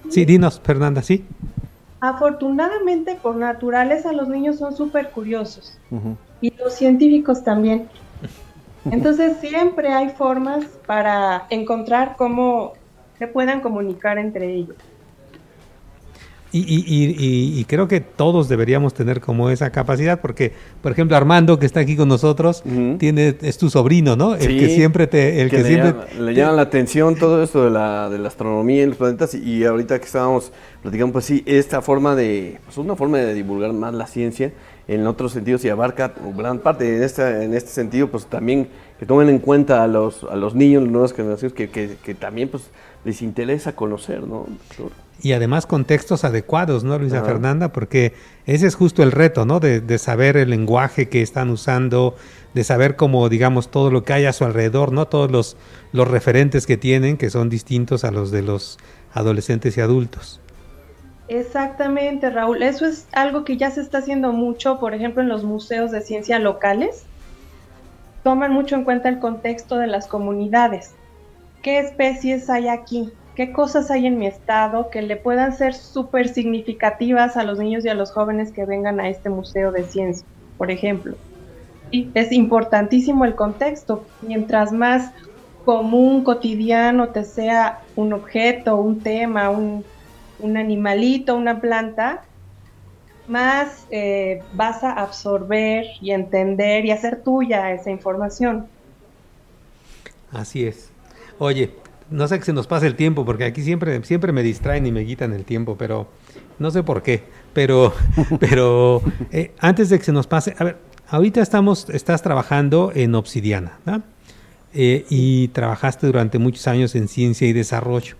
sí, dinos, Fernanda, sí. Afortunadamente, por naturaleza, los niños son súper curiosos y los científicos también. Entonces, siempre hay formas para encontrar cómo se puedan comunicar entre ellos. Y, y, y, creo que todos deberíamos tener como esa capacidad, porque, por ejemplo, Armando, que está aquí con nosotros, tiene, es tu sobrino, ¿no? El que siempre te... El que, le, siempre llama, le llama la atención todo esto de la, de la astronomía y los planetas, y ahorita que estábamos platicando, pues sí, esta forma de... Pues una forma de divulgar más la ciencia en otros sentidos y abarca gran parte. En este, en este sentido, pues también que tomen en cuenta a los, a los niños, las nuevas generaciones, que, que, que también pues les interesa conocer, ¿no? y además contextos adecuados, ¿no, Luisa Fernanda? Porque ese es justo el reto, ¿no? De, saber el lenguaje que están usando, de saber cómo, digamos, todo lo que hay a su alrededor, ¿no? Todos los, los referentes que tienen, que son distintos a los de los adolescentes y adultos. Exactamente, Raúl. Eso es algo que ya se está haciendo mucho, por ejemplo, en los museos de ciencia locales. Toman mucho en cuenta el contexto de las comunidades. ¿Qué especies hay aquí? qué cosas hay en mi estado que le puedan ser súper significativas a los niños y a los jóvenes que vengan a este museo de ciencia, por ejemplo. Y es importantísimo el contexto. Mientras más común, cotidiano te sea un objeto, un tema, un, animalito, una planta, más eh, vas a absorber y entender y hacer tuya esa información. Así es. Oye, no sé que se nos pase el tiempo, porque aquí siempre, siempre me distraen y me quitan el tiempo, pero no sé por qué. Pero, (laughs) pero eh, antes de que se nos pase, a ver, ahorita estamos, estás trabajando en Obsidiana, ¿no? Eh, y trabajaste durante muchos años en ciencia y desarrollo.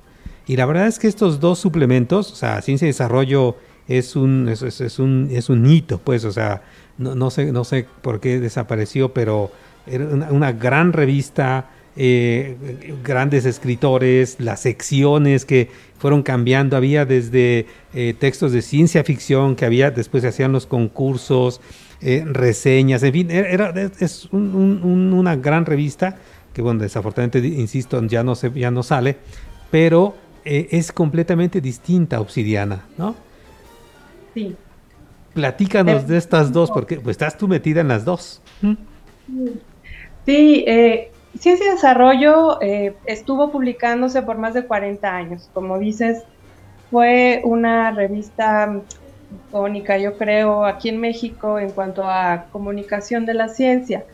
Y la verdad es que estos dos suplementos, o sea, ciencia y desarrollo es un, es, un, es un hito, pues, o sea, no, no, sé, no sé por qué desapareció, pero era una gran revista eh, grandes escritores, las secciones que fueron cambiando, había desde eh, textos de ciencia ficción que había, después se hacían los concursos, eh, reseñas, en fin, era, es una gran revista que bueno, desafortunadamente, insisto, ya no, se, ya no sale, pero eh, es completamente distinta Obsidiana, ¿no? Sí. Platícanos de estas dos, porque pues, estás tú metida en las dos. Sí, eh, Ciencia y Desarrollo eh, estuvo publicándose por más de 40 años. Como dices, fue una revista icónica, yo creo, aquí en México en cuanto a comunicación de la ciencia.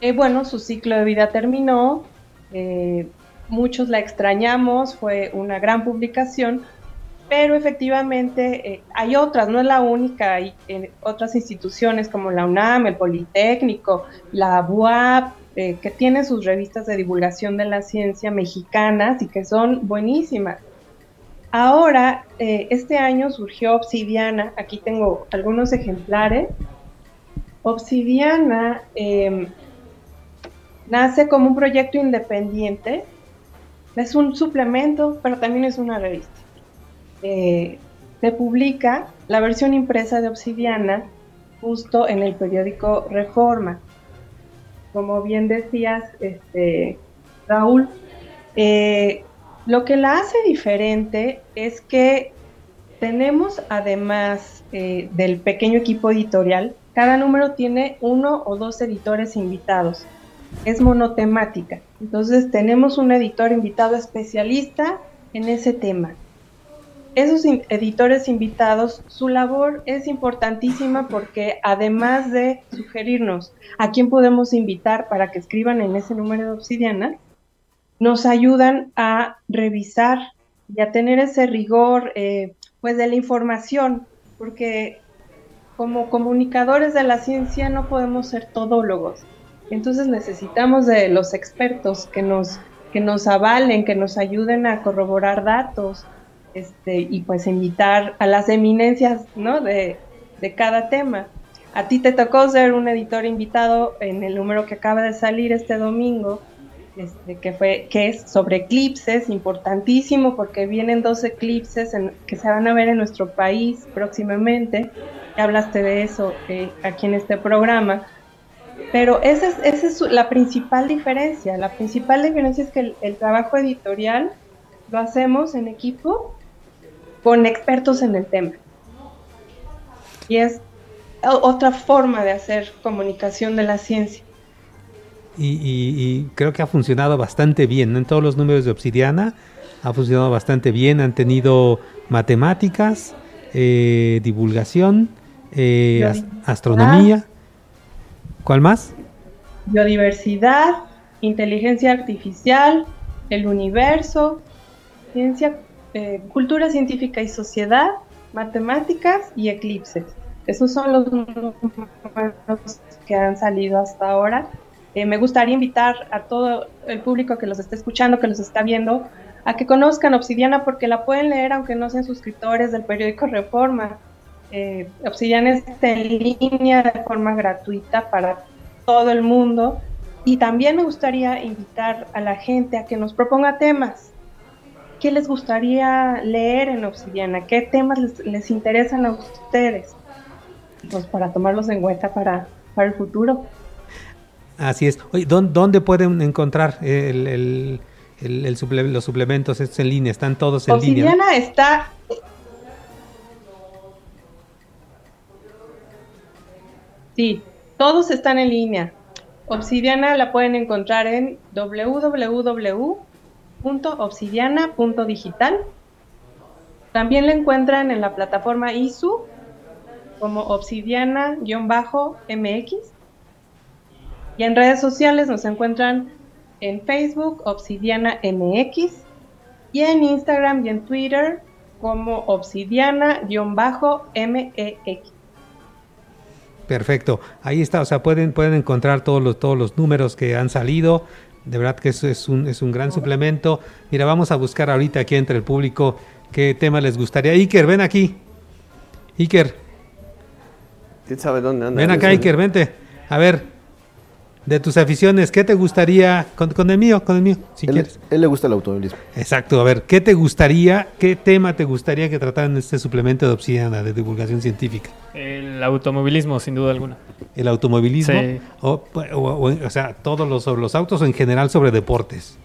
Eh, bueno, su ciclo de vida terminó, eh, muchos la extrañamos, fue una gran publicación, pero efectivamente eh, hay otras, no es la única, hay otras instituciones como la UNAM, el Politécnico, la UAP, que tienen sus revistas de divulgación de la ciencia mexicanas y que son buenísimas. Ahora, este año surgió Obsidiana, aquí tengo algunos ejemplares. Obsidiana em, nace como un proyecto independiente, es un suplemento, pero también es una revista. Eh, se publica la versión impresa de Obsidiana justo en el periódico Reforma. Como bien decías, este, Raúl, eh, lo que la hace diferente es que tenemos, además eh, del pequeño equipo editorial, cada número tiene uno o dos editores invitados es monotemática. Entonces tenemos un editor invitado especialista en ese tema. Esos editores invitados, su labor es importantísima porque además de sugerirnos a quién podemos invitar para que escriban en ese número de obsidiana, nos ayudan a revisar y a tener ese rigor eh, pues de la información, porque como comunicadores de la ciencia no podemos ser todólogos entonces necesitamos de los expertos que nos, que nos avalen, que nos ayuden a corroborar datos este, y pues invitar a las eminencias de, de cada tema. A ti te tocó ser un editor invitado en el número que acaba de salir este domingo, este, que, fue, que es sobre eclipses, importantísimo porque vienen dos eclipses que se van a ver en nuestro país próximamente. hablaste de eso eh, aquí en este programa. Pero esa es, la principal diferencia. La principal diferencia es que el, trabajo editorial lo hacemos en equipo con expertos en el tema. Y es otra forma de hacer comunicación de la ciencia. Y, creo que ha funcionado bastante bien. En todos los números de Obsidiana ha funcionado bastante bien. Han tenido matemáticas, eh, divulgación, eh, astronomía. ¿Cuál más? Biodiversidad, inteligencia artificial, el universo, ciencia, eh, cultura científica y sociedad, matemáticas y eclipses. Esos son los números que han salido hasta ahora. Eh, me gustaría invitar a todo el público que los esté escuchando, que los está viendo, a que conozcan Obsidiana porque la pueden leer aunque no sean suscriptores del periódico Reforma eh, Obsidiana está en línea de forma gratuita para todo el mundo. Y también me gustaría invitar a la gente a que nos proponga temas. ¿Qué les gustaría leer en Obsidiana? ¿Qué temas les, interesan a ustedes? Pues para tomarlos en cuenta para, para el futuro. Así es. ¿dónde, pueden encontrar el, los suplementos estos en línea? ¿Están todos en línea? Obsidiana está Sí, todos están en línea. Obsidiana la pueden encontrar en www.obsidiana.digital. También la encuentran en la plataforma ISU como obsidiana-mx. Y en redes sociales nos encuentran en Facebook Obsidiana MX y en Instagram y en Twitter como obsidiana-mex. Perfecto, ahí está, o sea, pueden, pueden encontrar todos los, todos los números que han salido, de verdad que eso es un, es un gran suplemento. Mira, vamos a buscar ahorita aquí entre el público qué tema les gustaría. Iker, ven aquí. Iker. ¿Quién sabe dónde anda? Ven acá, Iker, vente. A ver, de tus aficiones, ¿qué te gustaría, con, el mío, con el mío, si él, quieres? Él le gusta el automovilismo. Exacto, a ver, ¿qué te gustaría, qué tema te gustaría que trataran en este suplemento de Obsidiana de divulgación científica? El automovilismo, sin duda alguna. ¿El automovilismo? Sí. O, o, sea, todos los, sobre los autos o en general sobre deportes.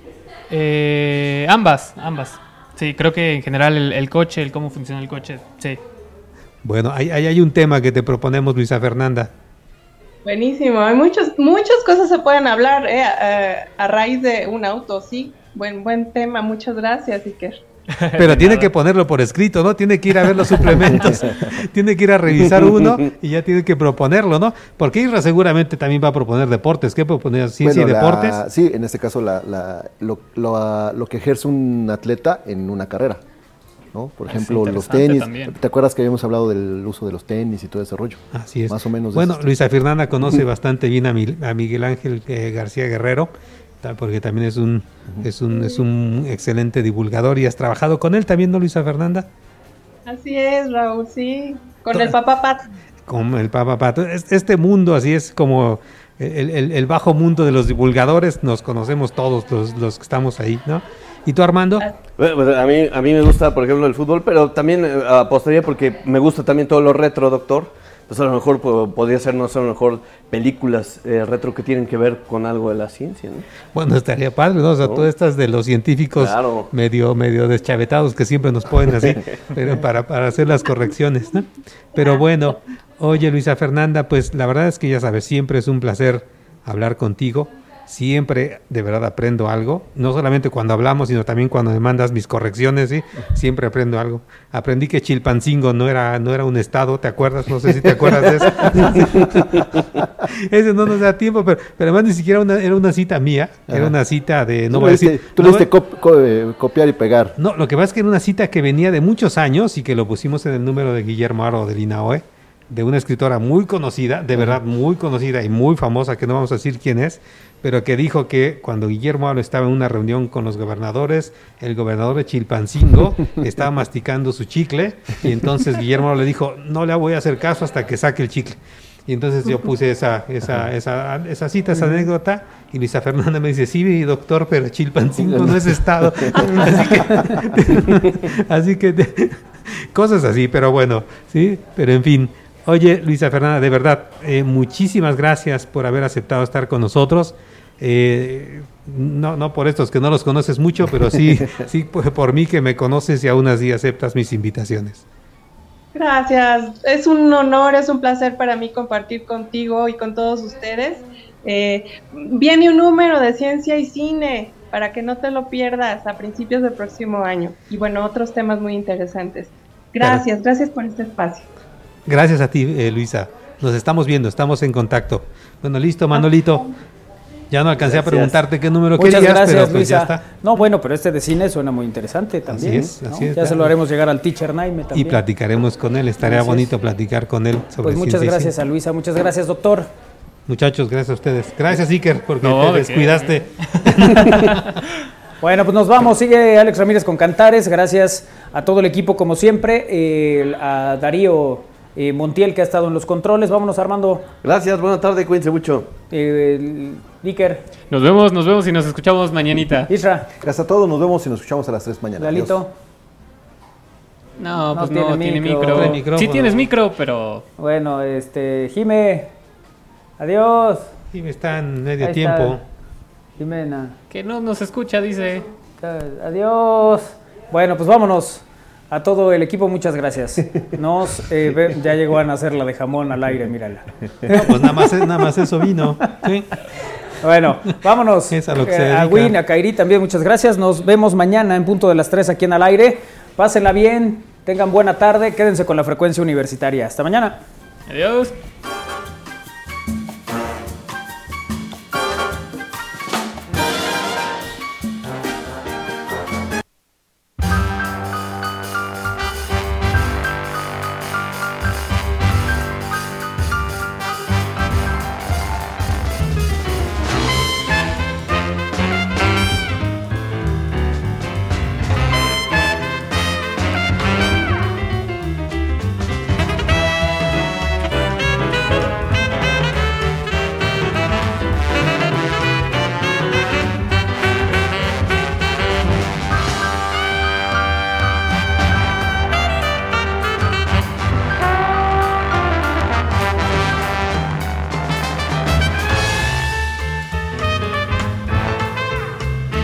Eh, ambas, ambas. Sí, creo que en general el, coche, el cómo funciona el coche, sí. Bueno, ahí hay, hay un tema que te proponemos, Luisa Fernanda. Buenísimo, hay muchas, muchas cosas se pueden hablar eh, a, raíz de un auto, sí. Buen, buen tema, muchas gracias, Iker. (laughs) Pero tiene que ponerlo por escrito, ¿no? Tiene que ir a ver los suplementos, (laughs) tiene que ir a revisar uno (laughs) y ya tiene que proponerlo, ¿no? Porque Isra seguramente también va a proponer deportes. ¿Qué proponer? ¿Ciencia y deportes? Sí, en este caso la, lo, lo, que ejerce un atleta en una carrera. ¿No? Por ejemplo, los tenis. ¿Te acuerdas que habíamos hablado del uso de los tenis y todo ese rollo? Así es. Más o menos. Bueno, Luisa Fernanda conoce bastante bien a, Miguel Ángel eh, García Guerrero, porque también es un, es, un, es un excelente divulgador y has trabajado con él también, ¿no, Luisa Fernanda? Así es, Raúl, sí. Con el Papa Pat. Con el Papa Pat. Este mundo así es como el, bajo mundo de los divulgadores, nos conocemos todos los, los que estamos ahí, ¿no? ¿Y tú, Armando? Pues, a, mí, a mí me gusta, por ejemplo, el fútbol, pero también eh, apostaría porque me gusta también todo lo retro, doctor. Entonces a lo mejor podría ser, no sé, a lo mejor películas eh, retro que tienen que ver con algo de la ciencia, ¿no? Bueno, estaría padre, ¿no? O sea, todas estas de los científicos medio, medio deschavetados que siempre nos ponen así, (laughs) pero para, para hacer las correcciones, ¿no? Pero bueno, oye Luisa Fernanda, pues la verdad es que ya sabes, siempre es un placer hablar contigo siempre de verdad aprendo algo, no solamente cuando hablamos, sino también cuando me mandas mis correcciones, ¿sí? siempre aprendo algo. Aprendí que Chilpancingo no era, no era un estado, ¿te acuerdas? No sé si te acuerdas de eso. (laughs) Ese no nos da tiempo, pero, pero además ni siquiera era una cita mía, era una cita de... No tú le tú eh, copiar y pegar. No, lo que pasa es que era una cita que venía de muchos años y que lo pusimos en el número de Guillermo Aro de Linaoe de una escritora muy conocida, de verdad muy conocida y muy famosa, que no vamos a decir quién es, pero que dijo que cuando Guillermo Aro estaba en una reunión con los gobernadores, el gobernador de Chilpancingo (laughs) estaba masticando su chicle y entonces Guillermo Aro le dijo, no le voy a hacer caso hasta que saque el chicle. Y entonces yo puse esa, esa, esa, esa cita, esa anécdota, y Luisa Fernanda me dice, sí, doctor, pero Chilpancingo no es estado. (laughs) así que, (laughs) así que cosas así, pero bueno, sí, pero en fin. Oye, Luisa Fernanda, de verdad, eh, muchísimas gracias por haber aceptado estar con nosotros. Eh, no, no por estos que no los conoces mucho, pero sí, (laughs) sí por, mí que me conoces y aún así aceptas mis invitaciones. Gracias, es un honor, es un placer para mí compartir contigo y con todos ustedes. Eh, viene un número de ciencia y cine para que no te lo pierdas a principios del próximo año. Y bueno, otros temas muy interesantes. Gracias, gracias por este espacio. Gracias a ti, eh, Luisa. Nos estamos viendo, estamos en contacto. Bueno, listo, Manolito. Ya no alcancé a preguntarte qué número Muchas querías, gracias, pero pues Luisa. ya está. No, bueno, pero este de cine suena muy interesante también. Así es, así es. Ya se lo haremos llegar al teacher Naime también. Y platicaremos con él, estaría bonito platicar con él sobre Pues muchas gracias a Luisa, muchas gracias, doctor. Muchachos, gracias a ustedes. Gracias, Iker, porque te descuidaste. (laughs) bueno, pues nos vamos. Sigue Alex Ramírez con Cantares. Gracias a todo el equipo, como siempre. Eh, a Darío eh, Montiel que ha estado en los controles. Vámonos, Armando. Gracias, buena tarde, cuídense mucho. Eh, Nos vemos, nos vemos y nos escuchamos mañanita. Isra. Gracias a todos, nos vemos y nos escuchamos a las 3 mañana. Lalito. No, pues no, tiene, micro. Sí tienes micro, pero... Bueno, este, Jime. Adiós. Jime está en medio tiempo. Jimena. Que no nos escucha, dice. Adiós. Bueno, pues vámonos. A todo el equipo, muchas gracias. Nos, eh, ya llegó a nacer la de jamón al aire, mírala. pues nada más, nada más eso vino. Bueno, vámonos. a, eh, a Win, a Kairi también, muchas gracias. Nos vemos mañana en punto de las 3 aquí en Al Aire. Pásenla bien, tengan buena tarde, quédense con la frecuencia universitaria. Hasta mañana. Adiós.